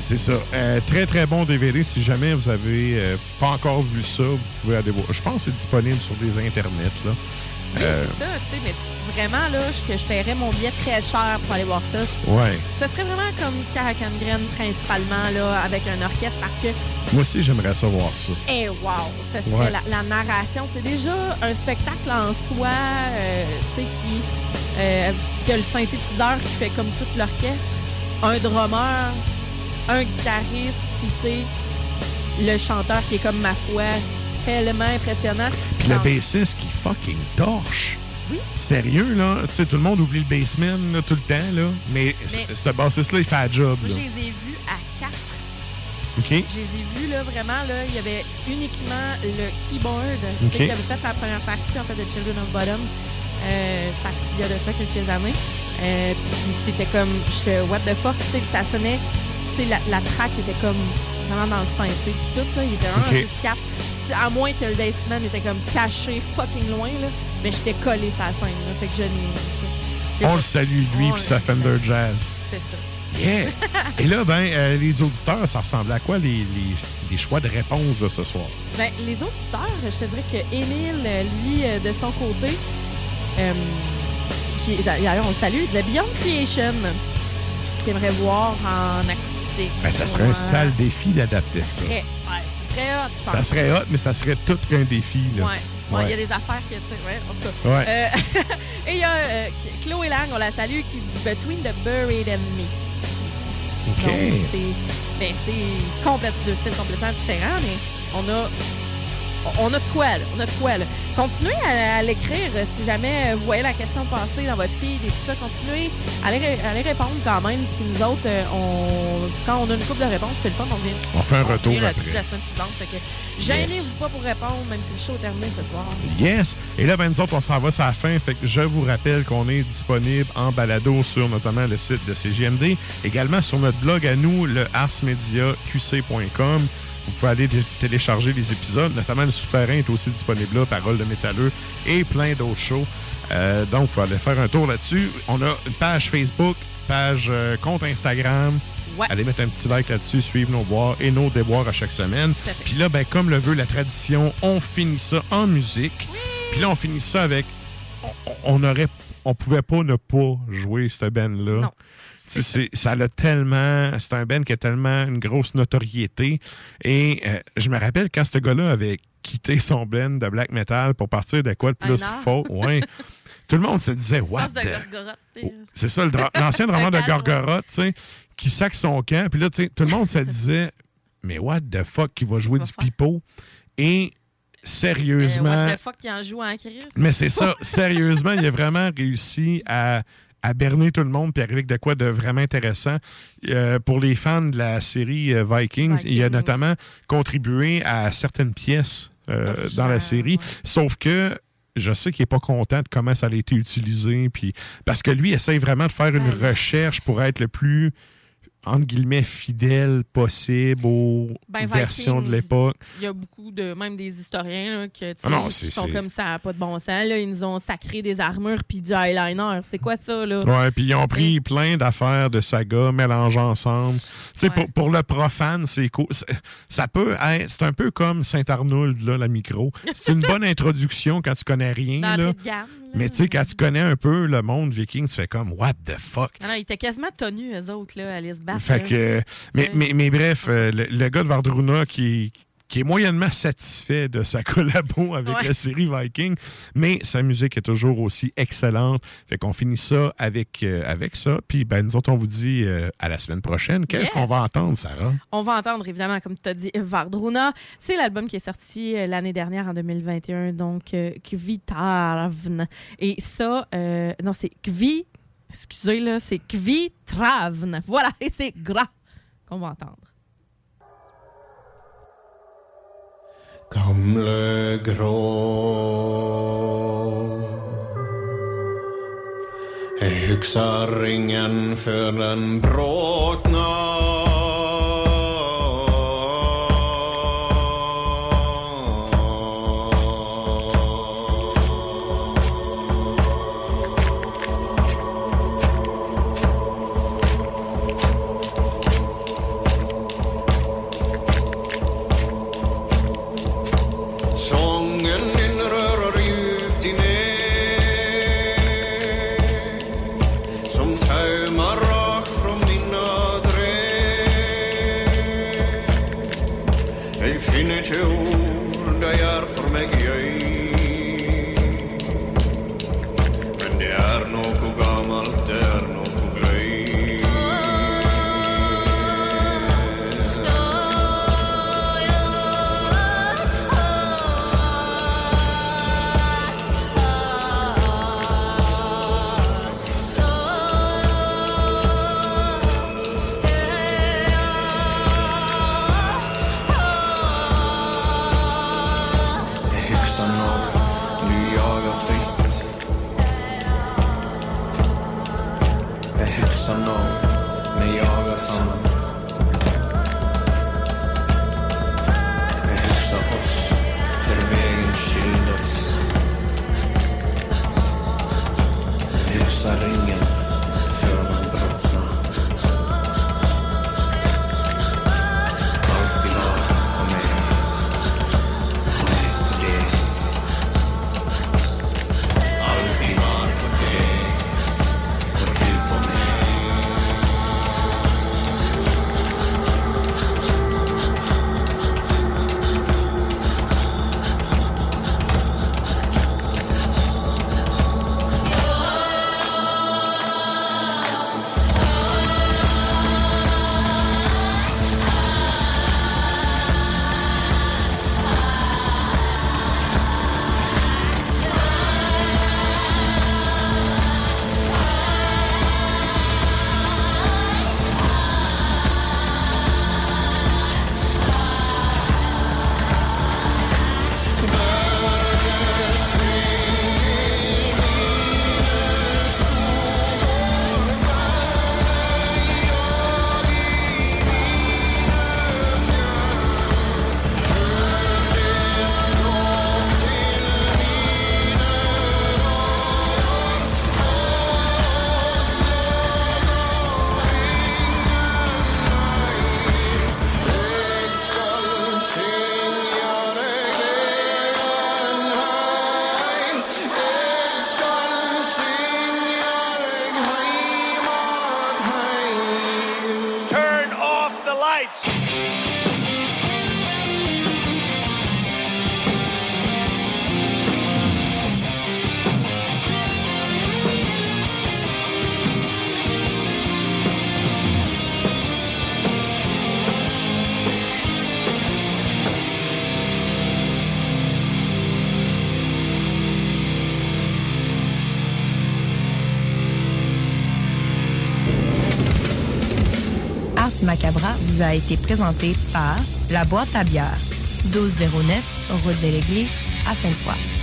Speaker 2: C'est
Speaker 1: ça. Euh, très, très bon DVD. Si jamais vous avez euh, pas encore vu ça, vous pouvez aller voir. Je pense que c'est disponible sur des internets. Là.
Speaker 2: Oui,
Speaker 1: Euh,
Speaker 2: c'est ça, tu sais, mais vraiment, là, je- que je paierais mon billet très cher pour aller voir ça.
Speaker 1: ouais.
Speaker 2: Ce serait vraiment comme Caracan principalement, là, avec un orchestre, parce que,
Speaker 1: Moi aussi, j'aimerais savoir ça.
Speaker 2: eh, wow, ça serait
Speaker 1: Ouais.
Speaker 2: la, la narration. C'est déjà un spectacle en soi, euh, tu sais, qui, euh, qui a le synthétiseur qui fait comme tout l'orchestre, un drummer, un guitariste, puis tu sais, le chanteur qui est comme ma foi, impressionnant.
Speaker 1: Puis le bassiste qui fucking torche.
Speaker 2: Oui.
Speaker 1: Sérieux, là? Tu sais, tout le monde oublie le bassman là, tout le temps, là. Mais, ce bassiste-là, il fait la job,
Speaker 2: Moi,
Speaker 1: là.
Speaker 2: je les ai vus à quatre.
Speaker 1: OK?
Speaker 2: Je les ai vus, là, vraiment, là, il y avait uniquement le keyboard tu sais,
Speaker 1: OK.
Speaker 2: qui avait fait la première partie, en fait, de Children of Bottom. Euh, ça, il y a de ça quelques années. Euh, puis c'était comme, j'étais what the fuck, tu sais, que ça sonnait, tu sais, la, la track était comme vraiment dans le synthé. Tout, là, il était vraiment
Speaker 1: OK.
Speaker 2: juste quatre. À moins que le bassman était comme caché fucking loin, là, mais j'étais collé la scène, là, fait que je n'ai... j'ai
Speaker 1: On le salue, lui, puis sa Fender Jazz.
Speaker 2: C'est ça.
Speaker 1: Yeah! (laughs) Et là, ben, euh, les auditeurs, ça ressemble à quoi les, les- les choix de réponse de ce soir?
Speaker 2: Ben, les auditeurs, je te dirais que Émile, euh, lui, euh, de son côté, euh, qui d'ailleurs, on le salue, de Beyond Creation, qu'il aimerait voir en acoustique.
Speaker 1: Ben, ça serait un sale défi d'adapter ça.
Speaker 2: Serait, ouais, ça serait hot, je pense.
Speaker 1: Ça serait hot, mais ça serait tout qu'un défi, là.
Speaker 2: Ouais. Ouais, il y a des affaires sais, ouais, en tout cas.
Speaker 1: Ouais.
Speaker 2: Euh, (laughs) et il y a euh, Chloé Lang, on la salue, qui dit Between the Buried and Me.
Speaker 1: OK.
Speaker 2: Donc, c'est ben, c'est complète, deux styles complètement différents, mais on a, on a de quoi, là. On a de quoi, là. Continuez à, à l'écrire euh, si jamais euh, vous voyez la question passer dans votre feed et tout ça. Continuez à à aller répondre quand même. Puis nous autres, euh, on, quand on a une couple de réponses, c'est le fun. On vient,
Speaker 1: On fait un retour après.
Speaker 2: la semaine suivante. Fait que gênez-vous pas pour répondre, même si le show est terminé ce soir.
Speaker 1: Yes! Et là, ben, nous autres, on s'en va sur la fin. Fait que je vous rappelle qu'on est disponible en balado sur notamment le site de CGMD, également sur notre blog à nous, le arsmediaqc.com. Vous pouvez aller télécharger les épisodes, notamment le souterrain est aussi disponible là, Parole de métalleux et plein d'autres shows. Euh, donc, il faut aller faire un tour là-dessus. On a une page Facebook, page euh, compte Instagram.
Speaker 2: Ouais.
Speaker 1: Allez mettre un petit like là-dessus, suivre nos boires et nos déboires à chaque semaine. Puis là, ben, comme le veut la tradition, on finit ça en musique. Puis là, on finit ça avec. On, on aurait. On pouvait pas ne pas jouer cette band-là. Ça a tellement. C'est un band qui a tellement une grosse notoriété. Et euh, je me rappelle quand ce gars-là avait quitté son band de black metal pour partir de quoi de plus faux? Ouais. (laughs) Tout le monde se disait, what
Speaker 2: t'sais.
Speaker 1: c'est ça, l'ancien (laughs) drama de Gorgoroth, tu sais, qui sac son camp. Puis là, tu sais, tout le monde se disait, (laughs) mais what the fuck, qui va jouer du pipeau? Et
Speaker 2: Euh,
Speaker 1: sérieusement,
Speaker 2: what the fuck, il en joue en crise?
Speaker 1: mais c'est ça, sérieusement, il a vraiment réussi à, à berner tout le monde puis arriver avec de quoi de vraiment intéressant. Euh, pour les fans de la série euh, Vikings, il a notamment contribué à certaines pièces euh, dans la série, sauf que je sais qu'il n'est pas content de comment ça a été utilisé, puis parce que lui essaye vraiment de faire une recherche pour être le plus entre guillemets fidèle possible aux
Speaker 2: Ben,
Speaker 1: versions de l'époque.
Speaker 2: Il y a beaucoup de, même des historiens là, que,
Speaker 1: Ah non,
Speaker 2: qui sont comme ça, pas de bon sens. Là, ils nous ont sacré des armures puis du eyeliner. C'est quoi ça, là?
Speaker 1: Ouais, puis ils ont pris plein d'affaires de saga mélangées ensemble. Tu sais, pour, pour le profane, c'est cool. Ça peut être, c'est un peu comme Saint-Arnould, là, la micro. (laughs) C'est une bonne introduction quand tu connais rien, là. Mais tu sais, quand tu connais un peu le monde viking, tu fais comme, what the fuck?
Speaker 2: Non, non, ils étaient quasiment tenus, eux autres, là, à se battre.
Speaker 1: Fait que, mais, mais, mais bref, euh, le, le gars de Vardruna qui, qui est moyennement satisfait de sa (laughs) collabo avec
Speaker 2: Ouais.
Speaker 1: la série Viking, mais sa musique est toujours aussi excellente. Fait qu'on finit ça avec, euh, avec ça. Puis ben, nous autres, on vous dit euh, à la semaine prochaine. Qu'est-ce
Speaker 2: Yes.
Speaker 1: qu'on va entendre, Sarah?
Speaker 2: On va entendre, évidemment, comme tu as dit, Vardruna. C'est l'album qui est sorti euh, l'année dernière, en 2021, donc Kvitravn. Et ça, non, c'est Kvi, excusez, là, c'est Kvitravn. Voilà, (laughs) et c'est gras qu'on va entendre.
Speaker 21: Gamle grå Är yxaringen för den
Speaker 22: bråkna a été présenté par La Boîte à bière, 1209, route de l'église, à Sainte-Foy.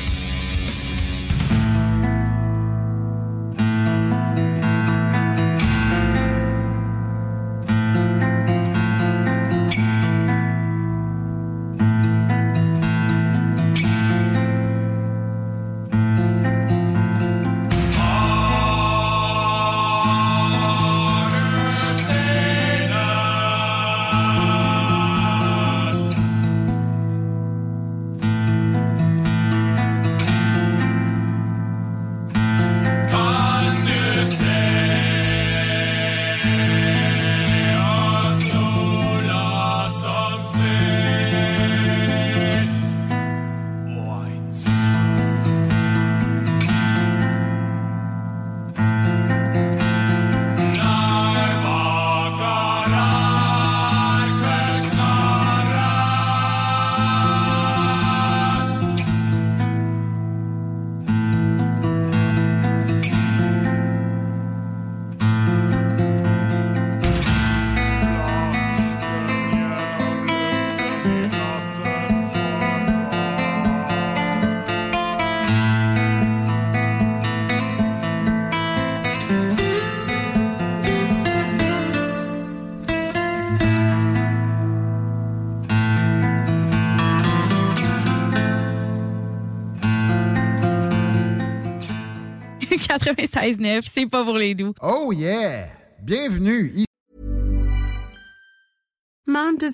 Speaker 23: C'est pas pour les doux.
Speaker 21: Oh yeah! Bienvenue!